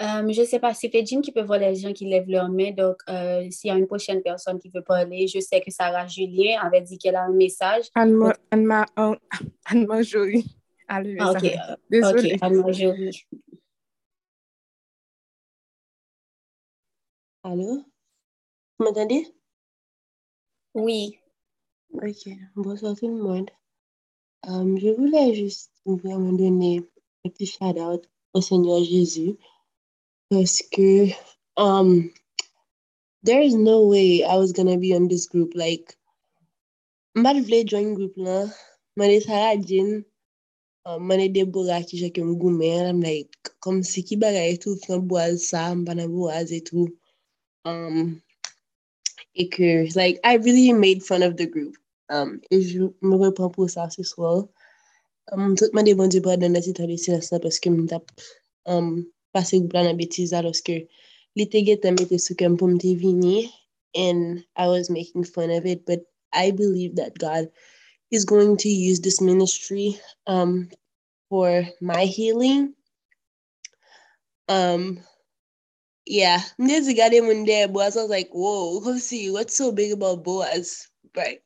Euh, je ne sais pas, c'est Fedjin qui peut voir les gens qui lèvent leur main. Donc, euh, s'il y a une prochaine personne qui veut parler, je sais que Sarah Julien avait dit qu'elle a un message. Anne-Marjorie. Ah, ok, ok, Anne-Marjorie. Allô? Vous m'entendez? Oui. Ok, bonsoir tout le monde. Um, je voulais juste vraiment donner un petit shout-out au Seigneur Jésus Paske, um, there is no way I was gonna be on this group. Like, mbat vle join group lan, mwene Sarah Jean, mwene um, Deborah ki jake mgoumen, I'm like, kom se ki bagay etou, fran boaz sa, mbana boaz etou. Um, e ke, like, I really made fun of the group. Um, e jou, mwen repon pou sa se swal. Mwen um, tout mwen de bon di pa dan nasi tali silas na paske mwen tap, um, passé plan de bêtises lorsque l'été guette mettait sous comme pour me vini and I was making fun of it but I believe that God is going to use this ministry um, for my healing. Um, yeah, there's a guy in there, Boaz. I was like, whoa, see, what's so big about Boaz? Right.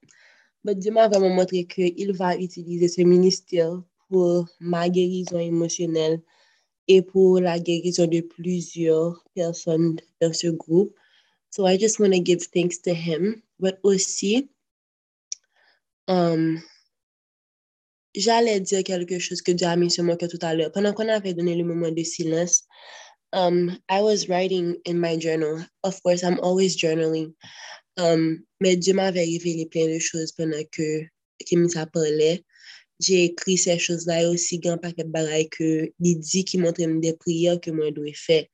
But Dieu m'a vraiment montré qu'il va utiliser ce ministère pour ma guérison émotionnelle et pour la guérison de plusieurs personnes dans ce groupe. So I just want to give thanks to him. But aussi, um, j'allais dire quelque chose que Dieu a mis sur mon cœur tout à l'heure. Pendant qu'on avait donné le moment de silence, um, I was writing in my journal. Of course, I'm always journaling. Um, mais Dieu m'avait révélé plein de choses pendant que Kémissa parlait. J'ai écrit ces choses-là et aussi un paquet de bagailles que Didi qui montre des prières que moi je dois faire.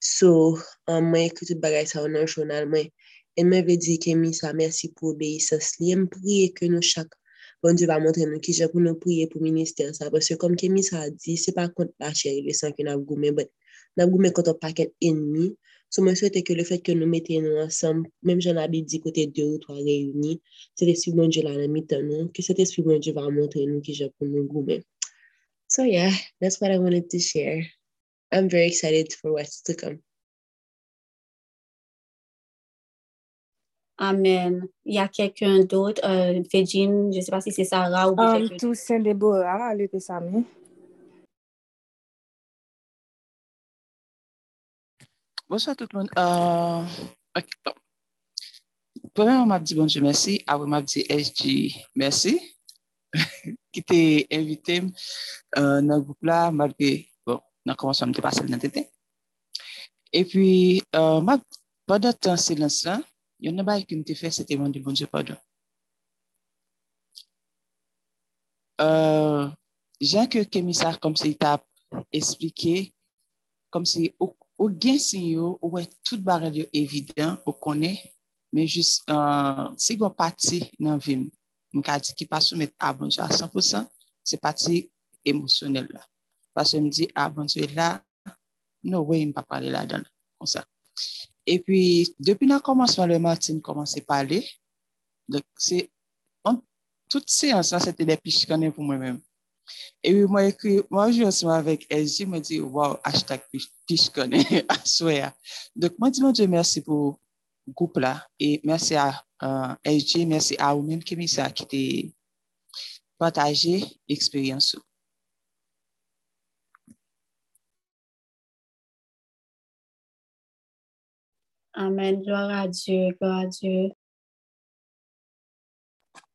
So, en moi, écrit tout bagaille ça dans le journal. Moi. Et moi, je dire que mi ça, merci pour l'obéissance. Je prie que nous chaque bon Dieu va montrer nous qui j'ai pour nous prier pour le ministère. Ça. Parce que comme Kemi ça a dit, c'est pas contre la chair et le sang que nous avons goûté, mais bon, nous avons goûté contre un paquet d'ennemis So, mwen souwete ke le fet ke nou mette nou ansam, menm jan la di kote 2 ou 3 reyuni, se te mwen di la nan mitan nou, ke se te mwen di va montre nou ki japon nou goumen. So yeah, that's what I wanted to share. I'm very excited for what's to come. Amen. Il y a quelqu'un d'autre, euh, Fedjin, je ne sais pas si c'est Sarah ou... Um, Toussaint Deborah, elle était. Bonsoy tout moun. Uh, ok, bon. Pwemè mwen map di bonjou mersi, avè map di SG mersi. ki te evite uh, nan goup la, malbe, bon, nan konwansyon mwen te pasel nan tete. E pi, uh, map, padan tan silans la, yon nan bay ki mwen te fe, se te mwen di bonjou padan. Jan ke kemisa kom se si tap esplike, kom se si, ou ou gen sin yo, ou wè tout barel yo evident, ou konè, men jist, uh, se gwa pati nan vim, mwen ka di ki pa soumet abonjou a 100%, se pati emosyonel la. Paswe di abonjou la, nou wè mpa pale la dan, kon sa. E pi, depi nan komansman le Martin komanse pale, dek se, an, tout se ansan, se te depi chikane pou mwen mèm. E pi mwen ekri, mwen jou ansan avèk LG, mwen di, wow, hashtag pish konen, aswe ya. Dok mwen di mwen di mersi pou goup la, e mersi a LG, mersi a ou mèm kemi sa ki te pataje eksperyansou. Amen. Gloire à Dieu. Gloire à Dieu.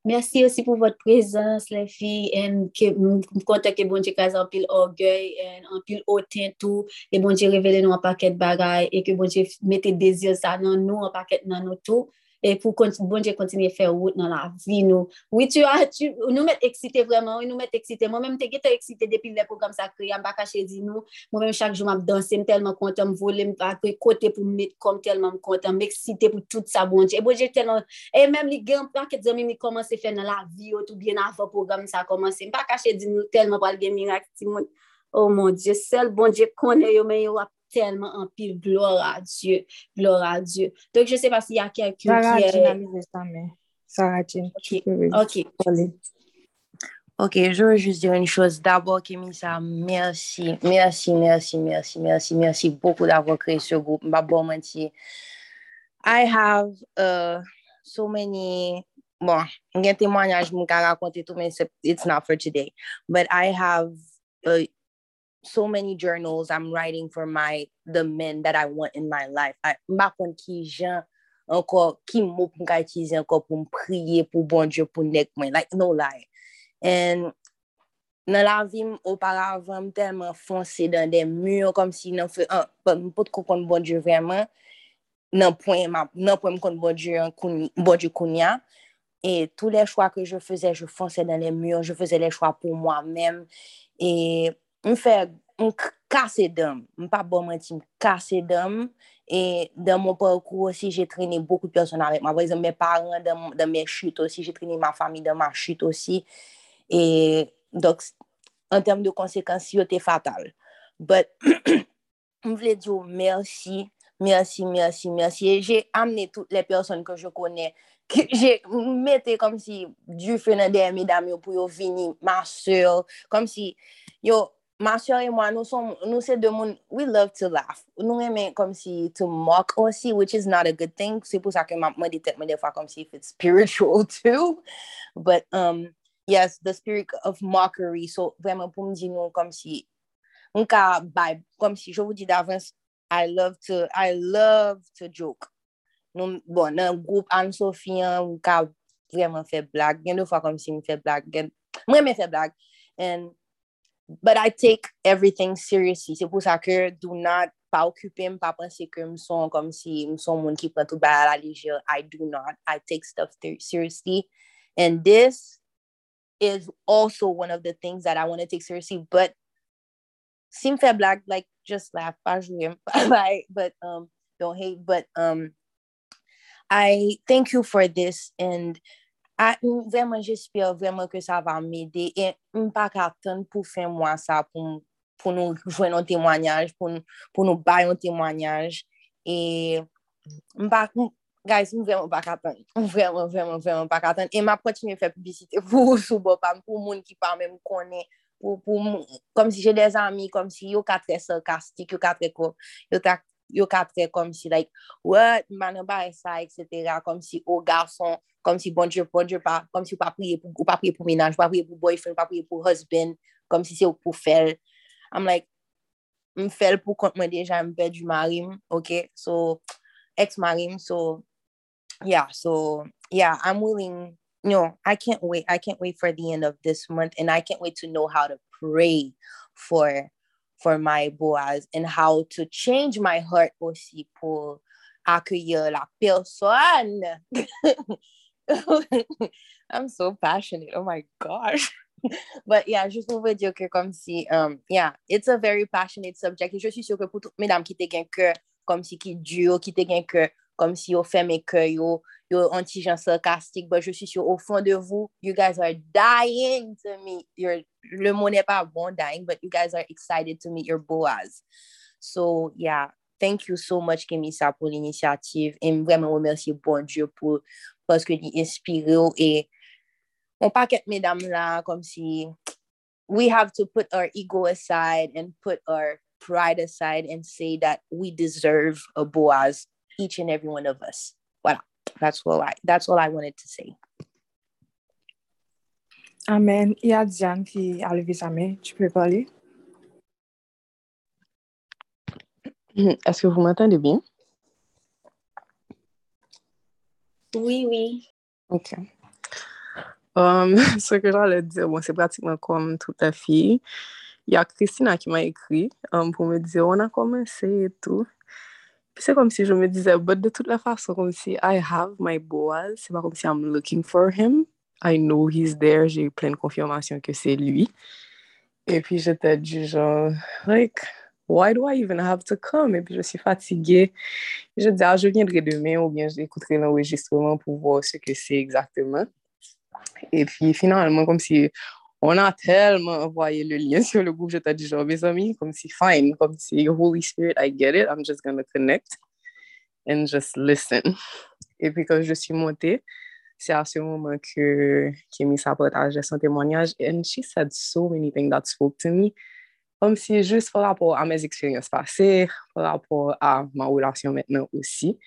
Merci aussi pour votre présence, les filles. Et que nous comptons que bon Dieu a un pile orgueil, un pile hautain tout. Et bon Dieu révèle nous un paquet de bagailles. Et que bon Dieu mette désir ça dans nous, un paquet dans nous tout. e pou bonje kontinye fè wout nan la vi nou. Oui, tu a, tu, nou met eksite vreman, nou met eksite. Mwen mèm te gete eksite depi le program sa kriya, mba kache di nou, mwen mèm chak jou map danse, m'm m telman kontan, m m'm vole, m'm m akwe kote pou m met kom telman m kontan, m eksite pou tout sa bonje. E bonje telman, e mèm li gen plan ke zami mi komanse fè nan la vi ou tout bien avan program sa komanse. M pa kache di nou telman pal gen mirak ti moun. Oh mon dieu, sel bonje konen yo men yo ap tellement en pile. Gloire à Dieu. Gloire à Dieu. Donc, je ne sais pas s'il y a quelqu'un qui est... Sarah Jean, Ok. Ok. Ok, je veux juste dire une chose. D'abord, Kémissa, merci, merci, merci, merci, merci, merci beaucoup d'avoir créé ce groupe. Ma bon menti. I have uh, so many, bon, un témoignage, je vais raconter tout, mais it's not for today. But I have uh, so many journals I'm writing for my, the men that I want in my life. Mbakon ki jan, anko, ki mou pou mga itize anko pou mpriye, pou bon Diyo, pou nek mwen. Like, no lie. And, nan la vim oparavan, mtelman fonse dan den mure, kom si nan fe, an, mpot ko kon bon Diyo vreman, nan pwen m kon bon Diyo konya. Et tous les choix que je faisais, je fonçais dans les murs, je faisais les choix pour moi-même. Et m fè, m kase dam, m pa bon menti, m kase dam, e dan mon parkour osi, jè trene beaucoup person avèk ma, vèzèm, mè paran dan mè chute osi, jè trene ma fami dan ma chute osi, e, dok, an tem de konsekans, yo te fatal, but, m vle diyo, mersi, mersi, mersi, mersi, e jè amne tout le person ke jè konè, Jè mette kom si Dieu fè nan dermi dam yo pou yo vini, ma sèl, kom si yo ma soeur et moi, nous, sommes, nous c'est deux moun, we love to laugh. Nous aimons comme si to mock aussi, which is not a good thing. C'est pour ça que ma, moi, détecte des fois comme si if it's spiritual too. But, um, yes, the spirit of mockery. So, vraiment, pour me dire nous, comme si, on ka, by, comme si, je vous dis d'avance, I love to, I love to joke. Nou, bon, nan group Anne-Sophie, mou ka vreman fe blag. Gen nou fwa kom si mou fe blag. Gen, mwen me fe blag. And, But I take everything seriously. C'est pour ça que do not pas occuper, pas penser que me sont comme si me sont monde qui prend tout à la légère. I do not. I take stuff seriously. And this is also one of the things that I want to take seriously. But seem fair black, like just laugh, pas jouer, but um don't hate. But um I thank you for this and A, vreman jespere vreman ke sa va m'ede e m pa kapten pou fè mwa sa pou, pou nou jwen nou temwanyaj, pou, pou nou bay nou temwanyaj e m pa, guys, m vreman pa kapten m vreman, vreman, vreman pa kapten e m ap kontinye fè publicite pou soubo pam pou moun ki pa mè m konen pou, pou kom si jè des ami kom si yo katre sarkastik, yo katre ko yo ka yo katre kom si like, what, man ba e sa, etc, kom si oh, o garson kom si bon dieu, bon dieu pa, kom si ou pa priye pou, ou pa priye pou minaj, ou pa priye pou boyfriend, ou pa priye pou husband, kom si se ou pou fel. I'm like, m fel pou kont mwen deja m pe du marim, ok, so, ex marim, so, yeah, so, yeah, I'm willing, no, I can't wait, I can't wait for the end of this month, and I can't wait to know how to pray for, for my Boaz, and how to change my heart aussi pou accueillir la personne I'm so passionate. Oh my gosh. But yeah, juste pour vous dire que comme si, um, yeah, it's a very passionate subject. Et je suis sûre que pour toutes mesdames qui te gagnent cœur, comme si qui dur, qui te gagnent cœur, comme si yo, yo anti-gens sarcastique, but je suis sûre au fond de vous, you guys are dying to meet your, le mot n'est pas bon dying, but you guys are excited to meet your Boaz. So yeah, thank you so much Kemisa pour l'initiative. Et vraiment remercier bon Dieu pour parce que inspiré et on paquet mesdames là comme si we have to put our ego aside and put our pride aside and say that we deserve a Boaz each and every one of us. Voilà. That's all I that's all I wanted to say. Amen. Il y a Diane qui a levé sa main. Tu peux parler? Est-ce que vous m'entendez bien? Oui, oui. OK. Um, ce que j'allais dire, bon, c'est pratiquement comme toute la fille. Il y a Christina qui m'a écrit um, pour me dire, on a commencé et tout. C'est comme si je me disais, but de toute la façon, comme si I have my Boaz, c'est pas comme si I'm looking for him. I know he's there, j'ai eu plein de confirmation que c'est lui. Et puis j'étais du genre, like, why do I even have to come? Et puis je suis fatiguée. Je dis, ah, je viendrai demain ou bien j'écouterai l'enregistrement pour voir ce que c'est exactement. Et puis finalement, comme si on a tellement envoyé le lien sur le groupe, j'étais du genre, mes amis, comme si fine, comme si Holy Spirit, I get it, I'm just gonna connect and just listen. Et puis quand je suis montée, c'est à ce moment que Kimi a partagé son témoignage and she said so many things that spoke to me. Comme si juste par rapport à mes expériences passées, par rapport à ma relation maintenant aussi.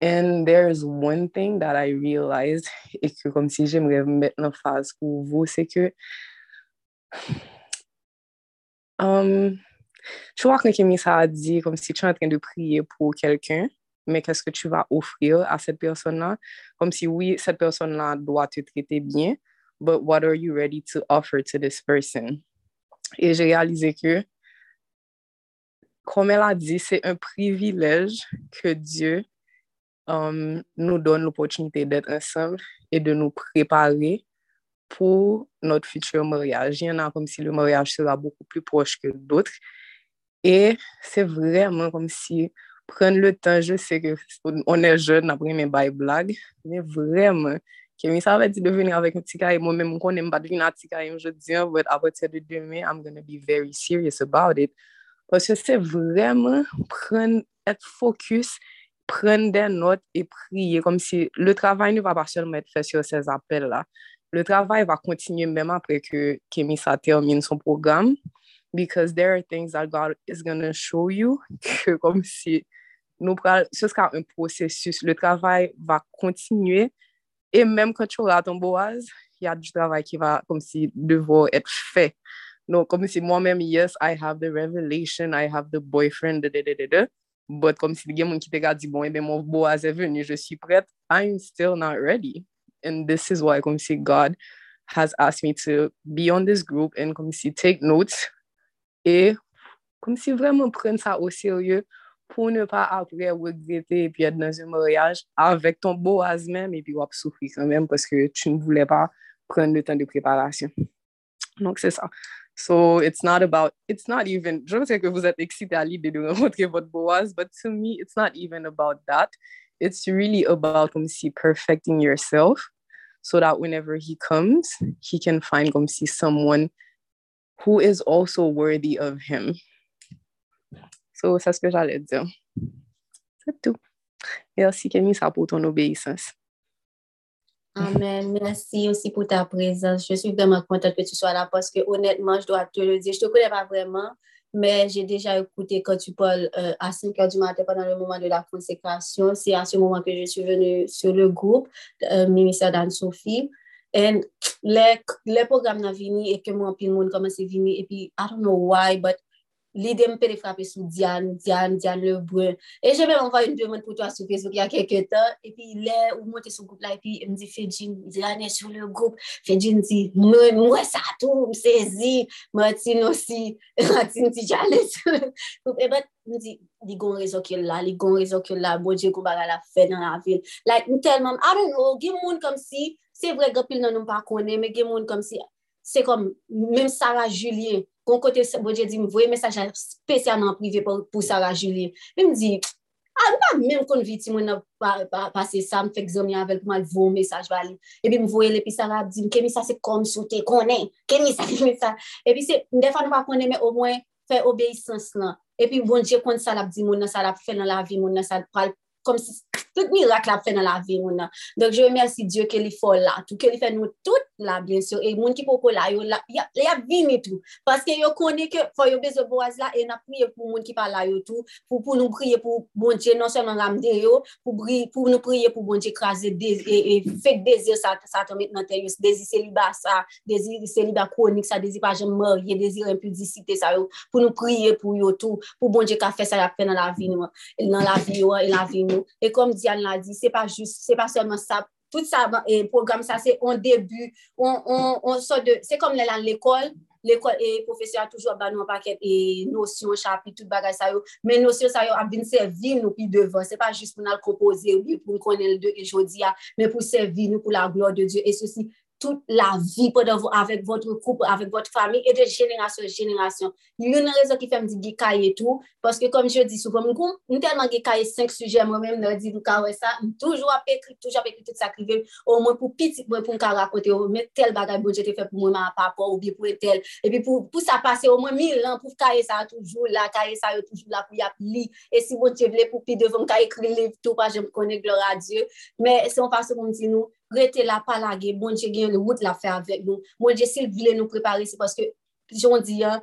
And there's one thing that I realized, et que comme si j'aimerais mettre en phase pour vous, c'est que um, tu vois quand Kémy ça a dit comme si tu es en train de prier pour quelqu'un, mais qu'est-ce que tu vas offrir à cette personne-là? Comme si oui, cette personne-là doit te traiter bien, but what are you ready to offer to this person? Et j'ai réalisé que, comme elle a dit, c'est un privilège que Dieu um, nou don l'opportunité d'être ensemble et de nous préparer pour notre futur mariage. Il y en a comme si le mariage sera beaucoup plus proche que d'autres. Et c'est vraiment comme si prendre le temps, je sais qu'on est jeune après mes bails blagues, mais vraiment, Kemi, sa va di de veni avèk Ntikae, mwen mwen konen mba dvin a Ntikae, mwen je diyan, but apotè de demè, I'm gonna be very serious about it. Pwè se se vremen pren et fokus prendre des notes et prier, comme si le travail ne va pas seulement être fait sur ces appels-là. Le travail va continuer même après que Kemisa termine son programme, because there are things that God is going to show you, que comme si nous pral, ce sera un processus. Le travail va continuer, et même quand tu auras ton boise, il y a du travail qui va comme si devoir être fait. Donc, comme si moi-même, yes, I have the revelation, I have the boyfriend, da, da, da, da, But kom si gen moun ki te ka di, bon, ebe, moun bo a ze veni, je suis prête, I'm still not ready. And this is why kom si God has asked me to be on this group and kom si take notes e kom si vremen pren sa o serye pou ne pa apre regrete epi et nan zyon moryaj avèk ton bo az mèm epi wap soufri kan mèm paske tu n voulè pa pren le tan de preparasyon. Donc, c'est ça. So, it's not about, it's not even, je sais que vous êtes excité à l'idée de rencontrer votre but to me, it's not even about that. It's really about comme si perfecting yourself so that whenever he comes, he can find comme si someone who is also worthy of him. So, c'est ce que j'allais dire. C'est tout. Merci, Camille, ça pour ton obéissance. Amen. Merci aussi pour ta présence. Je suis vraiment contente que tu sois là parce que honnêtement, je dois te le dire, je ne te connais pas vraiment, mais j'ai déjà écouté quand tu parles euh, à 5 heures du matin pendant le moment de la consécration. C'est à ce moment que je suis venue sur le groupe euh, Ministère d'Anne-Sophie. Et les, les programmes sont venus et que moi, puis le monde commence à venir. Et puis, I don't know why, but l'idée me fait frapper sous Diane, Diane, Diane Lebrun. Et j'ai même envoyé une demande pour toi sur Facebook il y a quelques temps. Et puis là, on monte sur le groupe là, et puis il me dit, Fedjine, Diane est sur le groupe. Fedjin dit, moi, moi, ça tout, me saisit. Martine aussi, Martine dit, j'allais sur le groupe. Et ben, il me dit, il y a un réseau qui est là, il y a un réseau qui est là, bon Dieu, qu'on va la faire dans la ville. Like, tellement, I don't know, il y a monde comme si, c'est vrai, que pile non, on pas connaît, mais il y a monde comme si, c'est comme, même Sarah Julien, kon kote bodje di m voye mesajan spesyalman prive pou, pou Sarah Julien. Men m di, a m pa men kon viti mwen ap pase pa, pa, sa, m fek zon yanvel pou m al voye mesaj bali. E pi m voye le pi Sarah ap di, m kemi sa se kom soute, konen, kemi sa, kemi sa. E pi se, m defan wap konen, men o mwen fe obeysans lan. E pi m bonje kon salap di moun nan salap fe nan la vi moun nan salap pral, kom si tout mirak la fe nan la vi moun nan. Donk je remersi Diyo ke li fol la, tou ke li fe nou tout la blensyon, e moun ki poko la, yo la, ya, ya vini tou, paske yo kone ke fo yo bezo boaz la, e na priye pou moun ki pa la yo tou, pou, pou nou priye pou bon Diyo, non seman ramde yo, pou, bri, pou nou priye pou bon Diyo krasi, e, e fek dezir sa, sa to met nan teryo, dezi seliba sa, dezi seliba konik sa, dezi pa jem morye, dezi impudicite sa yo, pou nou priye pou yo tou, pou bon Diyo ka fe sa la fe nan la vi nou, nan la vi yo, nan la vi nou, e kom Diane l'a di, se pa just, se pa seman sa, tout sa eh, program sa se on debu, on, on, on so de, se kom lè lan l'ekol, l'ekol e profesyon toujou ban nou paket e nosyon, chapit, tout bagay sa yo, men nosyon sa yo ap vin servi nou pi devan, se pa jist pou nan l'kopoze, ou pou konen l'de e jodi ya, men pou servi nou pou la gloa de Diyo, e sosi toute la vie pendant vous, avec votre couple, avec votre famille et de génération en génération. Il y a une raison qui fait me dire et tout, parce que comme je dis souvent, nous tellement cahier cinq sujets moi-même, nous dit nous ça, toujours écrit, toujours écrit tout ça au moins pour petit pour pour raconter, mais tel bagage bon Dieu fait pour moi par rapport ou bien pour tel et puis pour pour ça passer au moins 1000 ans pour cahier ça toujours là, cahier ça toujours là pour y lire. Et si bon Dieu voulait pour puis devant cahier écrit livre tout pas je me connais gloire à Dieu, mais c'est on passe comme dit nous rete la palage, moun je gen yon wout la fe avèk nou, moun je sil vile nou prepare, se paske, joun di ya,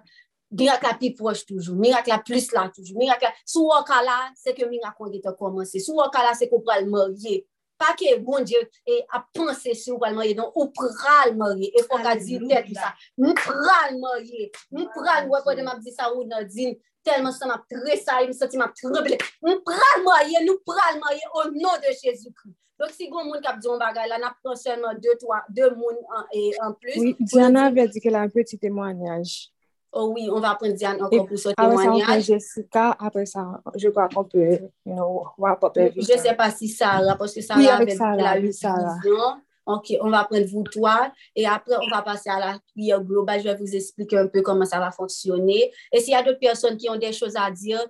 mirak la pi proj toujou, mirak la plus la toujou, mirak la, sou wakala, se ke mirak kon gete komanse, sou wakala se ko pral morye, pa ke moun je e, a panse se ou pral morye, don ou pral morye, e fok a di tè tout sa, mi pral morye, mi pral wakon de map di sa ou nan din, telman sa map tre sa, mi soti map tre ble, mi pral morye, nou pral morye, o nou de Jezou Christ. Donc, si vous avez qui dit bagage, là, on a seulement deux, trois, deux moun et en plus. Oui, Diana avait dit qu'elle a un petit témoignage. Oh oui, on va prendre Diane encore pour ce témoignage. Après ça, Jessica. Après ça, je crois qu'on peut, you know, wrap up Je ne sais pas si Sarah, parce que Sarah oui, la Sarah. Ok, on va prendre vous toi et après on va passer à la prière globale. Je vais vous expliquer un peu comment ça va fonctionner. Et s'il y a d'autres personnes qui ont des choses à dire,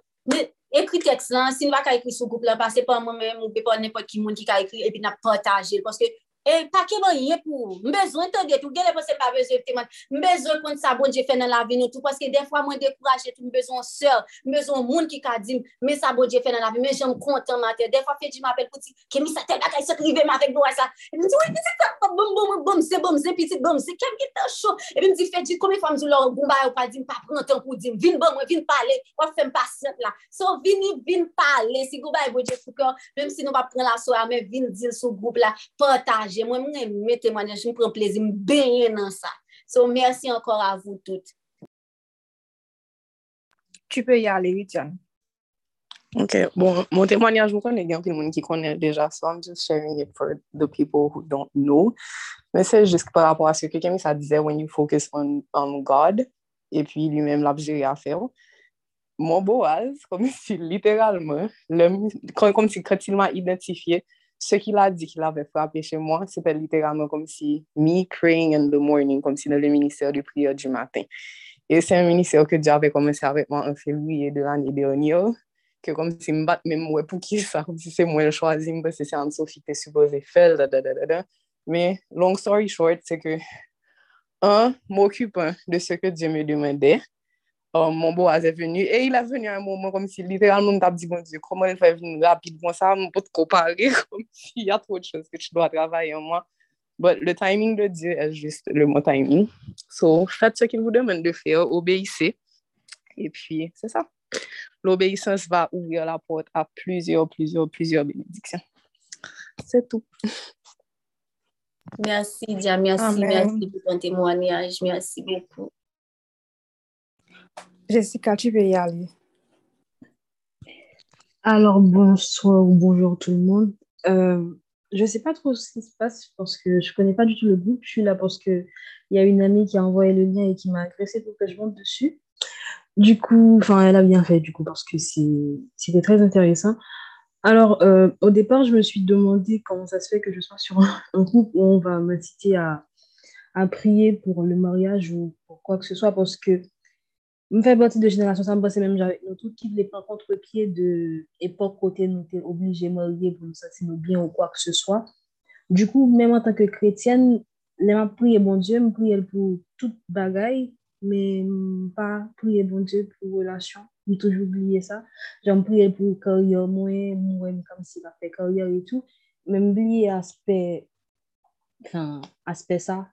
ekri teks lan, si nou va ka ekri sou goup lan, pa se pa mwen mwen mwen pe pa nepot ki moun ki ka ekri, epi na potaje, paske E pake bon ye pou, mbezwen te de tou, gele pou se pa bezwen te man, mbezwen kon sa bon je fè nan la vi nou tou, paske defwa mwen dekouraje tou, mbezwen sèl, mbezwen moun ki ka dim, mbe sa bon je fè nan la vi, mbe jèm kontan matè, defwa fè di m'apel apel pouti, kemi sa tel bakay se krive ma vek do a sa, e mi di, wè, piti sa, bom, bom, bom, se bom, se piti, bom, se kem ki ta chou, e mi di, fè di, komi fòm di lò, goumba yo pa dim, pa prantan pou dim, vin bom, vin pale, wè fèm pasyant la, so vini, vin pale, si goumba yo bo je fukor, mèm si nou va pran la so partaje, mwen mwen mwen temanaj, mwen pren plezi, mwen benye nan sa. So, mersi ankor avou tout. Tu pe yale, Rityan. Ok, bon, mon témoignage, vous connaissez bien, quelqu'un qui connaît déjà ça, I'm just sharing it for the people who don't know. Mais c'est juste par rapport à ce que Camille, ça disait, when you focus on um, God, et puis lui-même l'abjurer à faire. Mon boaz, comme si littéralement, le, comme, comme si quand il m'a identifié, ce qu'il a dit qu'il avait frappé chez moi, c'était littéralement comme si me praying in the morning, comme si dans le ministère de prière du matin. Et c'est un ministère que Dieu avait commencé avec moi en février de l'année dernière, que comme si me bat même ouais, pour qui ça, comme si c'est moi le choisi, parce que c'est Anne-Sophie qui était supposée faire, da, da, da, da, Mais long story short, c'est que, un, m'occupant de ce que Dieu me demandait, Oh, mon Boaz est venu et il est venu à un moment comme si littéralement on t'a dit bon Dieu comment il fait venir rapidement ça on peut te comparer comme s'il y a trop de choses que tu dois travailler en moi. Mais le timing de Dieu est juste le mot timing. So faites ce qu'il vous demande de faire obéissez. Et puis c'est ça. L'obéissance va ouvrir la porte à plusieurs plusieurs plusieurs bénédictions. C'est tout. Merci Dia. Merci merci pour ton témoignage. Merci beaucoup Jessica, tu peux y aller. Alors, bonsoir ou bonjour tout le monde. Euh, je ne sais pas trop ce qui se passe parce que je ne connais pas du tout le groupe. Je suis là parce qu'il y a une amie qui a envoyé le lien et qui m'a agressé pour que je monte dessus. Du coup, enfin, elle a bien fait du coup parce que c'était très intéressant. Alors, euh, au départ, je me suis demandé comment ça se fait que je sois sur un, groupe où on va m'inciter à, à prier pour le mariage ou pour quoi que ce soit parce que me fait partie de génération, ça me même avec nous tous qui les pas contre-pied de époque côté nous étions obligés marier pour nous sentir bien ou quoi que ce soit. Du coup, même en tant que chrétienne, les prié bon Dieu, me prier pour toute bagaille, mais pas prier bon Dieu pour relation. J'ai toujours oublié ça. J'ai prié pour carrière, moi, moi, comme si va faire carrière et tout. Même oublié aspect, enfin, aspect ça,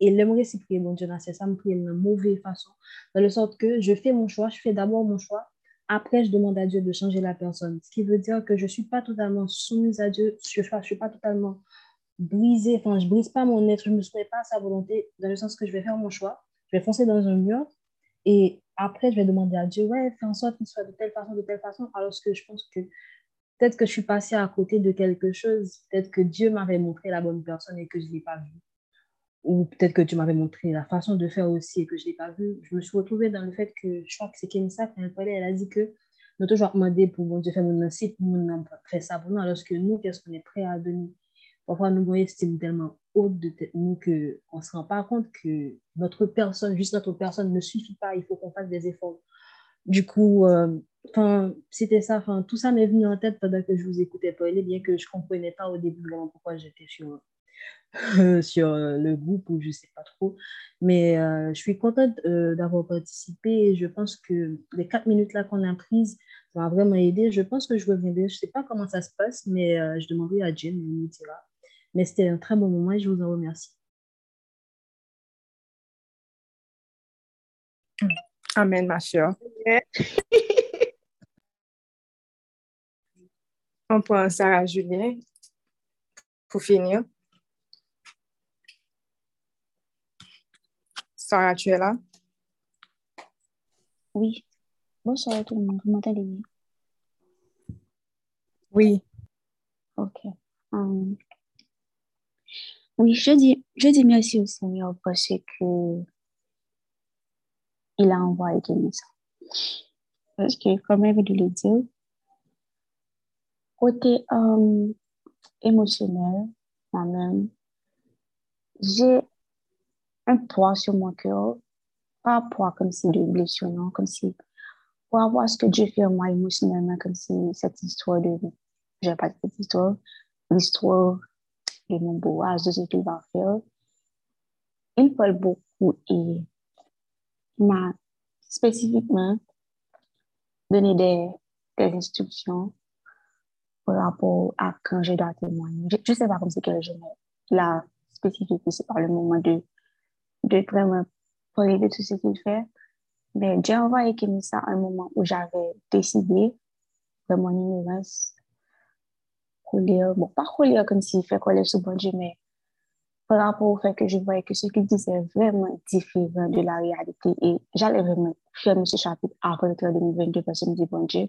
et l'aimerait si prier mon Dieu, c'est ça me prier de mauvaise façon. Dans le sens que je fais mon choix, je fais d'abord mon choix, après je demande à Dieu de changer la personne. Ce qui veut dire que je ne suis pas totalement soumise à Dieu, je ne suis pas totalement brisée, enfin je ne brise pas mon être, je ne me soumets pas à sa volonté, dans le sens que je vais faire mon choix, je vais foncer dans un mur, et après je vais demander à Dieu, ouais, fais en sorte qu'il soit de telle façon, de telle façon, alors que je pense que peut-être que je suis passée à côté de quelque chose, peut-être que Dieu m'avait montré la bonne personne et que je ne l'ai pas vue ou peut-être que tu m'avais montré la façon de faire aussi et que je ne l'ai pas vu, je me suis retrouvée dans le fait que je crois que c'est Kenissa, quand elle parlait, elle a dit que nous toujours demandé pour bon Dieu faire mon site, pour faire ça pour nous, alors que nous, qu'est-ce qu'on est prêt à donner? Parfois, nous voyons estime tellement haute de nous qu'on ne se rend pas compte que notre personne, juste notre personne ne suffit pas, il faut qu'on fasse des efforts. Du coup, euh, c'était ça, tout ça m'est venu en tête pendant que je vous écoutais parler, bien que je ne comprenais pas au début vraiment pourquoi j'étais sur sur euh, le groupe ou je sais pas trop. Mais euh, je suis contente euh, d'avoir participé et je pense que les quatre minutes là qu'on a prises, ça m'a vraiment aidé. Je pense que je reviendrai. Je sais pas comment ça se passe, mais je demanderai à Jim, il me dira. Mais c'était un très bon moment et je vous en remercie. Amen, ma soeur. On prend Sarah Julien pour finir. Sarah, tu es là? Oui. Bonsoir tout le monde. Vous m'entendez bien? Oui. Ok. Um, oui, je dis, je dis merci au Seigneur parce que il a envoyé ça. Parce que, comme elle vient de le dire, côté um, émotionnel, moi-même, j'ai un poids sur mon cœur, pas un poids comme si de blessure, non, comme si pour avoir ce que Dieu fait en moi émotionnellement, comme si cette histoire de, je pas cette histoire, l'histoire de mon boaz, de ce qu'il va faire, il parle beaucoup et m'a spécifiquement donné des, des instructions par rapport à quand je dois témoigner. Je ne sais pas comme c'est quel journée. Là, spécifique, c'est par le moment de de vraiment parler de tout ce qu'il fait. Mais j'ai envoyé ça à un moment où j'avais décidé de mon ignorance, bon, pas lire comme s'il fait coller sous bon Dieu, mais par rapport au fait que je voyais que ce qu'il disait vraiment différent de la réalité et j'allais vraiment fermer ce chapitre avant le 2022 parce que je me dis, bon Dieu,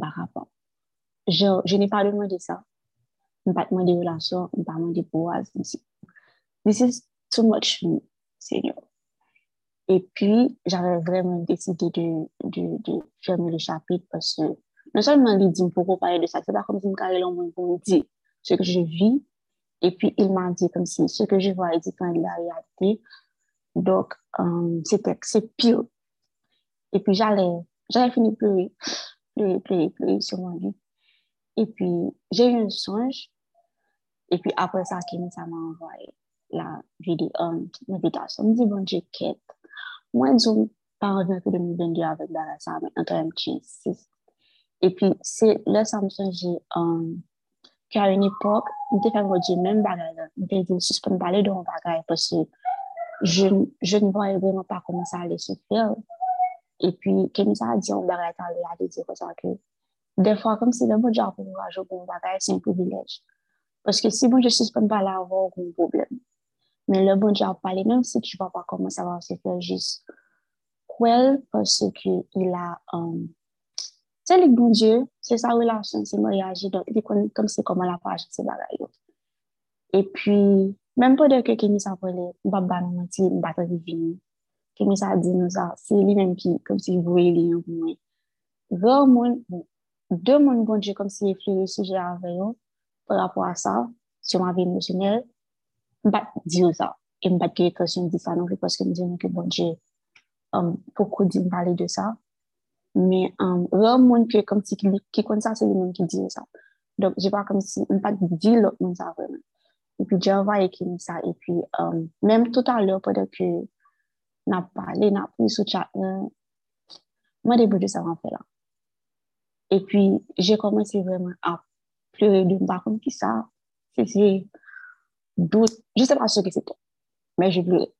par rapport. Je, je n'ai pas demandé ça. Je n'ai pas demandé de relation, je n'ai pas demandé de pouvoir. This is too much Seigneur. Et puis, j'avais vraiment décidé de, de, de, fermer le chapitre parce que non seulement il dit pourquoi parler de ça, c'est pas comme si me pour me dire ce que je vis. Et puis, il m'a dit comme si ce que je vois est différent de la réalité. Donc, euh, c'était, c'est pire. Et puis, j'allais, j'avais fini de pleurer, pleurer, pleurer, pleurer sur mon lit. Et puis, j'ai eu un songe. Et puis, après ça, Kémy, ça m'a envoyé la vidéo, l'invitation. Je me dis, bon, je ne pas revenir que 2022 avec dans la salle, mais entre un petit Et puis, c'est là, ça me j'ai qu'à une époque, je fait mon Dieu même bagarre. Je me dit, suspendre parler de mon bagarre parce que je, se faire. Et puis, comme ça a elle a des fois, comme si le bon Dieu a pour mon bagarre, c'est un privilège. Parce que si bon, je là, avoir Men le bon diya pale, menm si tu pa pa koman sa va se fè jis kwel, pwese ki il a, um, se lik bon diyo, se sa relasyon, se mwen reagi, don, di kon, kom se koman la pa aji se bagay yo. E pi, menm pou de ke kemi sa pale, mbap ba mwen ti mbata di vini, kemi sa di nou sa, se li menm ki, kom si vwe li yon mwen. Vè ou moun, bon, de moun bon diyo, kom si e li flou yon suje avè yo, pou rapwa sa, souman vi emosyonel, bat diyo sa. E m bat ki ekosyon di sa nou ki poske m diyo nou ki bon diye um, pokou di m pale de sa. Me um, re moun ki kom si ki kon sa se li moun ki diyo sa. Donk je pa kom si m pat di lot moun sa vremen. E pi diyo va ekim sa. E pi um, menm tout alè pwede ki nap pale, nap ni sou chat nan. Mwen debou de sa van fe la. E pi jè komanse vremen ap pleure de m bakon ki sa. Se se... 12, je ne sais pas ce que c'était, mais je pleurais.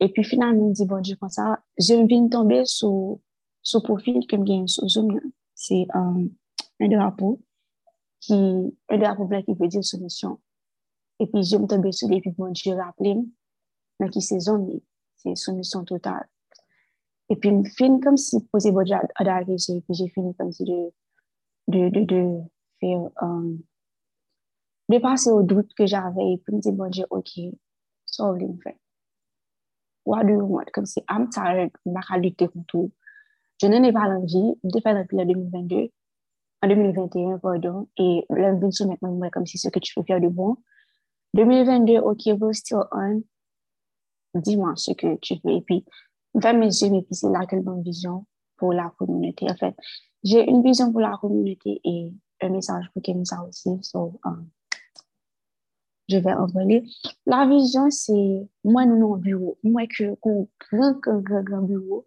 Et puis finalement, je me dis, bon Dieu, comme ça, je viens tomber sur le profil que j'ai sur Zoom. C'est um, un drapeau, qui, un drapeau blanc qui veut dire solution. Et puis je me tombe sur les puis bon Dieu, rappelez-moi, mais qui c'est Zoom, c'est solution totale. Et puis, je finis comme si poser bon à, la et puis j'ai fini comme si de, de, de, faire. Um, de passer au doute que j'avais et puis me dire bon Dieu ok do you want what do you want? Comme si I'm tired je vais lutter contre tout. Je n'en ai pas l'envie de faire depuis le 2022 en 2021 pardon. Et là je suis maintenant comme si ce que tu peux faire de bon. 2022 ok we're still on. Dis-moi ce que tu veux. Et puis faire mes yeux et puis c'est là quelle bonne vision pour la communauté en fait. J'ai une vision pour la communauté et un message pour Kenza aussi. So, um, je vais envoyer. La vision, c'est moi, nous, non bureau. Moi, que grand, grand, grand, grand bureau.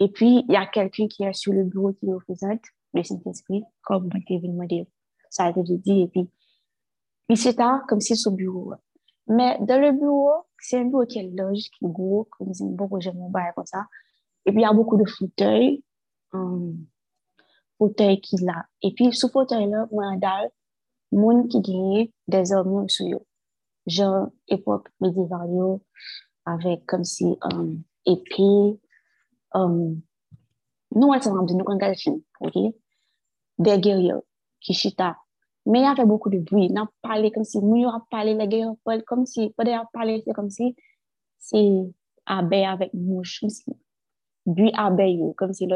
Et puis, il y a quelqu'un qui est sur le bureau qui représente le Saint-Esprit, comme Kevin m'a dit. Ça a été dit. Et puis, il s'est comme si ce bureau. Mais dans le bureau, c'est un bureau qui est large, qui est gros, comme si beaucoup j'ai mon bail comme ça. Et puis, il y a beaucoup de fauteuils. Um, fauteuils qu'il a. Et puis, ce fauteuil-là, moi, dalle, moun des hommes sur eux. Genre, époque médiévale, avec comme si um, épée, um, s'est nous, quand film, ok? Guerriers qui chita. Y beaucoup de bruit. A parlé comme si, nous, on a parlé, les guerriers, comme si, pas a parlé, c'est comme si, c'est abeille avec mouche, comme si, si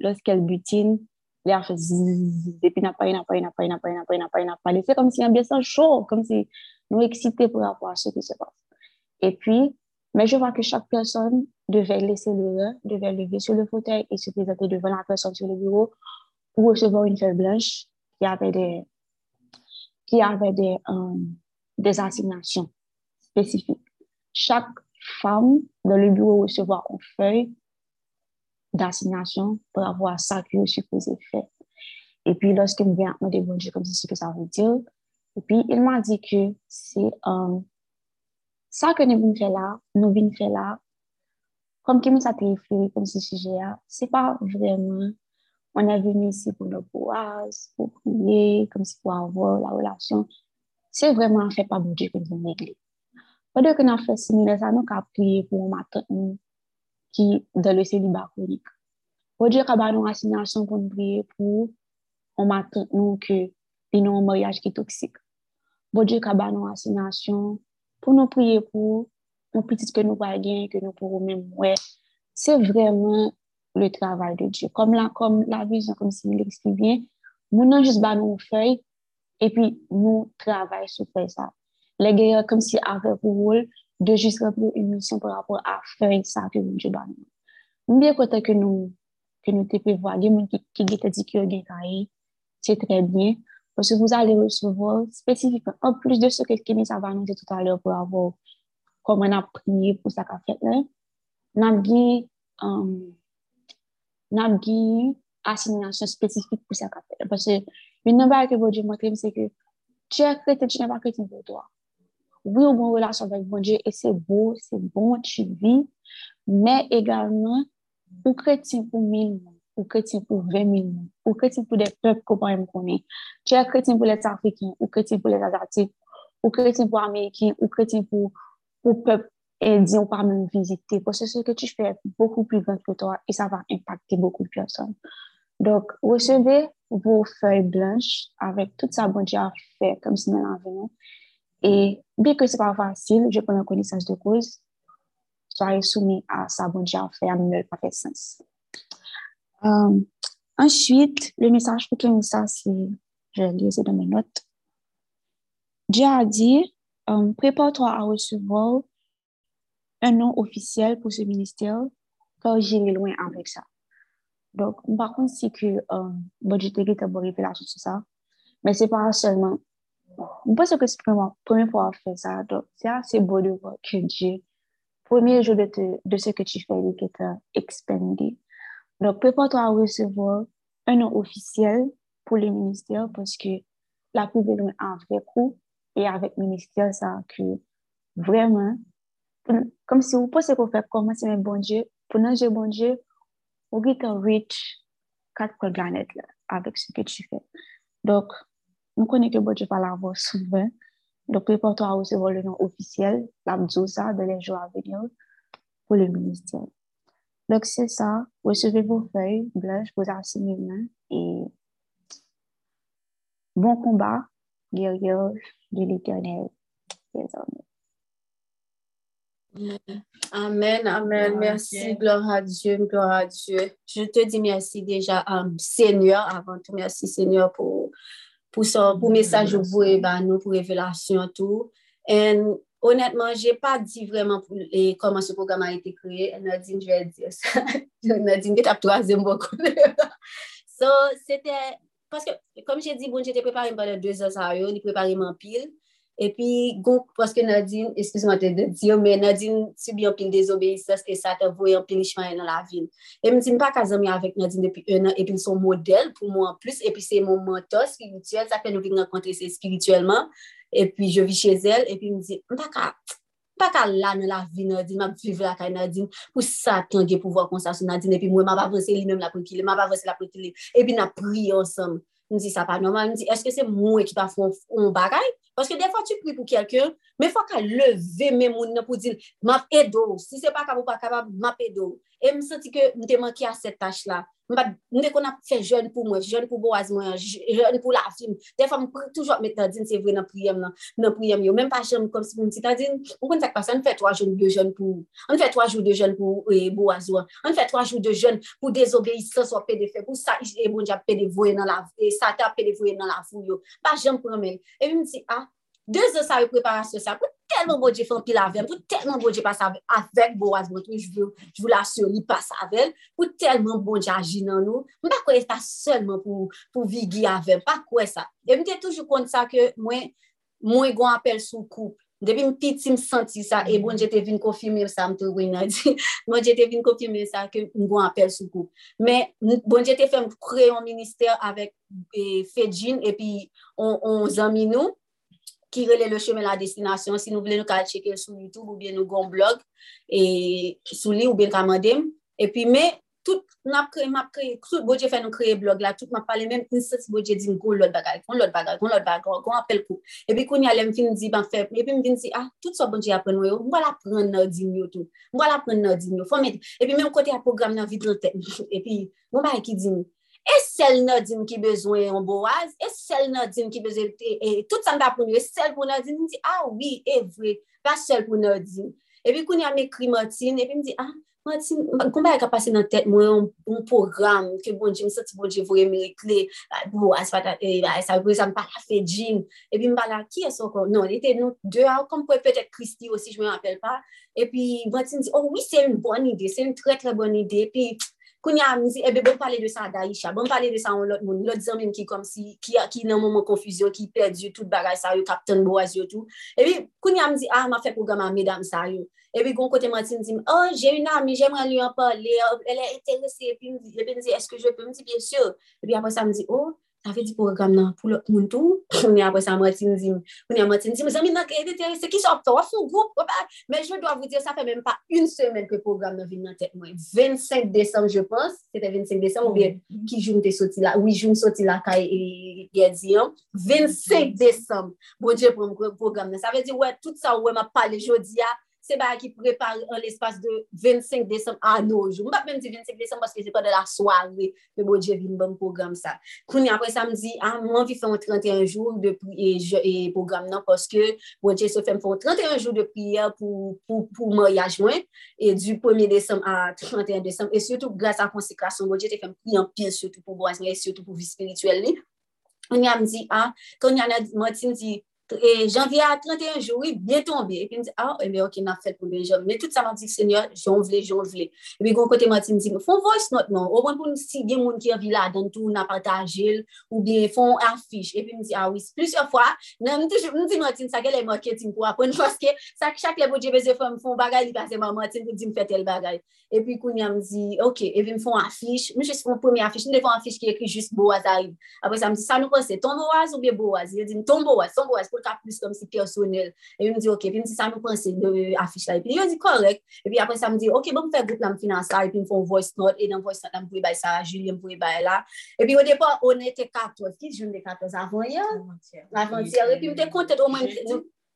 lorsqu'elle butine, il a zzz, et puis n'a pas, n'a pas, n'a pas, n'a pas, n'a pas, n'a pas, n'a pas. C'est comme si un bien chaud, comme si nous excités pour avoir ce qui se passe. Et puis, mais je vois que chaque personne devait laisser le devait lever sur le fauteuil et se présenter devant la personne sur le bureau pour recevoir une feuille blanche qui avait des, qui avait des, um, des assignations spécifiques. Chaque femme dans le bureau recevoir une feuille d'assignation pour avoir ça que je supposé faire. Et puis, lorsqu'il me vient me demander comme c'est ce que ça veut dire, et puis il m'a dit que c'est um, ça que nous venons faire là, nous venons faire là, comme qu'il ça réfléchi comme ce sujet-là, c'est pas vraiment, on est venu ici pour nos pouvoirs, pour prier, comme si pour avoir la relation. C'est vraiment fait pas bon Dieu que nous venons l'église. Pendant que nous avons fait similaire, ça nous avons prié pour matin qui dans le célibat chronique. Pour dire qu'il y a une assignation pour nous prier pour on matin nous que nous un mariage qui est toxique. Qu'il y a une assignation pour nous prier pour un petit que nous gagner que nous pourrons même ouais. C'est vraiment le travail de Dieu. Comme la, comme la vision, comme si il bien, nous n'avons juste nos feuilles et puis nous travaillons sur ça. Les gars, comme si pour rôle de jist repre yon misyon pou rapor a fey sa ke moun je ban. Mwen biye kote ke nou, ke nou te prevwa, gen moun ki, ki gete di ki yo gen kaye, se tre bien, parce que vous allez recevoir spécifiquement, en plus de ce que Kenny va annoncer tout à l'heure pour avoir comment on a prié pour ça qu'a fait là, on um, a une euh, assignation spécifique pour ça qu'a fait Parce que une nouvelle que vous Dieu montre, c'est que tu es chrétien, tu n'es pas chrétien pour toi. Oui, on a une relation avec bon Dieu et c'est beau, c'est bon, tu vis, mais également, ou chrétien pour mille ou chrétien pour vingt mille ou chrétien pour des peuples qu'on peut connaître. Tu es chrétien pour les Africains, ou chrétien pour les Asiatiques, ou chrétien pour les Américains, ou chrétien pour le peuple indien, ou pas même visiter. Parce que ce que tu fais est beaucoup plus grand que toi et ça va impacter beaucoup de personnes. Donc, recevez vos feuilles blanches avec tout ça bon Dieu a fait comme si nous l'avons et bien que ce n'est pas facile, je prends connaissance de cause, soyez soumis à ça, bon Dieu a fait, à ne pas faire sens. Euh, ensuite, le message pour que ça, c'est, je vais lire dans mes notes. Dieu a dit, euh, prépare-toi à recevoir un nom officiel pour ce ministère, car j'irai loin avec ça. Donc, par contre, c'est que, euh, bon, j'ai révélation sur ça, mais c'est pas seulement, je pense que c'est la première fois que je fais ça, donc c'est assez beau de voir que Dieu, premier jour de, te- de ce que tu fais, il t'a expandé. Donc, prépare-toi à recevoir un nom officiel pour le ministère parce que la belle loin un vrai coup et avec le ministère, ça que vraiment, comme si vous pensez qu'on fait commencer un bon Dieu, pour nous, bon Dieu, vous get reach quatre planètes là, avec ce que tu fais. Donc, on connaît que bon Dieu va l'avoir souvent. Donc, prépare-toi à recevoir le nom officiel, l'abdou ça, dans les jours à venir pour le ministère. Donc, c'est ça. Recevez vos feuilles blanches, vos assignés mains et bon combat, guerrier de l'éternel. Amen, amen. Merci, gloire à Dieu, gloire à Dieu. Je te dis merci déjà, um, Seigneur, avant tout, merci Seigneur pour, pou, son, pou mesaj ou pou e ban nou, pou revelasyon tou. En, honetman, jè pa di vreman pou e koman se program a ite kreye, en Nadine, jwè di sa. Nadine, get ap toazem bokou. so, sete, paske, kom jè di, bon, jè te prepare mba de 2 an sa yo, ni prepare mman pil, epi goun paske Nadine, eskizman te de diyo, men Nadine subi yon pil dezobeysas e sa te voye yon pil chman yon la vil. E mwen ti mpa kazan mi avèk Nadine depi un an, epi son model pou mwen plus, epi se moun mentor spirituel, sa ke nou vik nan kontre se spirituelman, epi je vi che zel, epi mwen di, mpa ka... pa ka la nan la vi Nadine, map vive la kay Nadine, pou sa tange pou vwa konsa sou Nadine, epi mwen map avanse li mèm la pou ki li, map avanse la pou ki li, epi na pri ansam. Mwen di sa pa normal, mwen di, eske se mwen ki pa fon bagay, Paske defan tu pri pou kelken, men fwa ka leve men moun nan pou dil, map edo, si se pa ka pou pa kabab, map edo. E m senti ke m te manke a se tache la. M de kon ap fe joun pou mwen, joun pou bo az mwen, joun pou la film. Te fwa m toujwa ap metan din se vre nan priyem nan, nan priyem yo. Mem pa jem kom si m ti eh, eh, eh, ta din, m kon tak pasan, an ah, fe 3 joun de joun pou, an fe 3 joun de joun pou bo az wan. An fe 3 joun de joun pou dezobeysans wap pe de fe, pou sa e bon di ap pe de vwe nan la, sa te ap pe de vwe nan la fou yo. Pa jem pou mwen. E mi m ti, a, 2 an sa repreparasyon sa pou, telman bodje fan pil avèl, pou telman bodje pas avèl, avèk bo az botou, jvou la soli pas avèl, pou telman bodje aji nan nou, mpa kwe ta selman pou, pou vigi avèl, pa kwe sa. E mte toujou kont sa ke mwen, mwen gwen apel sou koup, depi mpiti msanti sa, e bon jete vin konfime sa, mte wè nan di, bon jete vin konfime sa ke mwen apel sou koup. Men, bon jete fèm kreyon minister avèk e, Fedjin, epi on, on zami nou, ki rele le chemen la destinasyon. Si nou vle nou ka cheke sou YouTube ou bien nou gon blog e sou li ou bien kamandem. E pi me, tout nap kreye, map kreye, tout bodje fè nou kreye blog la, tout map pale men, insens bodje di mkou lot bagay, kon lot bagay, kon lot bagay, kon apel kou. E pi kon yalem fin di ban feb, e pi m vin si, ah, tout so bodje apren wè yo, mwa la pren nan di myo tou, mwa la pren nan di myo, fò mè di. E pi men kote a program nan vidran tem, e pi mwa ba e ki di myo. E sel Nadine ki bezwen yon boaz, e sel Nadine ki bezwen, e, e tout sa mda pou nou, e sel pou Nadine, din, mi di, ah oui, e vwe, pa sel pou Nadine. E pi koun ya me kri Martine, e pi mi di, ah, Martine, koumba yon e ka pase nan tet mwen, yon program, ke bon jim, soti bon jim vwe merikle, bo, boaz, pata, e sa vwe, sa mpa la fe jim, e pi mba la, ki es okon? Non, ete nou, de a, ah, kom pou e petet Christy osi, jme apel pa, e pi Martine di, oh oui, se yon bon ide, se yon tre tre bon ide, e pi, pfff, Koun ya amzi, ebe bon pale de sa a Daisha, bon pale de sa an lot moun, lot zanmim ki kom si, ki, ki nan moun moun konfuzyon, ki perdi tout bagay sa yo, kapten bo az yo tout. Ebi, koun ya amzi, ah, ma fe programman medam sa yo. Ebi, goun kote matin zim, oh, jè yon ami, jèmran li an pale, elè enterese, epi mdi, epi mdi, eske je pe mdi, bien sûr. Ebi, apre sa mdi, oh, avè di program nan pou lòk moun tou, mounè apre sa Martin di, mounè Martin di, mè zami nan kè detè, se ki sop to, wò sou goup, wò pa, mè jè do avou di, sa fè mèm pa un semen ke program nan vin nan tèt mwen, 25 Desem je pens, se te 25 Desem, ou bien ki joun te soti la, oui joun soti la kè yè di yon, 25 Desem, bon jè program nan, sa vè di, wè, tout sa wè ma pale jodi ya, se ba ki prepare an l'espace de 25 Desem anojou. Mbap men di 25 Desem baske se pa de la soare pe bo dje vin bon program sa. Kouni apre samdi, an mwen vi fè an 31 jou de program nan paske bo dje se fè m fè an 31 jou de priya pou moryaj mwen e du 1er Desem an 31 Desem e sotou grasa konsekrasyon bo dje te fè m priy an pil sotou pou boaz mwen e sotou pou vi spirituel li. Kouni an mwen di, an, ah, kouni an mwen di janvye a 31 jou, oui, bien tombe. E pi m di, ah, e me ok, nan fèt pou mwen jom. Men tout sa man di, seigneur, jom vle, jom vle. E pi kon kote man ti m di, fon voice note non. Ou bon pou m si gen moun ki avi la dan tou, nan patajil, ou bien fon afish. E pi m di, ah, oui, plusieurs fois, nan m di Martin, sa ke le marketing pou apon, paske sa chak le bo djebeze fèm fon bagay, li pase man Martin pou di m fèt el bagay. E pi koun ya m di, ok, e pi m fon afish, m jous fon premi afish, m de fon afish ki ekri jous Boaz arrive. Apre sa m di, sa nou kon se ton Boaz ou bien Boaz? Ye di, ton Boaz, ton Boaz, pou pou ta plus kom si personel. E mi di, ok, pi mi si sa mi panse de afish la, e pi yo di korek, e pi apre sa mi di, ok, bon mi fe group la mi finansa, e pi mi fon voice note, e nan voice note la mi pou i bay sa, Julie mi pou i bay la, e pi yo depo, on ete 14, ki joun de 14 avon ya, avon ya, e pi mi te kontet o mwen,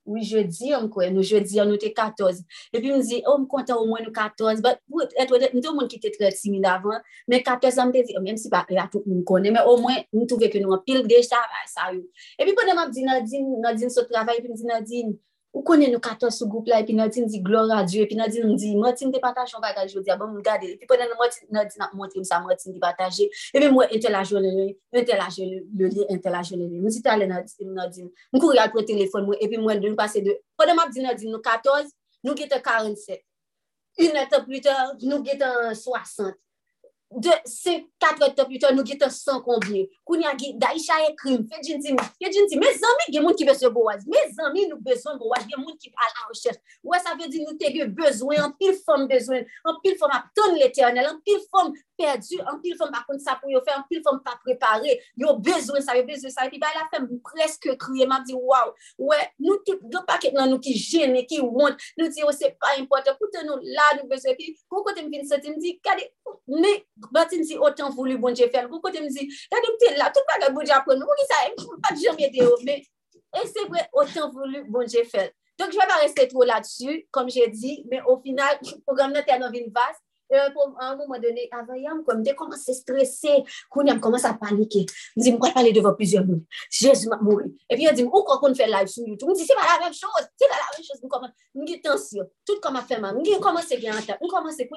Oui, jeudi, an kwen, nou jeudi an nou te 14. E pi m zi, oh, m kontan ou mwen nou 14. But, eto, m tou moun ki te tre timid avan, men 14 an m te zi, mèm si pa la tout m konen, men ou mwen m touve ke nou an pil de sa, sa yo. E pi pwene m ap di Nadine, Nadine sou travay, pi m di Nadine, Ou konen nou kato sou goup la, epi nou di nou di glora Diyo, epi nou di nou di, Martin te patajon bagaj yo, di abon mou gade, epi ponen nou di nou montre msa Martin te pataje, epi mwen entelajon le le, entelajon le le, entelajon le le. Mwen si talen nou di, mwen kou yal pou telefon mwen, epi mwen de nou pase de, ponen map di nou di nou 14, nou gete 47. Un etan plus ter, nou gete 60. de 5-4 etop yote nou gitan 100 konbye, koun ya git, da isha e krim, fe jinti, fe jinti, me zami gen moun ki besye bowaz, me zami nou bezon bowaz, gen moun ki al an rechef, wè sa ve di nou te ge bezwen, an pil fom bezwen, an pil fom ap ton l'eternel, an pil fom perdu, an pil fom akon sa pou yo fe, an pil fom pa prepare, yo bezwen sa, yo bezwen sa, epi ba la fem preske kriye, ma di waw, wè, nou tout, do paket nan nou ki jene, ki want, nou di oh, yo se pa importe, koute nou la nou bezwen, epi, kou kote m vin soti, m di, kade, me, Bati msi otan voulou bonje fel. Kou kote msi, kade mte la, tout pa gade bonje apon. Kou ki sa, pat jom yede yo. E se vwe otan voulou bonje fel. Donk jwe pa reste tro la tsu, kom jè di. Men o final, program nan te anon vin vas. E pou an moun mwen dene, avayam kom de koman se stresse. Koun yam koman sa panike. Mzi mwen pale devan pizyon moun. Jez mwen moun. E pi yon di, ou kon kon fè live sou YouTube? Mzi, se pa la ven chos. Se pa la ven chos. Mwen gi tansyon. Tout koun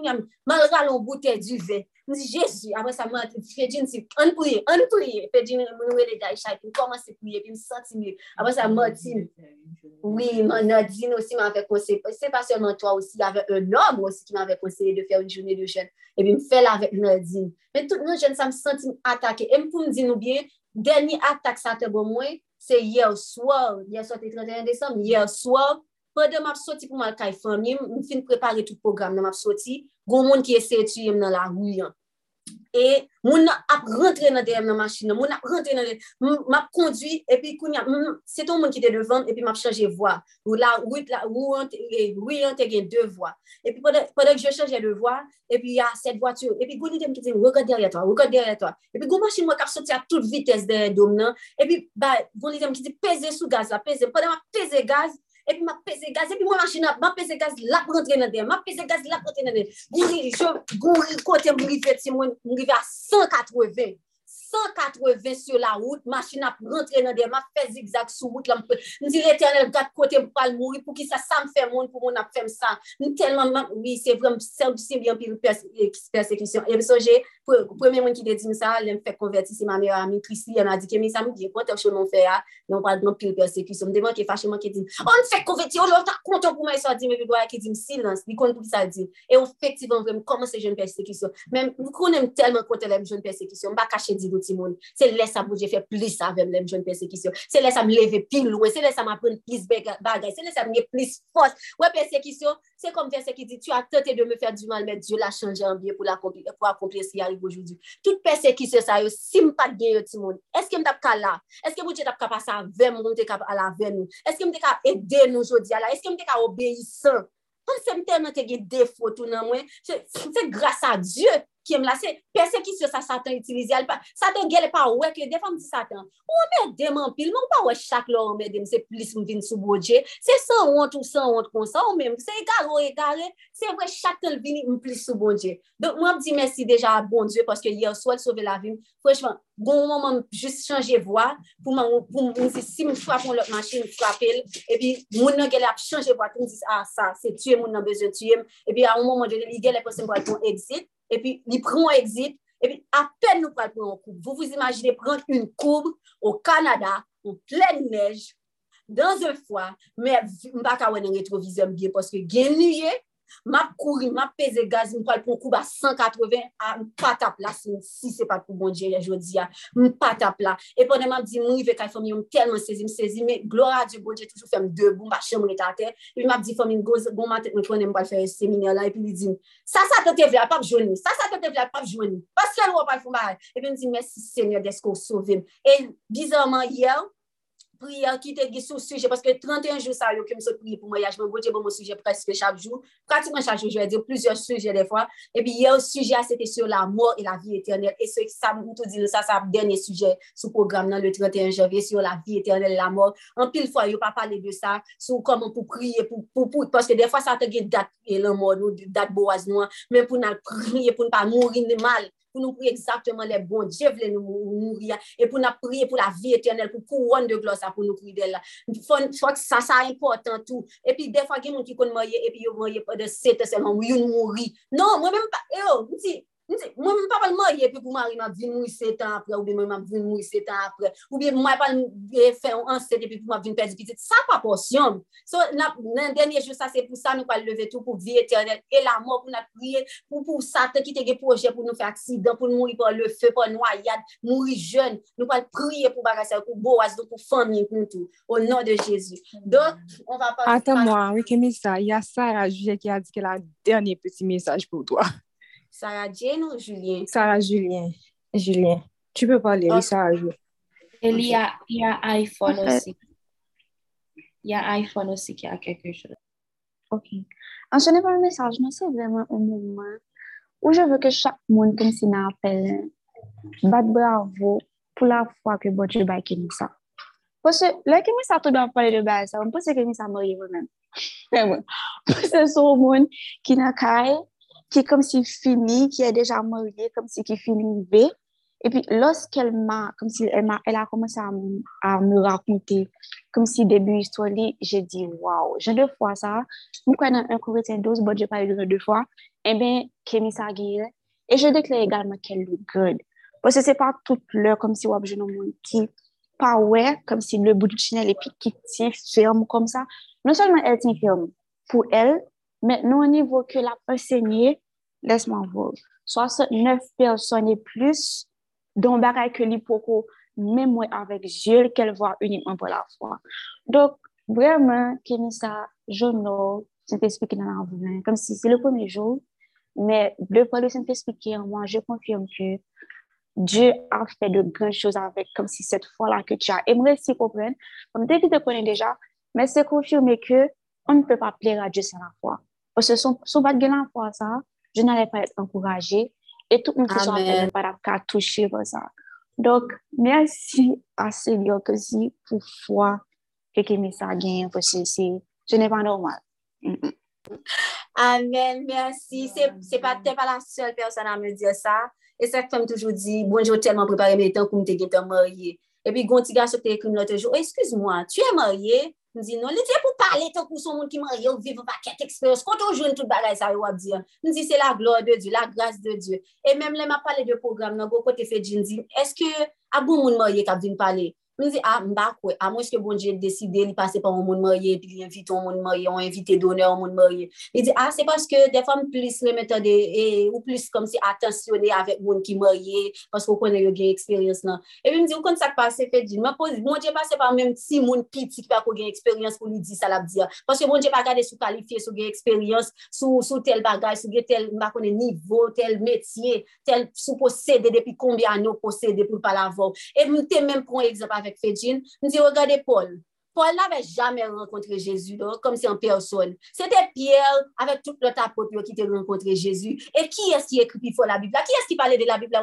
yam malral an boute du ve. Mwen si, Jezu, apre sa mwen ati, Fedjin si, an pouye, an pouye. Fedjin mwen wè le gay chay, pou koman se pouye, pi mwen senti mwen, Apre sa mwen ati, oui, mwen Nadine osi mwen avè konsey, se pa seman to osi, avè un om osi ki mwen avè konsey de fè un jounè de jen, e pi mwen fè la avè Nadine. Men tout nou jen sa mwen senti mwen atake, e mwen pou mwen di nou bien, deni atak sa te bon mwen, se yè ou swar, yè ou swar te 31 Desem, yè ou swar, Pwede ap soti pou mal kay famyem, m fin prepare tout program nan map soti, goun moun ki ese etu yem nan la rouyan. E moun ap rentre nan deyem nan masjina, moun ap rentre nan deyem, ap kondwi, epi koun ya, se ton moun ki te devan, epi map chanje vwa. Ou la, rouyan e, te gen de vwa. Epi pwede k je chanje de vwa, epi ya set vwature, epi goun item ki te, wakad derye to, wakad derye to. Epi goun masjina wak ap soti a tout vites de dom nan, epi ba, goun item ki te peze sou gaz la, peze, pwede map peze gaz, epi ma pese gaz, epi mwen manchina, ma pese gaz lap rentre nan den, ma pese gaz lap rentre nan den. Gouri, gouri kote mri veti mwen, mri ve a 180, 180 sur la route, manchina rentre nan den, ma fe zigzag sou route la, mwen dire eternel gat kote mwen pal mouri, pou ki sa sa m fe moun, pou moun ap fem sa. Mwen telman, oui, se vrem, se mwen pil persekisyon. Epi soje, Premye moun ki de di misa, lèm fèk konverti se ma mè ami Christy, lèm a di ke mi sa, mi diye kontèk chou non fè a, lèm pal nan pil persekisyon. Mdèman ki fache mwen ki di, on fèk konverti, on lò ta konton pou mè sa di, mè bi gwa ki di msilans, di kon pou ki sa di. E ou fèk ti vrem koman se joun persekisyon. Mèm, mwen konen telman kontè lèm joun persekisyon, mba kache di do moun. Se lè sa bouje fè plis avèm lèm joun persekisyon. Se lè sa m leve pil wè, se lè sa m apren plis bagay, se lè sa m nye plis fos. Wè persekisyon, se kom verse ki di, tu a tentè de me fè du mal, mè Dieu la chanjè an bie pou akomplir si yari yo bojoudu. Tout pese ki se sa yo, sim pat gen yo ti moun. Eske m tap ka la? Eske m ou te tap ka pasa avem m ou te ka ala avèm nou? Eske m te ka edè nou jodi ala? Eske m te ka obeysan? An se m te m te gen defo tou nan mwen? Se grasa Diyo ki em la, se persekisyon sa satan itilize al pa, satan gele pa wek le defan di satan, ou mè deman pil, mè ou pa wek chak lò ou mè dem se plis m vin sou bodje, se san ont ou san ont kon sa, ou mèm, se e ou e se wek chak tel vini m plis sou bodje, Don, mè ap di mersi deja a bon die, paske yè ou sou el sove la vim, fwèchman, goun mè m jist chanje vwa, pou mè m zi si m fwapon lòk manchin, m fwapel, pi moun nan gele ap chanje vwa, pou m zi a sa, se tue moun nan bezon tue m, e pi a un moment donné, li gel ap posen vwa ton exit, epi li pran exit, epi apen nou pral pran an koub. Vous vous imaginez pran un koub au Kanada, ou plen nej, dan zon fwa, mè mba ka wè nan retrovizyon bie, poske gen nye, map kouri, map peze gaz, m pral pou kou ba 180, a, m patap la, si, si se pat pou bon dje, jodi ya, m patap la, e pwene map di, m rive kaj fami, m telman sezi, m sezi, me glora di bon dje, toujou fèm debou, m ba chan m e pi map di fami, m goz, bon maten, m pwene m pral fè seminer la, e pi li di, sa sa te te vle, apap jouni, sa sa te te vle, apap jouni, paske l wap al fou e pi m di, mersi seminer, desko souvim, e bizarman yel, prière qui te guide sur sujet, parce que 31 jours, ça, yo, que je prié pour mariage, mon bon Dieu, bon, mon sujet presque chaque jour, pratiquement chaque jour, je vais dire plusieurs sujets des fois. Et puis, hier, le sujet, c'était sur la mort et la vie éternelle. Et ce qui ça, tout dit, ça, c'est le dernier sujet sous programme, dans le 31 janvier, sur la vie éternelle et la mort. En pile fois, yo pas parlé de ça, sur comment pour prier, pour, pour, pour, parce que des fois, ça te guide date et la mort, date boise, mais pour nous prier, pour ne pas mourir mal. pou nou pri exactement le bon Dieu vle nou mouri ya, e pou nou pri pou la vie eternel, pou kouron de glosa pou nou pri de la. Fok sa sa important tout. E pi defa gen moun ki kon mwoye, e pi yo mwoye pa de sete selon, yon mouri. Non, mwen mwen pa, yo, mwen ti, Mwen mwen pa pal marye pe pou mari mwen vin mou 7 an apre, ou bien mwen mwen vin mou 7 an apre, ou bien mwen pal fè an ansete pe pou mwen vin perdi pitit. Sa pa porsyon. So nan denye jou sa se pou sa nou pal leve tou pou vi eternel e la mò pou nan priye, pou pou sa te ki te ge proje pou nou fè aksidan, pou nou mouri pou le fè, pou nou ayad, mouri jen, nou pal priye pou barasè, pou bo as, pou fami, pou tout. Au nan de Jésus. Don, on va pa... Atan mwa, wè ke mesaj, ya Sarah Jouye ki a di ke la denye peti mesaj pou toa. Sarah Jane ou Julien? Sarah Julien. Julien. Tu peux parler, oui, Sarah Julien. Il y a, il y a iPhone aussi. Il y a iPhone aussi qui a quelque chose. Ok. En ce n'est pas un message, mais c'est vraiment un moment où je veux que chaque monde comme si m'appelle bat bravo pour la fois que bon Dieu va écrire ça. Parce que là, que ça tout doit parler de base, on pense que ça m'a moi-même. Vraiment. Parce que c'est un monde qui n'a qu'à qui est comme si fini, qui est déjà mariée, comme si qui finit B. Et puis, lorsqu'elle m'a, comme si elle, a, elle a commencé à, à, me raconter, comme si début histoire, j'ai dit, waouh, j'ai deux fois ça. Nous connaissons un Corinthiens 12, bon, j'ai pas de deux fois. Eh bien, Kémy Sagir. Et je déclare également qu'elle le gueule. Parce que c'est pas toute l'heure, comme si, wap, je n'en qui, pas ouais, comme si le bout du tunnel, et puis qui tient ferme comme ça. Non seulement elle tient ferme pour elle, mais non au niveau que l'a enseigné, laisse-moi voir, 69 personnes et plus, dont que l'hypoco, même moi avec Dieu, qu'elle voit uniquement pour la foi. Donc, vraiment, Kémissa, je know, Saint-Esprit qui la vie, comme si c'est le premier jour, mais de par le Saint-Esprit en moi, je confirme que Dieu a fait de grandes choses avec, comme si cette foi-là que tu as. Moi, si comprendre, comme dès tu te connais déjà, mais c'est confirmé que on ne peut pas plaire à Dieu sans la foi. Parce que son, son bat gen lan fwa sa, je n'allais pas être encouragée. Et tout moun ki son apel par ap ka touche pou sa. Dok, mersi a se diyo ke si pou fwa ke kemi sa gen pou se se. Je n'e pa normal. Mm -hmm. Amen, mersi. Se pa te pa la sol person a me diyo sa. E se fèm toujou di, bonjou telman prepare me tan koum te gen te marye. E pi gonti gansou te ekrim lote jou, eskuse mwa, tu e marye? m di non, li te pou pale te pou son moun ki man yo vive paket eksperyans, konton joun tout bagay sa yo wap di an, m di se la gloa de Diyo, la grase de Diyo, e menm le ma pale de program nan, go kote fe djin di, eske a goun moun man ye kap di m pale, Mwen zi, a, ah, mba kwe, bon a mwen ske bonje deside li pase pa ou moun marye, pi li invite ou moun marye, ou invite donè ou moun marye. Li zi, a, se paske defan plis remetade, e, ou plis kom si atansyonè avèk moun ki marye, paske ou konen yo gen eksperyans nan. E bi mwen zi, ou kon sak pase fe di, mwen pose, mwen je pase pa mèm ti moun piti ki pa kon gen eksperyans pou li di salap diya. Paske mwen je pa gade sou kalifiye, sou gen eksperyans, sou, sou tel bagay, sou gen tel mba konen nivou, tel metye, tel sou posede depi konbya nou posede pou pala vò. E mwen te mèm kon ekzap avè avèk Fedjin, nou di, regade Paul. Paul n'avait jamais rencontré Jésus, donc, comme si en personne. C'était Pierre avec toute l'autre apôtre qui était rencontré Jésus. Et qui est-ce qui écrit pour la Bible? Qui est-ce qui parlait de la Bible?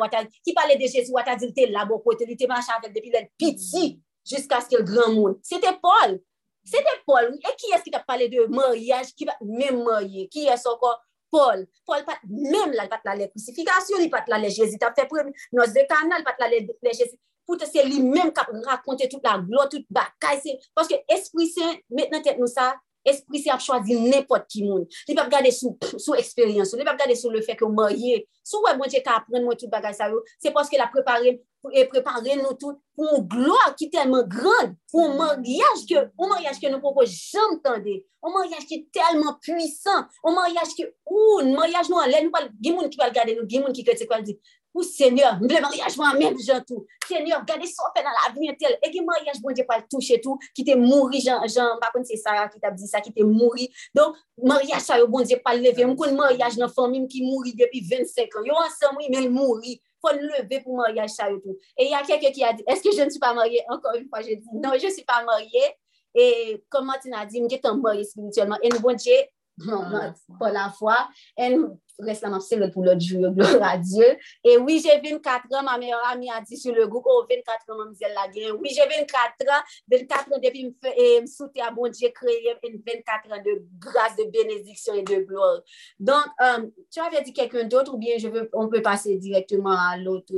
Qui parlait de Jésus? Qui était là, bon côté, il était marché avec depuis le petit jusqu'à ce que le grand monde. C'était Paul. C'était Paul. Et qui est-ce qui t'a parlé de mariage? Qui va même marier? Qui est-ce encore? Paul, Paul pat, mèm la pat la le kousifikasyon, li pat la le jesita, fe premi, nos de kanal pat la le jesita, pou te se li menm kap rakonte tout la glo, tout bakay se, paske espri se, met nan tet nou sa, espri se ap chwazi nepot ki moun. Li pap gade sou, sou eksperyans, li pap gade sou le fek bon yo marye, sou wè mwen che ka apren mwen tout bagay sa yo, se paske la prepare, e prepare nou tout pou moun glo ki telman grand, pou moun maryaj ke, moun maryaj ke nou popo jom tende, moun maryaj ki telman puisan, moun maryaj ki oun, moun maryaj nou an lè, nou pal, gen moun ki pal gade nou, gen moun ki kete se kwa di, Ou seigneur, mwen mariage mwen mèm jantou. Seigneur, gade so fè nan la vni tel. E gen mariage bon mwen je pal touche tou, ki te mouri jan, jan, bakon se Sarah ki tab di sa, ki te mouri. Don, mariage sa yo bon je pal leve. Mwen kon mariage nan famim ki mouri depi 25 an. Yo ansam wè men mouri. Fon leve pou mariage sa yo tou. E ya keke ki a di, eske je ne suis pas marié? Encore une fois, je dis, non, je ne suis pas marié. E koman ti na di, mwen je tan marié spirituellement. E nou bon je, pour la foi, et nous restons c'est pour l'autre jour, gloire à Dieu. Et oui, j'ai 24 ans, ma meilleure amie a dit sur le groupe, oh, 24 ans, mademoiselle Laguerre. Oui, j'ai 24 ans, 24 ans depuis me me souter à bon Dieu, créer 24 ans de grâce, de bénédiction et de gloire. Donc, euh, tu avais dit quelqu'un d'autre ou bien je veux, on peut passer directement à l'autre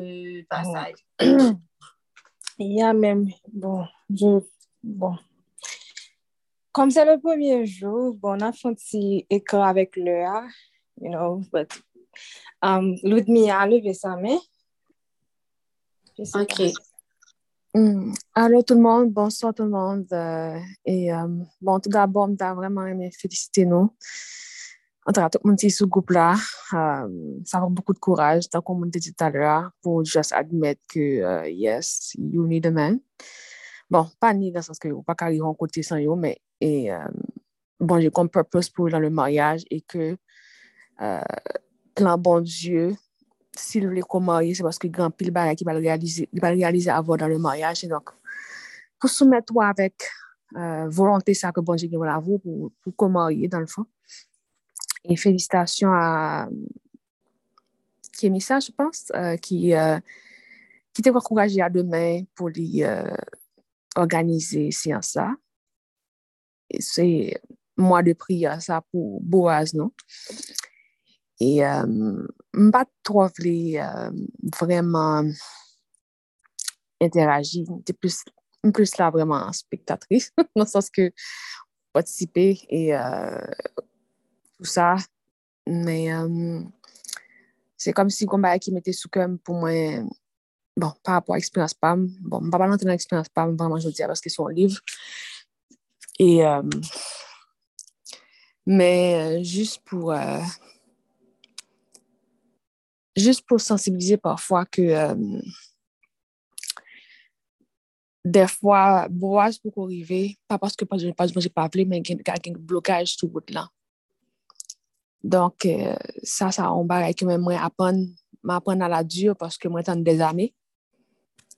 passage? Il y a même, bon, je, bon, comme c'est le premier jour, bon, on a fait un petit écran avec Léa, you know, but um, Ludmilla a levé sa main. Ok. Mm. Allô tout le monde, bonsoir tout le monde. euh, et euh, bon, tout d'abord, je vraiment aimé féliciter nous. En tout cas, tout le monde qui est sous le groupe là, euh, ça prend beaucoup de courage, tant qu'on dit tout à l'heure, pour juste admettre que, euh, yes, you need a man. Bon, pas ni dans le sens que vous pas carrément rencontrer sans yo, mais et, euh, bon, j'ai comme purpose pour dans le mariage et que euh, bon Dieu, s'il voulait qu'on marie, c'est parce que grand pile qui va le réaliser, il va le réaliser avant dans le mariage. Et donc, pour soumettre toi avec euh, volonté ça que bon Dieu a vous pour, pour qu'on dans le fond. Et félicitations à Kémissa, je pense, euh, qui, qui t'a encouragé à demain pour lui organiser séance ça. C'est mois de prière ça pour Boaz, non? Et euh, pas trop vle, euh, vraiment interagir. J'étais plus, plus là vraiment spectatrice, dans le sens que participer et euh, tout ça. Mais euh, c'est comme si combat qui mettait sous cœur pour moi, bon, par rapport à l'expérience PAM, bon, je ne vais pas rentrer dans l'expérience PAM vraiment, je dis, parce que c'est un livre. Euh, mais euh, juste pour, euh, juste pour sensibiliser parfois que euh, des fois, boise pour arriver, pas parce que je j'ai pas appelé, mais il y a un blocage sur route là. Donc, euh, ça, ça, on va même moi apprendre, m'apprendre à la dure parce que moi, tant des années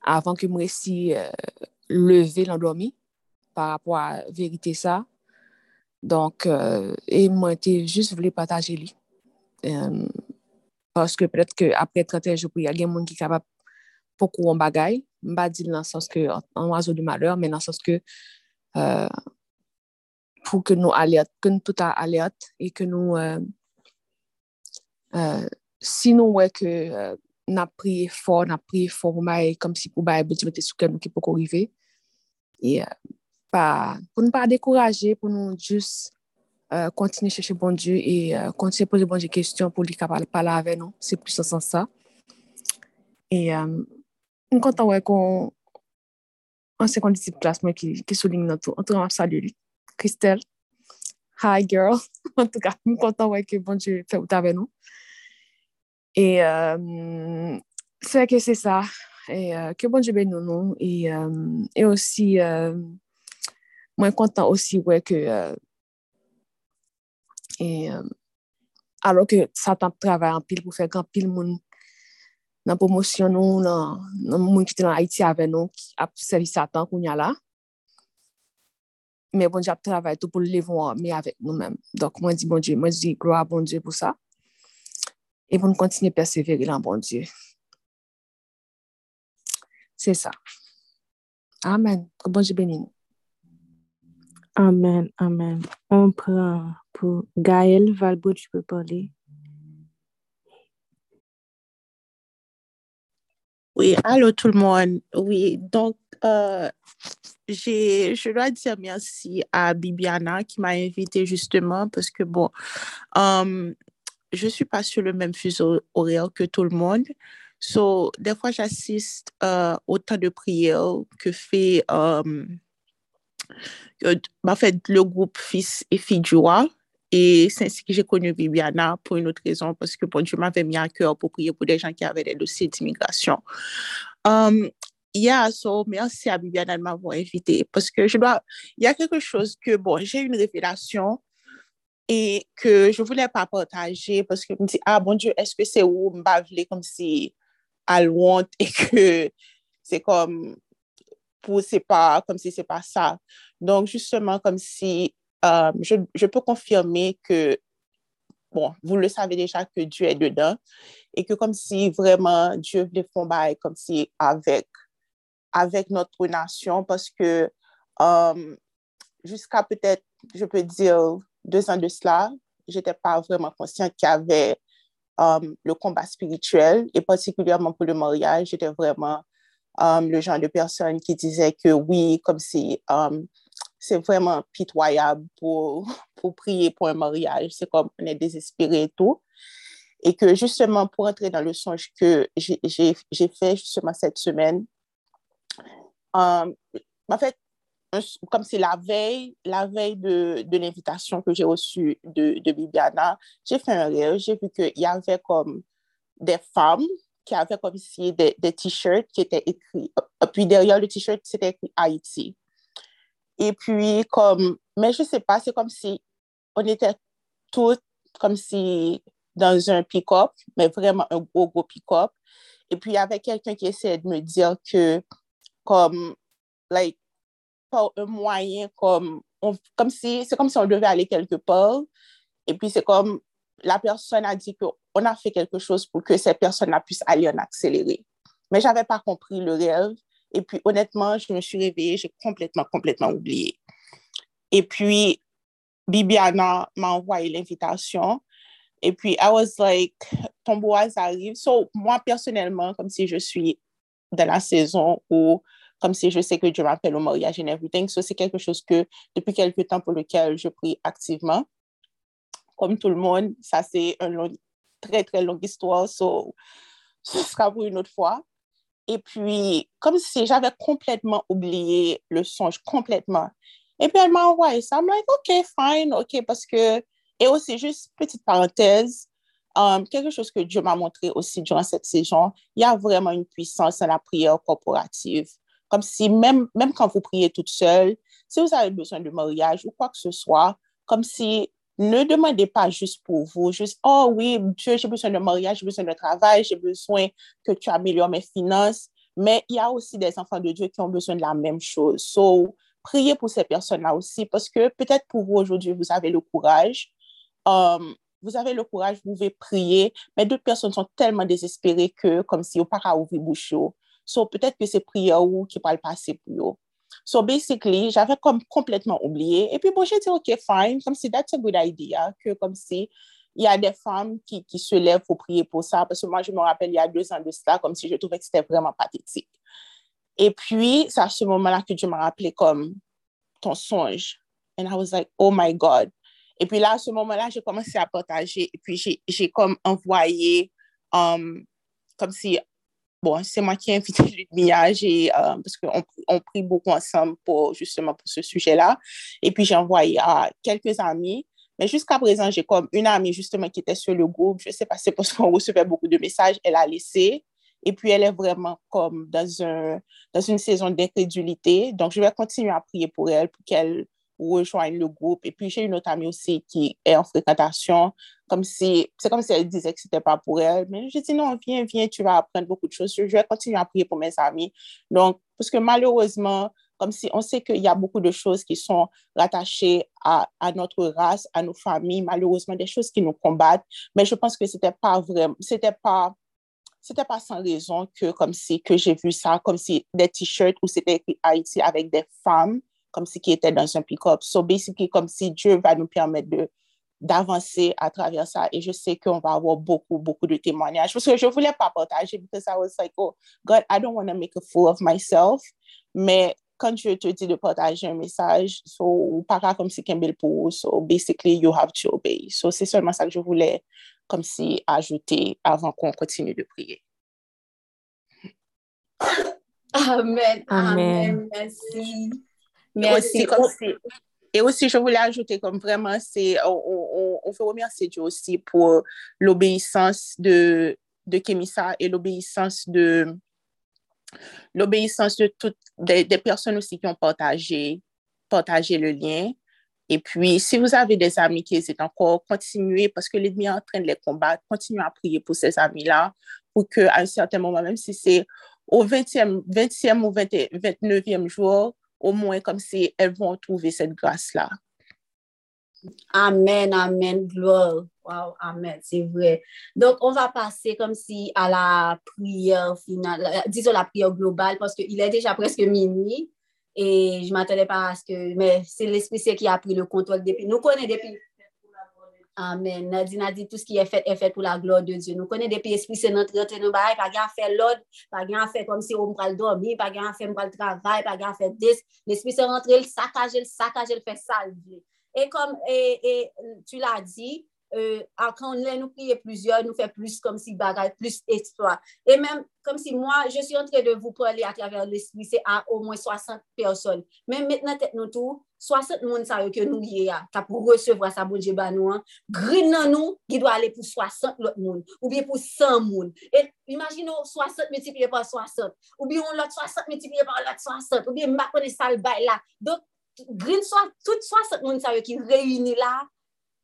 avant que moi si euh, lever l'endormi par rapport à vérité ça. Donc, euh, et moi, j'étais juste voulu partager lui. Euh, parce que peut-être qu'après 31 jours, il y a des gens qui sont capables beaucoup en bagaille. Je ne pas dire dans le sens que en oiseau du malheur, mais dans le sens que euh, pour que nous alerte, que nous tout alerte et que nous, euh, si nous voyons que n'a prié fort, n'a prié fort, comme si pour bailler, mettais sous qui peut arriver. Et pas, pour ne pas décourager, pour nous juste euh, continuer à chercher bon Dieu et euh, continuer à poser bon Dieu des questions pour lui capable parler avec nous. C'est plus en sens ça. Et euh, suis content ouais, qu'on 50 classe moi, qui, qui souligne notre en tout cas, salut. Christelle. Hi girl. en tout cas, content ouais, que bon Dieu fait tout avec nous. Et euh, c'est que c'est ça. Et que bon Dieu bénisse nous. Et, et aussi, euh, moi, content aussi que alors que Satan travaille en pile pour faire grand pile moun dans promotion nous dans dans qui était en Haïti avec nous qui a servi Satan qu'on y a là mais bon Dieu travaille tout pour le lever mais avec nous-mêmes donc moi dis bon Dieu moi dis gloire bon Dieu pour ça et pour nous continuer à persévérer dans bon Dieu. C'est ça Amen. Bon Dieu bénisse Amen, amen. On prend pour Gaël Valbot, tu peux parler. Oui, allô tout le monde. Oui, donc, euh, je dois dire merci à Bibiana qui m'a invité justement parce que bon, um, je suis pas sur le même fuseau horaire que tout le monde. So, des fois, j'assiste euh, au temps de prière que fait, um, que, en fait, le groupe Fils et Filles du Roi. Et c'est ainsi que j'ai connu Bibiana pour une autre raison, parce que bon, Dieu m'avait mis à cœur pour prier pour des gens qui avaient des dossiers d'immigration. So merci à Bibiana de m'avoir invité, parce que je dois, il y a quelque chose que, bon, j'ai une révélation et que je voulais pas partager parce que je me dis, ah bon Dieu, est-ce que c'est où? M'bavler comme si à loin et que c'est comme, pour, c'est pas, comme si c'est pas ça. Donc, justement, comme si euh, je, je, peux confirmer que, bon, vous le savez déjà que Dieu est dedans et que comme si vraiment Dieu voulait faire comme si avec, avec notre nation parce que um, jusqu'à peut-être, je peux dire, deux ans de cela, j'étais pas vraiment consciente qu'il y avait um, le combat spirituel et particulièrement pour le mariage, j'étais vraiment um, le genre de personne qui disait que oui, comme si c'est vraiment pitoyable pour, pour prier pour un mariage. C'est comme on est désespéré et tout. Et que justement, pour entrer dans le songe que j'ai fait justement cette semaine, um, en fait, comme c'est la veille, la veille de, de l'invitation que j'ai reçue de, de Bibiana, j'ai fait un rêve, j'ai vu qu'il y avait comme des femmes qui avaient comme si des, t-shirts qui étaient écrits. Puis derrière le t-shirt, c'était écrit Haïti. Et puis, comme, mais je sais pas, c'est comme si on était toutes comme si dans un pick-up, mais vraiment un gros, gros pick-up. Et puis, il y avait quelqu'un qui essayait de me dire que, comme, like, pas un moyen, comme, on, comme si, c'est comme si on devait aller quelque part. Et puis, c'est comme, la personne a dit qu'on a fait quelque chose pour que cette personne-là puisse aller en accéléré. Mais j'avais pas compris le rêve. Et puis, honnêtement, je me suis réveillée, j'ai complètement, complètement oublié. Et puis, Bibiana m'a envoyé l'invitation. Et puis, I was like, ton boise arrive. So, moi, personnellement, comme si je suis dans la saison où, comme si je sais que Dieu m'appelle au mariage et everything. So, c'est quelque chose que, depuis quelque temps pour lequel je prie activement. Comme tout le monde, ça, c'est une très, très longue histoire. So, ce sera pour une autre fois. Et puis, comme si j'avais complètement oublié le songe, complètement. Et puis, elle m'a envoyé ça. I'm like, OK, fine, OK, parce que... Et aussi, juste petite parenthèse, um, quelque chose que Dieu m'a montré aussi durant cette saison, il y a vraiment une puissance dans la prière corporative. Comme si même, même quand vous priez toute seule, si vous avez besoin de mariage ou quoi que ce soit, comme si ne demandez pas juste pour vous, juste, oh oui, Dieu, j'ai besoin de mariage, j'ai besoin de travail, j'ai besoin que tu améliores mes finances. Mais il y a aussi des enfants de Dieu qui ont besoin de la même chose. So, priez pour ces personnes-là aussi, parce que peut-être pour vous aujourd'hui, vous avez le courage. Um, vous avez le courage, vous pouvez prier, mais d'autres personnes sont tellement désespérées que, comme si on pas à ouvrir bouche. So, peut-être que c'est prière ou qui parle passer pour eux. So basically, j'avais comme complètement oublié. Et puis bon, j'ai dit, OK, fine, comme si that's a good idea, que comme si il y a des femmes qui, qui se lèvent pour prier pour ça, parce que moi, je me rappelle, il y a deux ans de cela, comme si je trouvais que c'était vraiment pathétique. Et puis, c'est à ce moment-là que je me rappelais comme ton songe. And I was like, oh my God. Et puis là, à ce moment-là, j'ai commencé à partager. Et puis, j'ai comme envoyé, um, comme si bon, c'est moi qui ai invité Ludmilla, euh, parce qu'on on prie beaucoup ensemble pour, justement pour ce sujet-là. Et puis, j'ai envoyé à quelques amis. Mais jusqu'à présent, j'ai comme une amie justement qui était sur le groupe. Je sais pas, c'est parce qu'on recevait beaucoup de messages. Elle a laissé. Et puis, elle est vraiment comme dans, un, dans une saison d'incrédulité. Donc, je vais continuer à prier pour elle, pour qu'elle rejoigne le groupe. Et puis, j'ai une autre amie aussi qui est en fréquentation, comme si, c'est comme si elle disait que c'était pas pour elle. Mais je dis non, viens, viens, tu vas apprendre beaucoup de choses. Je vais continuer à prier pour mes amis. Donc, parce que malheureusement, comme si on sait qu'il y a beaucoup de choses qui sont rattachées à, à, notre race, à nos familles, malheureusement, des choses qui nous combattent. Mais je pense que c'était pas vraiment, c'était pas, c'était pas sans raison que, comme si, que j'ai vu ça, comme si des t-shirts où c'était écrit Haïti avec des femmes comme si qui était dans un pick-up. So basically, comme si Dieu va nous permettre de d'avancer à travers ça. Et je sais qu'on va avoir beaucoup, beaucoup de témoignages. Parce que je ne voulais pas partager because I was like, oh, God, I don't want to make a fool of myself. Mais quand je te dis de partager un message, so, ou pas qu'à comme si Campbell pour, so basically you have to obey. So c'est seulement ça que je voulais comme si ajouter avant qu'on continue de prier. Amen. Amen. Amen. Merci. Et aussi, comme si- et aussi, je voulais ajouter comme vraiment, c'est, on, on, on- on veut remercier Dieu aussi pour l'obéissance de, de Kémissa et l'obéissance de, l'obéissance de toutes, des, des personnes aussi qui ont partagé, partagé le lien. Et puis, si vous avez des amis qui hésitent encore, continuez parce que l'ennemi est en train de les combattre. Continuez à prier pour ces amis-là pour qu'à un certain moment, même si c'est au 20e, 20e ou 20 29e jour, au moins comme si elles vont trouver cette grâce-là. Amen, amen, gloire. Wow, amen, c'est vrai. Donc, on va passer comme si à la prière finale, euh, disons la prière globale, parce qu'il est déjà presque minuit et je ne m'attendais pas à ce que, mais c'est l'Esprit qui a pris le contrôle depuis. Nous connaissons depuis. Amen. Nadine a dit tout ce qui est fait est fait pour la gloire de Dieu. Nous connaissons depuis l'Esprit Saint notre rentre nous bail, pas grand faire l'ordre, pas grand faire comme si on pral dormir, pas grand faire le travail, pas grand faire des. L'Esprit Saint rentre, il saccage, il saccage, il fait salver. Et comme et, et, tu l'as dit, euh, quand on nous prier plusieurs, nous fait plus comme si bagaille, plus exploit. Et même comme si moi, je suis en train de vous parler à travers l'esprit, c'est à au moins 60 personnes. Mais maintenant, nous tout, 60 moun sa yo ke nou liye ya, ta pou resevwa sa bonje ba nou an, grin nan nou, ki do ale pou 60 lot moun, ou bien pou 100 moun. E imagine ou 60 multipliye par 60, ou bien ou lot 60 multipliye par lot 60, ou bien makone sal bay la. Dok, grin so, tout 60 moun sa yo ki reyini la,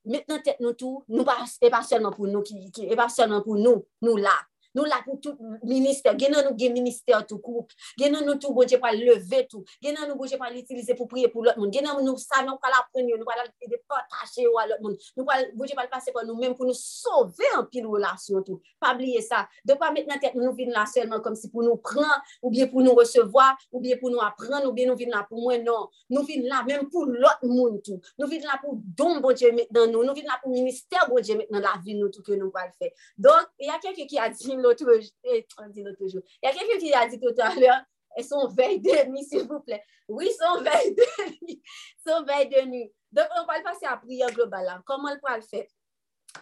met nan tet nou tou, nou pa, e pa selman pou nou, ki, ki, e pa selman pou nou, nou la. Nou la pou tout minister, genan nou gen minister tou koup, genan nou tou bonje pa leve tou, genan nou bonje pa l'utilize pou priye pou lot moun, genan nou sa nou pala pren yo, nou pala de potache yo a lot moun, nou pala bonje pa l'pase pou nou men pou nou sove an pil relasyon tou. Pabliye pa sa, de pa met nan tek nou vin la selman kom si pou nou pran, ou bien pou nou resevoa, ou bien pou nou apren, ou bien nou vin non. bon bon la pou mwen non. Nou vin la men pou lot moun tou. Nou vin la pou don bonje met nan nou, nou vin la pou minister bonje met nan la vin nou tou ke nou pal fe. Don, y a keke ki a di l'autre jour, eh, on dit l'autre jour. Il y a quelqu'un qui a dit tout à l'heure, eh, son veille de nuit, s'il vous plaît. Oui, son veille de nuit. Son veille de nuit. Donc, on va le passer à la prière globale. Là. Comment on va le faire?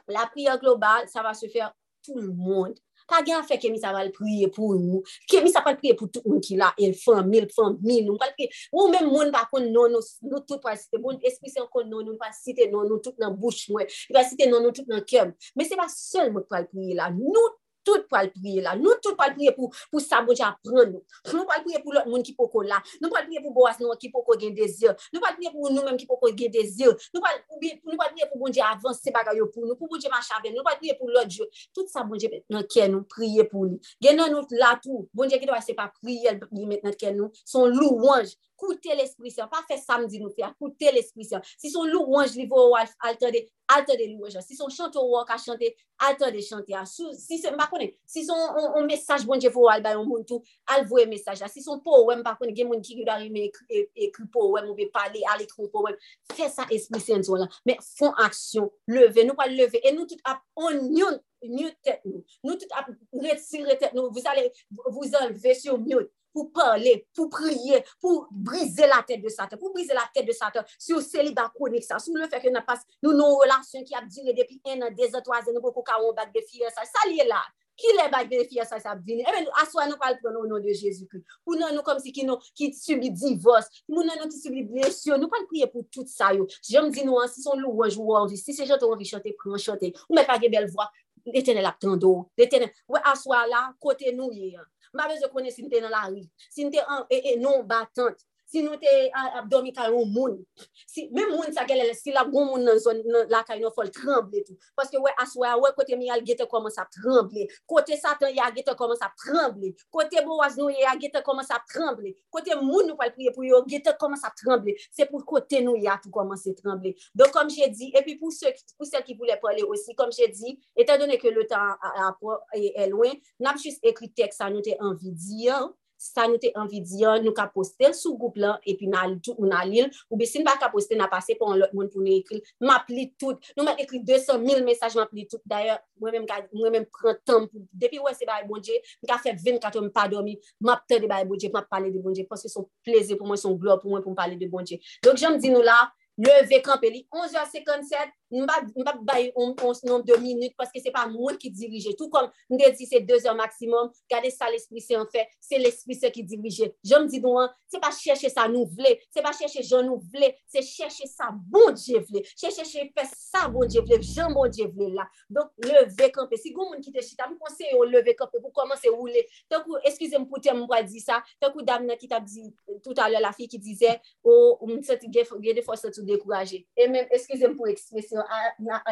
La prière globale, ça va se faire tout le monde. Pa gen an fe kemi sa val priye pou nou. Kemi sa pal priye pou tout moun non, ki non, la. El fan mil, fan mil. Nou pal priye. Ou men moun pa kon non nou, nou tout pa site. Moun esprisyon kon non nou, nou pa site non nou tout nan bouch mwen. Nou pa site non nou tout nan kem. Men se pa sol moun pal priye la. Nou tout pral priye la. Nou tout pral priye pou, pou sa bon jan pran nou. Nou pral priye pou lot moun ki poko la. Nou pral priye pou boas nou ki poko gen dezir. Nou pral priye pou nou menm ki poko gen dezir. Nou pral, nou pral priye pou bon jan avanse bagay yo pou nou. Pou bon jan machaven. Nou pral priye pou lot jo. Tout sa bon jan nan ken nou priye pou nou. Gen nan nou la pou. Bon jan ki do a se pa priye li met nan ken nou. Son louange. koute l'esprisyon, pa fe samdi nou fe, koute l'esprisyon. Si son louange li vo altade, altade louange. Si son chante ou wak a chante, altade chante. Ah, si son, pa konen, si son on, on mesaj bonje vo al bayon moun tou, al voye mesaj la. Si son pou wèm, pa konen, gen moun ki yu dari me ekri, ekri pou wèm, ou be pale, al ekri pou wèm. Fe sa esprisyon zon la. Men fon aksyon, leve, nou pa leve. E nou tout ap, on yon, yon tèt nou. Nou tout ap retire tèt nou. Vous allez, vous enlevez sur yon. pou parle, pou priye, pou brise la tèt de satan, pou brise la tèt de satan, sou seliba konik sa, sou le fèk yon apas, nou nou relasyon ki ap dire depi en an, dezen, toazen, nou pou kou ka ou bak de fiyan sa, sa liye la, ki le bak de fiyan sa, sa ap dire, ebe aswa nou pal pronon nou de Jezoukri, pou nou nou kom si ki nou ki subi divos, pou nou nou ki subi blesyon, nou pal priye pou tout sa yo, jom di nou an, si son lou wajou anvi, si se jote anvi chante, pran chante, ou me fage bel vwa, l'Etenel ap tando, l'Etenel, we aswa la, kote nou ye an. Mba bezo konen sin te nan la ri, sin te an, e, e, non batante, si nou te abdomi kay ou moun, si, men moun sa gele, si la goun moun nan zon nan, la kay nou fol tremble tou, paske we aswe, we kote mi al gete koman sa tremble, kote satan ya gete koman sa tremble, kote bo waz nou ya gete koman sa tremble, kote moun nou pal priye pou yo gete koman sa tremble, se pou kote nou ya tou koman se tremble. Don kom jè di, epi pou se ki voulè pale osi, kom jè di, etan donè ke le tan apwa e loin, nap jis ekri tek sa nou te anvi di an, sa nou te anvi diyon, nou ka poste sou goup lan, epi nan na lil, ou be sin ba ka poste nan pase pou an lot moun pou nou ekri, map li tout, nou map ekri 200 000 mesaj map li tout, d'ayor, mwen men pren tan, depi wè se baye bonje, mwen ka fe 24 mwen pa domi, map te de baye bonje, map pale de bonje, paske son pleze pou mwen, son glob pou mwen pou m pale de bonje. Donk jom di nou la, leve kampeli, 11h57, mba bay non 2 minute, paske se pa mwen ki dirije. Tout kon, mde di se 2 an maksimum, gade sa l'esprit se an fe, se l'esprit se ki dirije. Je mdi nou an, se pa chèche sa nou vle, se pa chèche jan nou vle, se chèche sa bon dje vle, chèche se fè sa bon dje vle, jan bon dje vle la. Donk, leve kampe. Si goun moun ki te chita, mwen konseye yo leve kampe pou komanse roule. Takou, eskize m pou te m wadi sa, takou dam nan ki ta di, tout alè la fi ki dize, ou oh, m senti ge, ge de fòs se tou dekouraje. E men, eskize m pou ekspresyon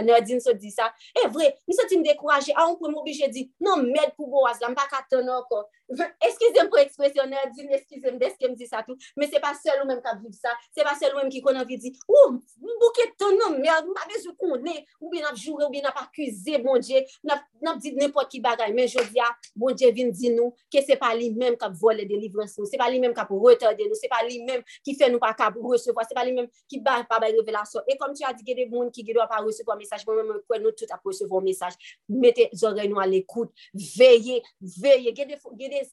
Nadine so di sa, e vre, mi se ti m dekouraje, a, on pou m obije di, nan med pou bo az la, m pa katon anko. Eskize m pou ekspresyon Nadine, eskize m deske m di sa tou, me se pa sel ou menm ka viv sa, se pa sel ou menm ki konan vi di, ou, m bouke ton nan med, m pa bezou konen, ou bi nap jure, ou bi nap akuse, bon dje, nap, nap di nepot ki bagay, men jodi a, bon dje vin di nou, ke se pa li menm kap vole de livrans nou, se pa li menm kap retorde nou, se pa li menm ki fe nou pa kap resevo, se pa li menm ki ba, pa bay revelasyon. E kom ti a di gede moun ki gede doit pas recevoir un message, moi-même, nous tous à recevoir un message. Mettez les oreilles nous à l'écoute, veillez, veillez. Gardez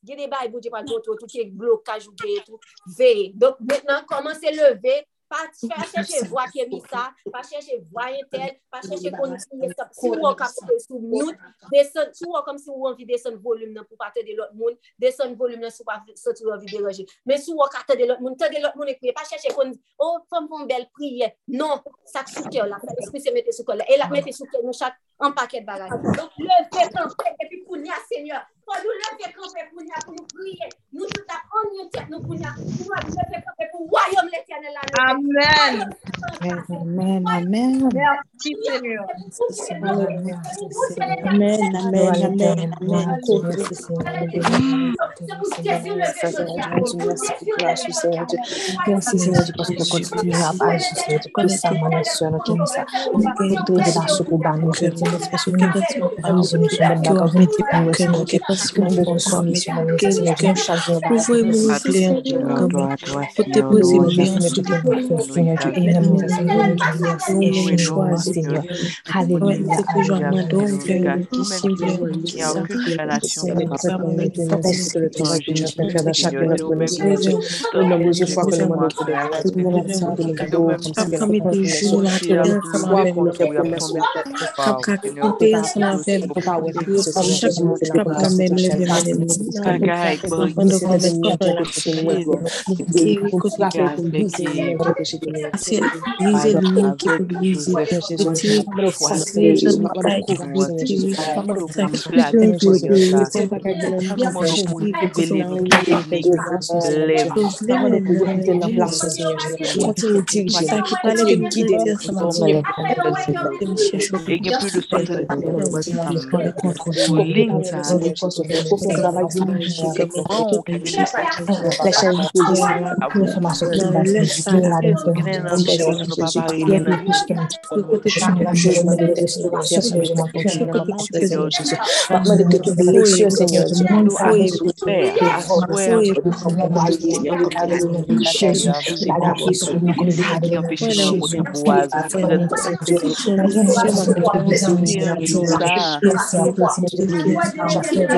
des bails, bon vous dites pas tout, tout qui est blocage, tout. Veillez. Donc maintenant, commencez à lever. pa chache vwa kemisa, pa chache vwa entel, pa chache konitine sa si wou an kapte sou moun, deson, sou wou an kom si wou an vide son volume nan pou pate de lot moun, deson volume nan sou pa soti wou an vide reje, men sou wou an kate de lot moun, te de lot moun ekwe, pa chache kon, oh, fom fom bel priye, non, sak souke la, eske se mette souke la, e la mette souke nou chak an paket bagay. Donk le, fè tan fè, epi pou ni a seigneur, Fò nou leve kampe pou nya pou nou priye. Nou touta an yon tek nou pou nya. Nou a leve kampe pou wayom. Amen. Amen, amen. Merci Seigneur. Amen, amen, amen, amen. Merci Senhor de pastor continue abaixo, Senhor, de quelqu'un Pouvez-vous rappeler déposer bien Seigneur. Alléluia. que je Thank you. a pour son travail de la charité de la qui va se faire la Senhor,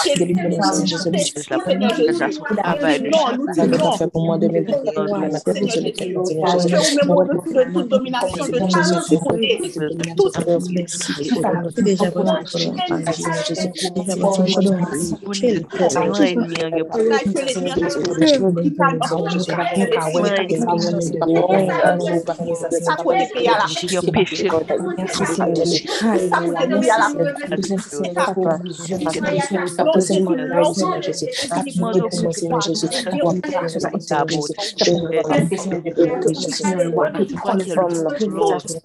De monde tout le monde a besoin de nous cadeaux, comme si c'était comme des jours, la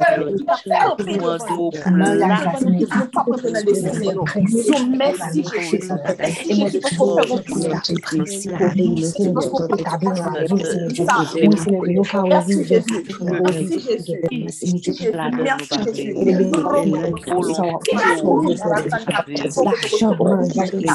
terre, foi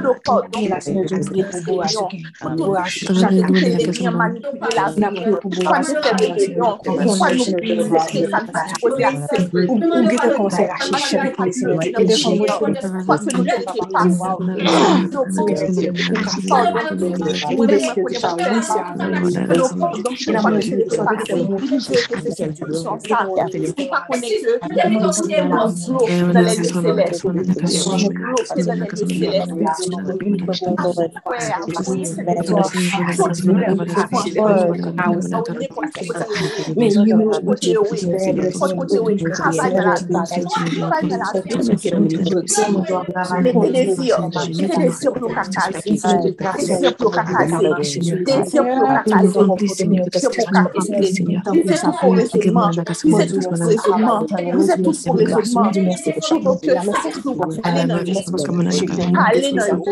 faire la ne pas pour de mes Seigneur Jésus. Parce que vous me remettez de toute domination, Desceu pro cacazinho, desceu pro cacazinho, desceu pro cacazinho, desceu pro cacazinho. Visite pour les éléments, visite que eu faço, La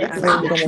semaine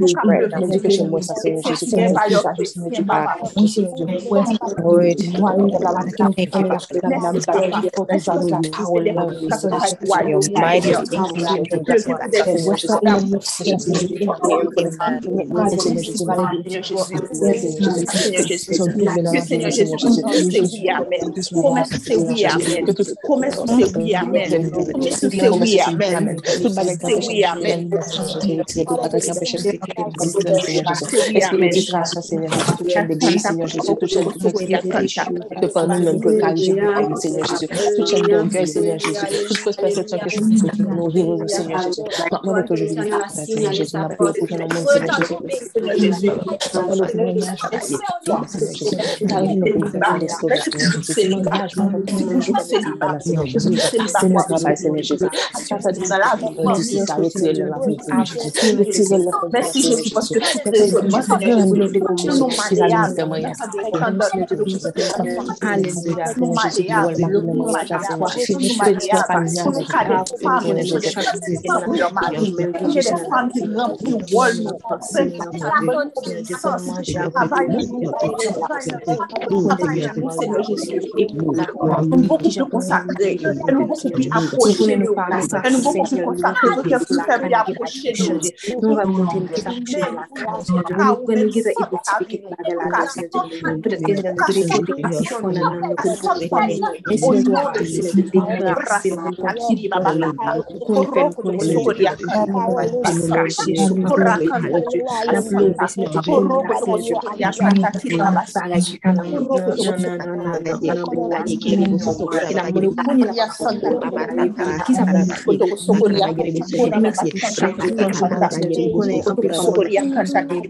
Prepare them, education nuestra o Jesucristo, Señor Jesucristo, un Señor de fuerza, Lord, o you for o power, Lord, so that your might is infinite, that whatsoever you see is Amém. Amém. Amém. Amém. N'est pas dans ta volonté. Seigneur Jésus. Merci Jésus parce que toutes les seulement, Seigneur Jésus, de nous mari, pour les femmes qui remplissent le rôle, nous, Seigneur, travail, nous, travail, nous, Seigneur Jésus, beaucoup plus consacrés, et nous beaucoup plus approchés, nous, et nous beaucoup plus consacrés, nous sommes plus faibles más eu não vou cumprir o eu não vou cumprir a eu não vou cumprir o porque eu não quero me Eu Não vai cumprir o. Thank you the a the the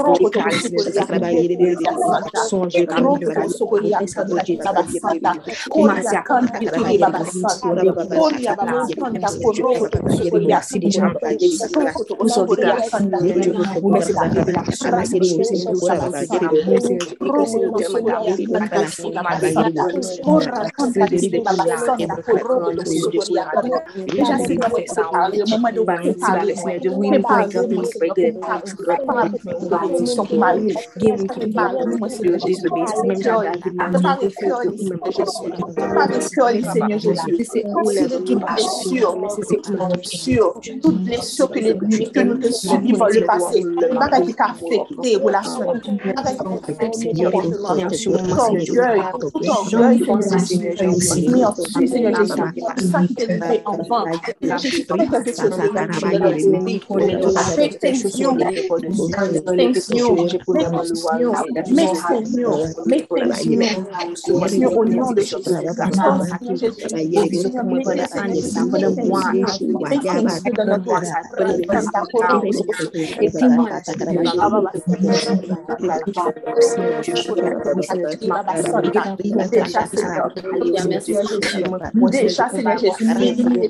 Prepare Sanda Son mari, game qui parle, moi Seigneur Jésus, même Seigneur Jésus, c'est toute blessure, sur toute blessure que les que nous te subis par le passé, pas qui t'a affecté relation, orgueil, orgueil, mais en Seigneur Jésus, ça qui t'est fait en Jésus, Seigneur, mais Seigneur, Seigneur, au nom de Jésus, Déjà, Seigneur Jésus,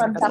Santa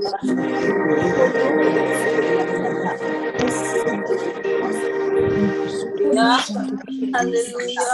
Gracias. Aleluya.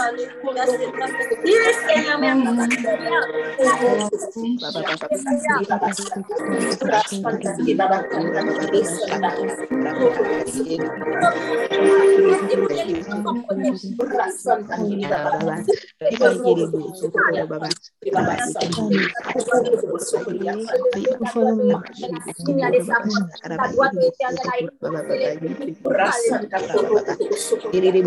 Aleluya.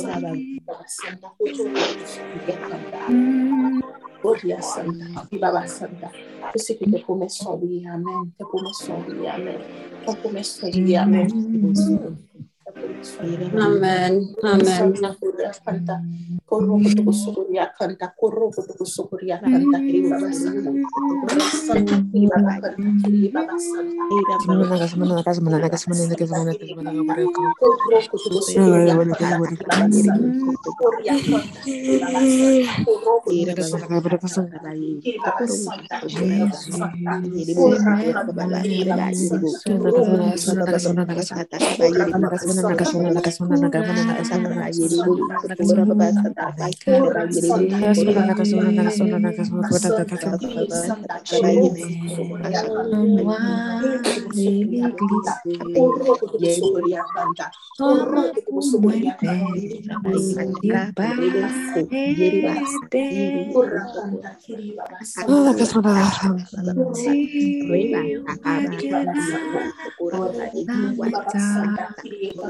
adorada, Santa, Gloria Santa, Baba Santa. Yo sé que te a amén. Te a amén. Te a amén. Amen. Amen. Amen. Corro kutuku sukuria kanta, corro kutuku sukuria kanta, kiri baba santa. Santa, kiri baba kanta, kiri baba santa. Corro kutuku sukuria kanta, sukuria kanta, kiri baba santa. Corro kutuku sukuria kanta, kiri baba santa, kiri baba santa. Corra baba Terima kasih.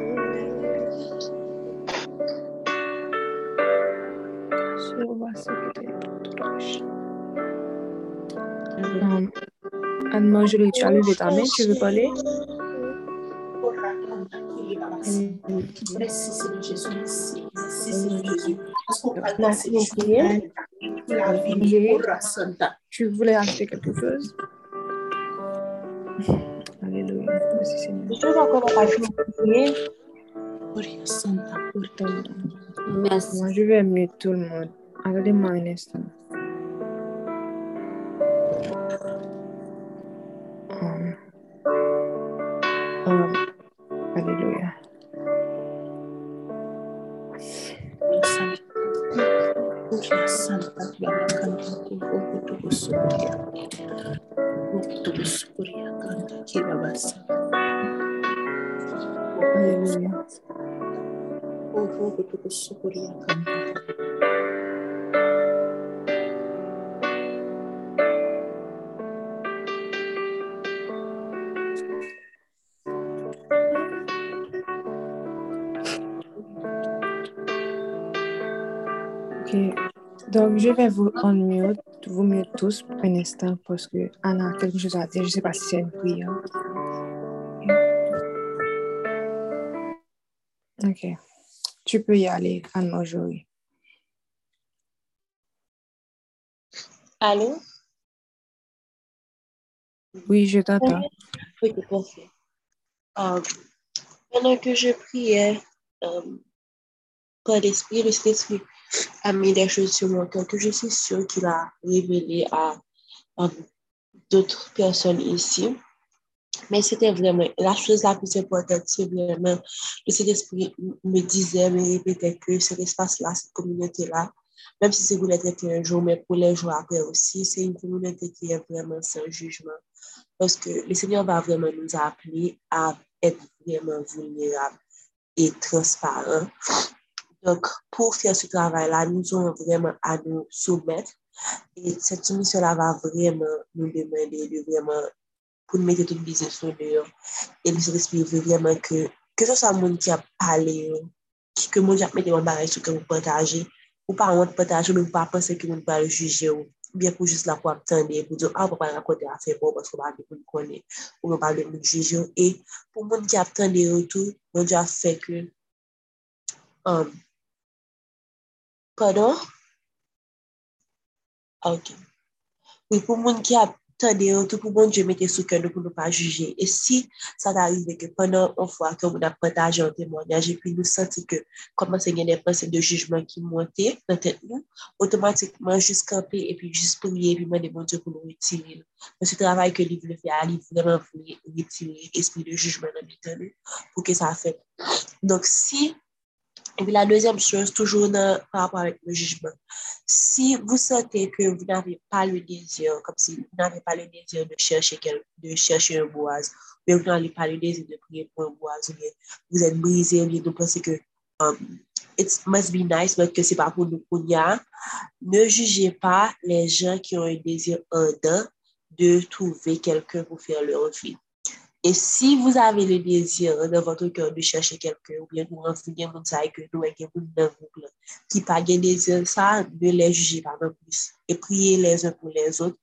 Anne-Marie, Julie, tu as levé ta main, tu veux parler? Merci Seigneur Jésus, merci. Seigneur Jésus. Tu voulais ajouter quelque chose? Alléluia. Merci Seigneur. Je encore Merci. Moi, je vais aimer tout le monde. Attendez-moi un instant. Um, um, alléluia. Ok. Donc, je vais vous unmute, vous mute tous pour un instant parce que Anna a quelque chose à dire. Je ne sais pas si c'est une prière. Ok. Tu peux y aller, Anne-Marjorie. Allô? Oui, je t'entends. Oui, parfait. Euh, pendant que je priais, euh, par l'Esprit, le Saint-Esprit a mis des choses sur mon cœur que je suis sûre qu'il a révélé à, à d'autres personnes ici. Mais c'était vraiment, la chose la plus importante, c'est vraiment, le Saint-Esprit me disait, me répétait que cet espace-là, cette communauté-là, même si c'est pour les traiter un jour, mais pour les jours après aussi, c'est une communauté qui est vraiment sans jugement. Parce que le Seigneur va vraiment nous appeler à être vraiment vulnérables et transparents. Donc, pour faire ce travail-là, nous avons vraiment à nous soumettre. Et cette soumission-là va vraiment nous demander de vraiment, pour nous mettre tout le business sur dehors. Et Saint-Esprit veut vraiment que, que ce soit le monde qui a parlé, que le monde qui a mis des sur que vous partagez, ou pas on partager, mais vous pas penser que vous pas le juger, bien pour juste la pour attendre, pour dire, ah, on va pas raconter à faire bon, parce qu'on va nous connaître, ou on va le juger. Et pour le monde qui a attendu retour, mon Dieu a fait que, um, Pardon? Ok. Oui, pour le monde qui a attendu retour, pour mon Dieu mettre sous cœur pour ne pas juger. Et si ça t'arrive que pendant une fois que vous avez partagé un témoignage et puis nous sentons que commence à gagner des pensées de jugement qui montent dans tête nous, automatiquement juste camper et puis juste prier et puis demander mon Dieu pour nous retirer. Mais ce travail que l'Église fait, il vraiment voulu retirer l'esprit de jugement dans l'éternel pour que ça fait. Donc, si et puis la deuxième chose, toujours par rapport avec le jugement, si vous sentez que vous n'avez pas le désir, comme si vous n'avez pas le désir de chercher, quel, de chercher un boise, ou vous n'avez pas le désir de prier pour un boise, ou bien vous êtes brisé, ou bien vous pensez que um, it must be nice, mais que c'est pas pour nous pour ne jugez pas les gens qui ont un désir ardent de trouver quelqu'un pour faire leur vie. Et si vous avez le désir dans votre cœur de chercher quelqu'un, ou bien vous renseigner mon que nous avons groupe qui pas de désir, ça, ne les jugez pas non plus. Et priez les uns pour les autres.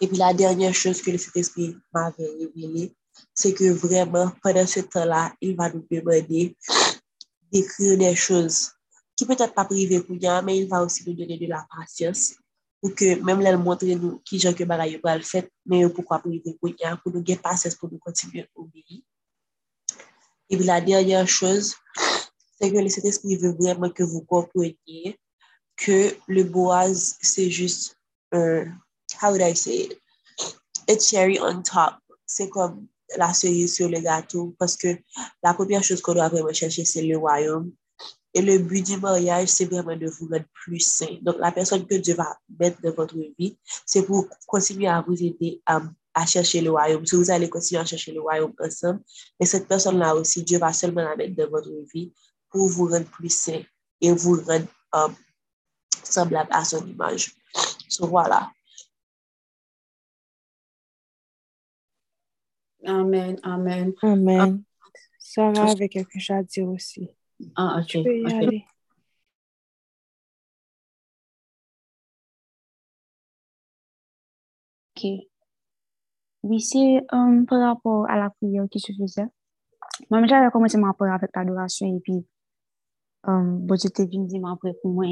Et puis la dernière chose que le Saint-Esprit m'avait révélé, c'est que vraiment, pendant ce temps-là, il va nous demander d'écrire des choses qui peut-être pas privées pour nous, mais il va aussi nous donner de la patience pour que même là, montrer nous qui j'ai que bagaille pour le faire, mais pourquoi pour y pour pour nous gagner patience pour nous continuer à obéir. Et la dernière chose, c'est que le Saint-Esprit veut vraiment que vous compreniez que le boise, c'est juste un, how would I say? A cherry on top. C'est comme la cerise sur le gâteau parce que la première chose qu'on doit vraiment chercher, c'est le royaume. Et le but du mariage, c'est vraiment de vous rendre plus sain. Donc, la personne que Dieu va mettre dans votre vie, c'est pour continuer à vous aider à, à, chercher le royaume. Si vous allez continuer à chercher le royaume ensemble, mais cette personne-là aussi, Dieu va seulement la mettre dans votre vie pour vous rendre plus sain et vous rendre um, semblable à son image. So, voilà. Amen, amen. Amen. Sarah avait quelque chose à dire aussi. Ah, ok. Tu peux y aller. Ok. Oui, c'est par rapport à la prière qui se faisait. Moi, j'avais commencé ma prière avec l'adoration et puis, euh, bon, j'étais venu dire après pour moi,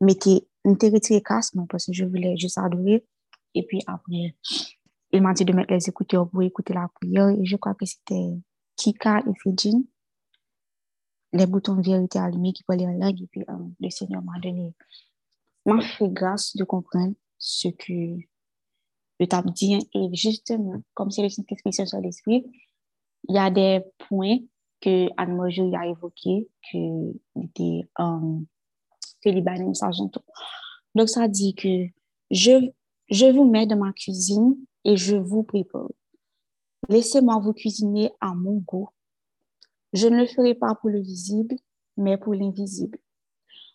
mettez, mettez retiré casque, non, parce que je voulais juste adorer. Et puis après, il m'a dit de mettre les écouteurs pour écouter la prière et je crois que c'était Kika et Fidjin. Les boutons vérité allumés qui parlaient en langue et puis euh, le Seigneur m'a donné, m'a fait grâce de comprendre ce que je t'ai dit et justement, comme c'est le Saint-Esprit sur l'esprit, il y a des points que Anne-Marjorie a évoqués que était euh, que Libanais Sargento Donc, ça dit que je, je vous mets dans ma cuisine et je vous prépare. Laissez-moi vous cuisiner à mon goût. Je ne le ferai pas pour le visible, mais pour l'invisible.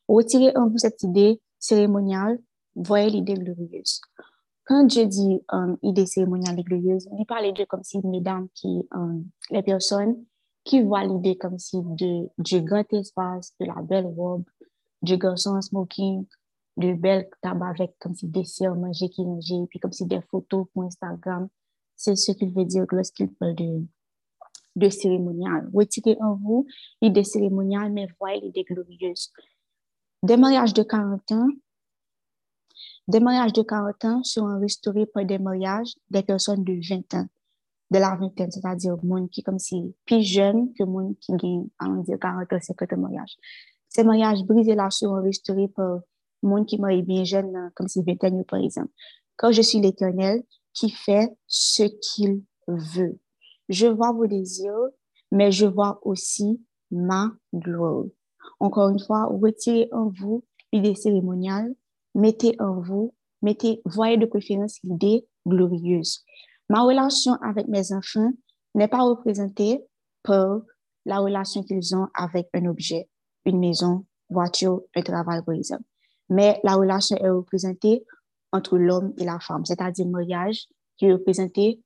Retirez en vous cette idée cérémoniale, voyez l'idée glorieuse. Quand Dieu dit um, idée cérémoniale et glorieuse, il parle de comme si mesdames qui, um, les personnes qui voient l'idée comme si de, du grand espace, de la belle robe, du garçon en smoking, de belles tabac avec comme si des sœurs manger qui manger, puis comme si des photos pour Instagram. C'est ce qu'il veut dire lorsqu'il parle de, de cérémonial. Retirez en vous l'idée cérémoniale, mais voyez l'idée glorieuse. Des mariages de 40 ans, des mariages de 40 ans seront restaurés par des mariages des personnes de 20 ans, de la vingtaine, c'est-à-dire monde qui comme si plus jeune que monde qui gagne, on dire 40 ans, 50 mariages. Ces mariages brisés là seront restaurés par monde qui marie bien jeune, comme si 20 ans, par exemple. Quand je suis l'Éternel qui fait ce qu'il veut. Je vois vos désirs, mais je vois aussi ma gloire. Encore une fois, retirez en vous l'idée cérémoniale, mettez en vous, mettez, voyez de préférence l'idée glorieuse. Ma relation avec mes enfants n'est pas représentée par la relation qu'ils ont avec un objet, une maison, voiture, un travail, par exemple. Mais la relation est représentée entre l'homme et la femme, c'est-à-dire mariage qui représentait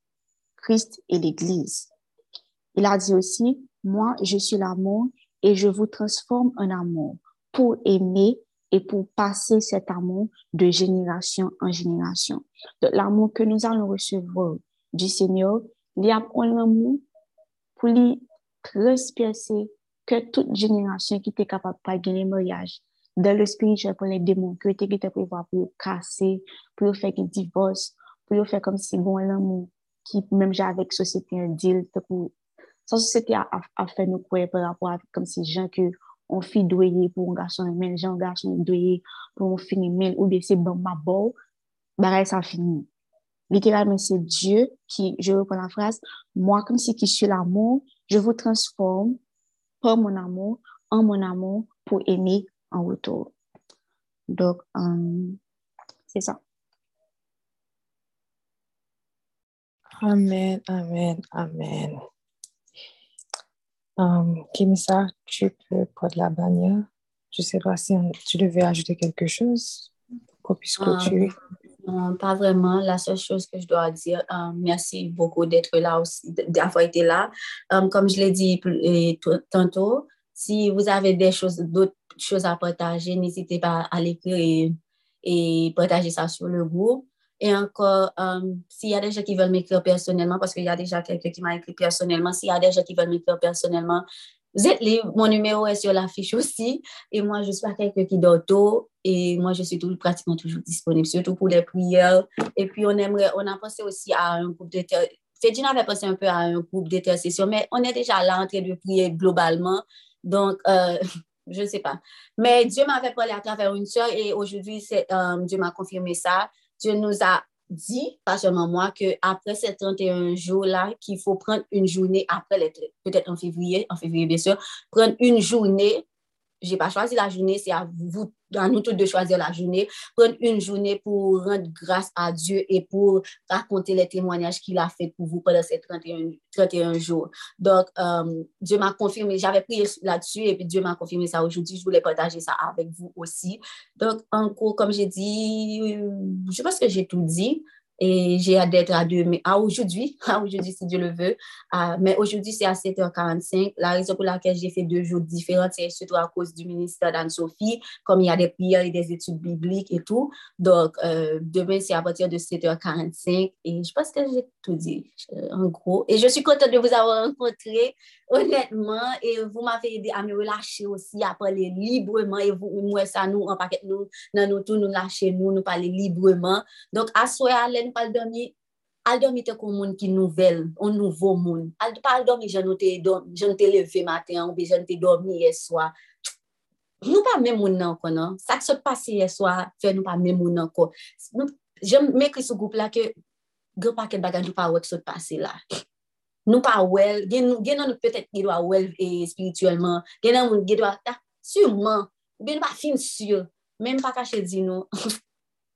Christ et l'Église. Il a dit aussi, moi, je suis l'amour et je vous transforme en amour pour aimer et pour passer cet amour de génération en génération. L'amour que nous allons recevoir du Seigneur, il y a un amour pour lui transpercer que toute génération qui était capable de gagner mariage dans le spirituel pour les démons, que tu étais prévoir pour casser, pour faire un divorce, pour faire comme si bon l'amour j'ai avec société un deal pour ça société a, a, nous croire par rapport à comme si gens que on fit doyer pour un garçon mais gens garçon doyer pour un fille mais ou bien c'est bon ma beau bah ça finit. Littéralement c'est Dieu qui je reprends la phrase moi comme si qui suis l'amour je vous transforme par mon amour en mon amour pour aimer en retour. Donc um, c'est ça Amen, amen, amen. Um, Kimisa, tu peux prendre la bannière. Je sais pas si tu devais ajouter quelque chose qu'on puisse clôturer. non, pas vraiment. La seule chose que je dois dire, um, merci beaucoup d'être là aussi, d'avoir été là. Um, comme je l'ai dit tantôt, si vous avez des choses, d'autres choses à partager, n'hésitez pas à l'écrire et, et partager ça sur le groupe. Et encore, um, s'il y a des gens qui veulent m'écrire personnellement, parce qu'il y a déjà quelqu'un qui m'a écrit personnellement, s'il y a des gens qui veulent m'écrire personnellement, vous êtes libre, mon numéro est sur l'affiche aussi. Et moi, je suis pas quelqu'un qui dort tôt. Et moi, je suis tout, pratiquement toujours disponible, surtout pour les prières. Et puis, on aimerait, on a pensé aussi à un groupe de Fédine avait pensé un peu à un groupe d'intercession, mais on est déjà là en train de prier globalement. Donc, euh, je ne sais pas. Mais Dieu m'avait parlé à travers une soeur et aujourd'hui, um, Dieu m'a confirmé ça. Dieu nous a dit, pas seulement moi, qu'après ces 31 jours-là, qu'il faut prendre une journée, après, peut-être en février, en février bien sûr, prendre une journée je n'ai pas choisi la journée, c'est à vous, à nous tous de choisir la journée, prendre une journée pour rendre grâce à Dieu et pour raconter les témoignages qu'il a fait pour vous pendant ces 31, 31 jours. Donc, euh, Dieu m'a confirmé, j'avais prié là-dessus et puis Dieu m'a confirmé ça aujourd'hui. Je voulais partager ça avec vous aussi. Donc, en comme j'ai dit, je pense que j'ai tout dit. Et j'ai hâte d'être à deux, mais à aujourd'hui, à aujourd'hui si Dieu le veut. mais aujourd'hui, c'est à 7h45. La raison pour laquelle j'ai fait deux jours différents, c'est surtout à cause du ministère d'Anne-Sophie, comme il y a des prières et des études bibliques et tout. Donc, euh, demain, c'est à partir de 7h45. Et je pense que j'ai tout dit, euh, en gros. Et je suis contente de vous avoir rencontré, honnêtement. Et vous m'avez aidé à me relâcher aussi, à parler librement. Et vous, moi, ça, nous, en paquet, nous, dans nous tous, nous lâcher, nous, nous parler librement. Donc, à soi, nous pas dormir al dormir te comme monde qui nouvelle un nouveau monde al pas dormir je ne te je ne te lever matin ou bien je ne te hier soir nous pas même monde encore non? Ça qui se passe hier soir fait nous pas même monde encore je m'écris ce groupe là que grand paquet bagage nous pas ouais se passer là nous pas well gen gen nous peut-être qui doit well et spirituellement gen pas fin sûr même pas cacher dit nous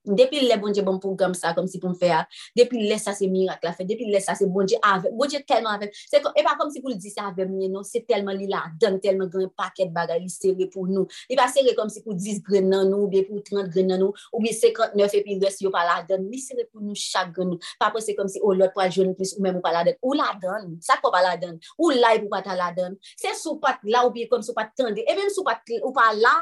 Depi le bonje bon program sa, kom si pou m fè a, depi le sa se mirak la fè, depi le sa se bonje avèm, bonje telman avèm, e pa kom si pou l di sa avè nye non, se telman li la dan, telman gren paket bagay li sere pou nou, li pa sere kom si pou 10 gren nan nou, ou bi pou 30 gren nan nou, ou bi 59 epi res yo pa la dan, li sere pou nou chak gren nou, pa pou se kom si ou lot pou al joun plus ou mèm ou pa la dan, ou la dan, sa ko pa la dan, ou la pou pa ta la dan, se sou pat la ou bi kom sou pat tende, e mèm sou pat ou pa la,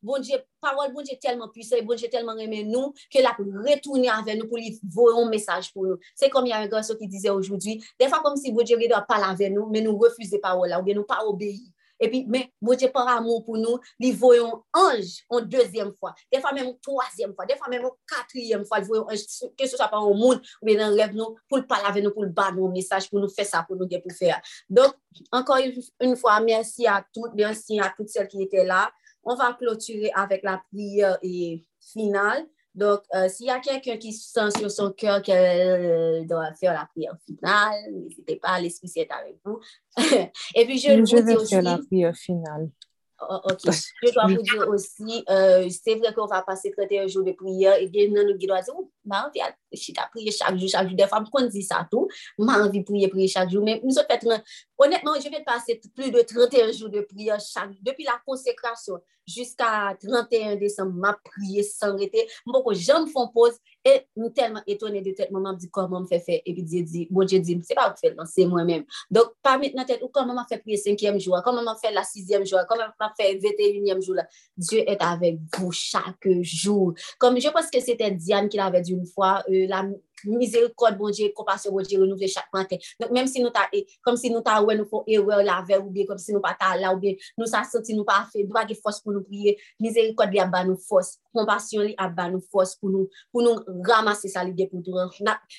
Bon Dieu, parole bon Dieu tellement puissant, bon Dieu tellement aimé nous, que la retourner avec nous pour lui voir un message pour nous. C'est comme il y a un garçon qui disait aujourd'hui, des fois comme si bon Dieu doit parler avec nous, mais nous refusons parole là, ou bien nous pas obéir. Et puis, mais bon Dieu par amour pour nous, lui voyons ange en deuxième fois, des fois même troisième fois, des fois même quatrième fois, voyons ange, que ce soit pas au monde, ou bien le rêve nous, pour le parler avec nous, pour le battre un message, pour nous faire ça, pour nous pour faire. Donc, encore une fois, merci à toutes, merci à toutes celles qui étaient là. On va clôturer avec la prière finale. Donc, euh, s'il y a quelqu'un qui sent sur son cœur qu'elle doit faire la prière finale, n'hésitez pas, l'Esprit est avec vous. Et puis, je, je vous vais dis aussi... faire la prière finale. Oh, ok, je dois vous dire aussi, euh, c'est vrai qu'on va passer 31 jours de prière et bien, nous, nous oh, ma envie à prier chaque jour, chaque jour. Des fois, qu'on dit ça tout, ma envie de prier, prier chaque jour. Mais nous, fait, honnêtement, je vais passer plus de 31 jours de prière chaque depuis la consécration jusqu'à 31 décembre, ma prière sans arrêter. Moi, que j'aime font pause et nous tellement étonnés de tête, maman dit comment me fait faire? Et puis, Dieu dit, bon Dieu dit, c'est pas vous faire, c'est moi-même. Donc, pas maintenant tête, ou comment m'a fait prier cinquième jour, comment m'a fait la sixième jour, comment m'a fait 21e jour là? Dieu est avec vous chaque jour. Comme je pense que c'était Diane l'avait dit une fois, euh, la mizérikod bon Dje, kompasyon bon Dje, renouvle chak maten. Donk menm si nou ta, eh, e, kom si nou ta wè nou fon ewe la ve ou bien, kom si nou pa ta la ou bien, nou sa soti nou pa fe, dwa ge fos pou nou priye, mizérikod li abba nou fos, kompasyon li abba nou fos pou nou, pou nou ramase sa li de pou duran.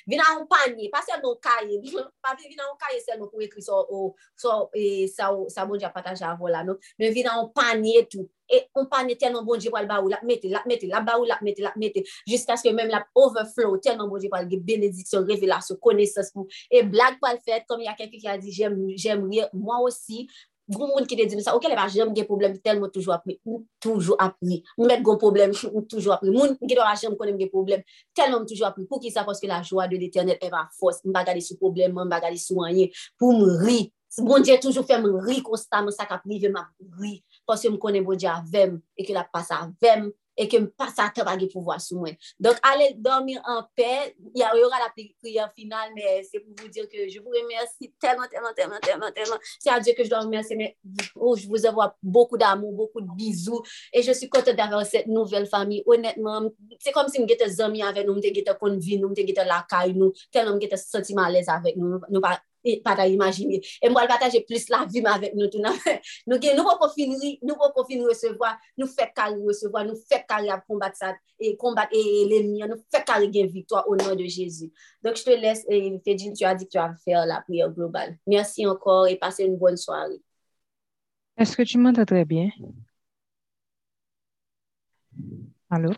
Vina ou panye, pa sel nou kaye, pa vina ou kaye sel nou pou ekri so, o, so, e, sa, o, sa bon Dje apataje avon la, non? Men vina ou panye tou, e kompane telman bon di pal ba ou, lap mette, lap mette, lap ba ou, lap mette, lap mette, jiska skè mèm lap overflow, telman bon di pal ge benediksyon, revelasyon, konesans pou, e blag pal fèt, kom y a kèkè ki a di, jèm, jèm rè, mwa osi, goun moun ki de di mè sa, okè lè pa jèm gen problem, telman toujou apri, ou toujou apri, mèt goun problem, ou toujou apri, moun ki do a jèm konem gen problem, telman toujou apri, pou ki sa, poske la jwa de l'Eternel eva fos, mba gade sou problem, mba gade sou anye, pou m ri, bon diè toujou fèm ri konstanman, sa kap rive ma ri, Parce que je connais bon Dieu avec et que la passe avec et que pas ça pas de pouvoir sur moi. Donc allez dormir en paix. Il y aura la prière finale mais c'est pour vous dire que je vous remercie tellement tellement tellement tellement tellement. C'est à Dieu que je dois remercier mais oh, je vous envoie beaucoup d'amour, beaucoup de bisous et je suis contente d'avoir cette nouvelle famille. Honnêtement, c'est comme si étions amis avec nous, étions conviés, nous étions la caille nous, tellement nous étions senti à l'aise avec nous, nous et pas imaginer. Et moi, partager plus la vie avec nous. Tout, nous nous ne pouvons finir, nous pouvons finir recevoir, nous faire carré recevoir, nous faire carré à combattre ça et combattre l'ennemi, nous faire carré gagner victoire au nom de Jésus. Donc, je te laisse, et Fédine, tu as dit que tu vas faire la prière globale. Merci encore et passez une bonne soirée. Est-ce que tu m'entends très bien? Allô?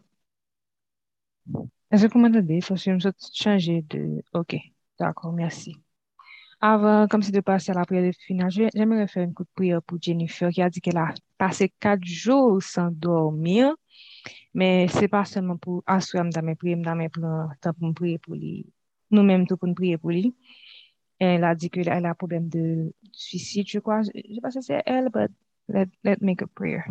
Est-ce que vous m'entendez? Faut que je changer de... OK, d'accord, merci. Avant, comme c'est de passer à la prière de finale, j'aimerais faire une coup de prière pour Jennifer qui a dit qu'elle a passé quatre jours sans dormir. Mais c'est pas seulement pour assurer dans mes prières, dans mes temps pour prier pour lui. Nous-mêmes, tout pour prier pour lui. Elle a dit qu'elle a un problème de suicide, je crois. Je ne sais pas si c'est elle, mais let, let make a prayer.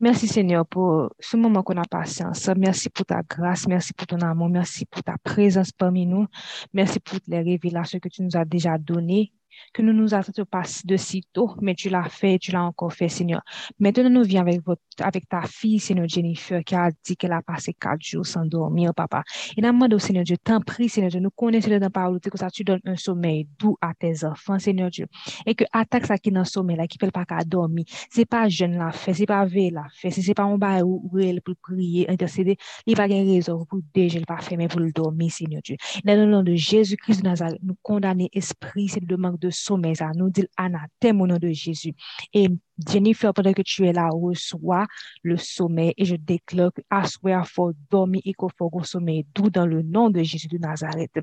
Merci Seigneur pour ce moment qu'on a passé ensemble. Merci pour ta grâce. Merci pour ton amour. Merci pour ta présence parmi nous. Merci pour les révélations que tu nous as déjà données que nous nous attendons pas de si tôt, mais tu l'as fait, tu l'as encore fait, Seigneur. Maintenant, nous viens avec, avec ta fille, Seigneur Jennifer, qui a dit qu'elle a passé quatre jours sans dormir, papa. Et nous demandons, Seigneur Dieu, t'en prie, Seigneur Dieu, nous connaissons dans parole, que ça, tu donnes un sommeil doux à tes enfants, Seigneur Dieu. Et que attaque ça qui est dans le sommeil, là, qui ne fait pas qu'à dormir, c'est pas jeune la fait, c'est pas veille la fait, c'est pas un bail où elle peut prier, intercéder, il va gagner raison pour déjà le pas faire, mais pour le dormir, Seigneur Dieu. Dans le nom de Jésus-Christ de nous condamner esprit, c'est le manque de sommeil, ça nous dit anathème au nom de Jésus. Et Jennifer, pendant que tu es là, reçois le sommeil et je déclare que à soir, faut dormir et qu'il faut sommeil doux dans le nom de Jésus de Nazareth.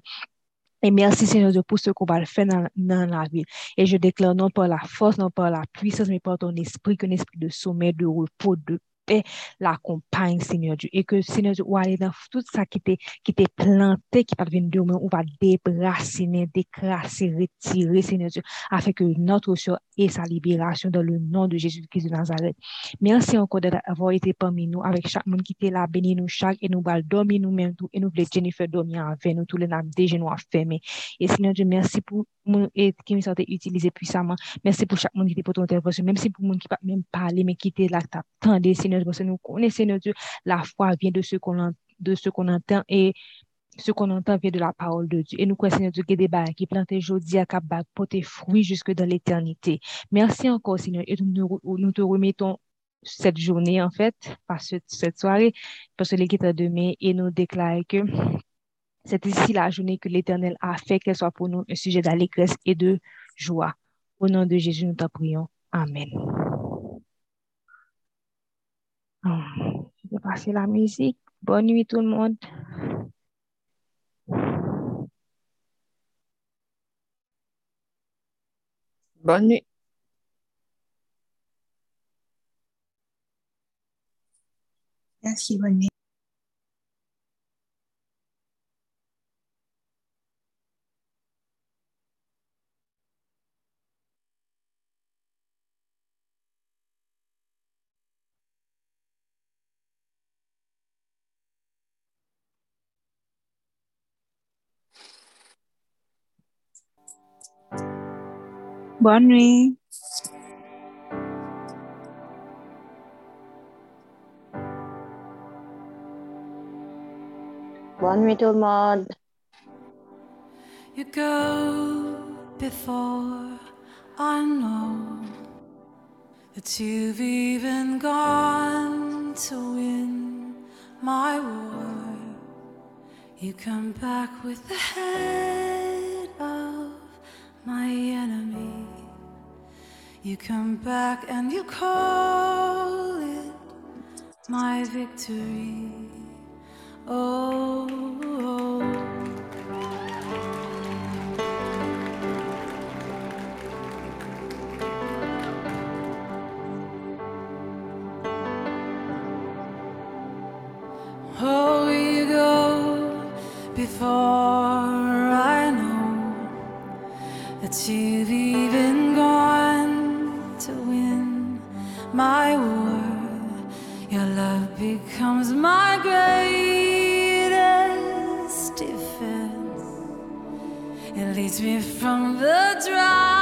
Et merci Seigneur Dieu pour ce qu'on va le faire dans, dans, la vie. Et je déclare non par la force, non par la puissance, mais par ton esprit, qu'un esprit de sommeil, de repos, de paix l'accompagne, Seigneur Dieu. Et que, Seigneur Dieu, ou aller dans tout ça qui t'est qui planté, qui va venir de nous, on va débrasiner, décrasser, retirer, Seigneur Dieu, afin que notre sort ait sa libération dans le nom de Jésus-Christ de Nazareth. Merci encore d'avoir été parmi nous, avec chaque monde qui était là, béni nous chaque, et nous va dormir nous-mêmes tout, et nous voulons Jennifer dormir avec nous, tous les names déjà nous fermés. Et Seigneur Dieu, merci pour et qui me sortait utilisé puissamment. Merci pour chaque monde qui était pour ton intervention, même si pour monde qui pas même parler, mais qui était là, t'attendais, Seigneur, parce que nous connaissons, Seigneur Dieu, la foi vient de ce qu'on de ce qu'on entend et ce qu'on entend vient de la parole de Dieu. Et nous croyons, Seigneur Dieu, que des qui plantent aujourd'hui à Cap porter fruit jusque dans l'éternité. Merci encore, Seigneur, et nous, te remettons cette journée, en fait, pas cette soirée, parce que l'équité demain, et nous déclare que c'est ici la journée que l'Éternel a fait, qu'elle soit pour nous un sujet d'allégresse et de joie. Au nom de Jésus, nous t'en prions. Amen. Je vais passer la musique. Bonne nuit tout le monde. Bonne nuit. Merci, bonne nuit. Bonne nuit. Bonne nuit tout le monde. You go before I know that you've even gone to win my war. You come back with the head of my enemy. You come back and you call it my victory. Oh. oh. Oh, you go before you've even gone to win my war. Your love becomes my greatest defense. It leads me from the dry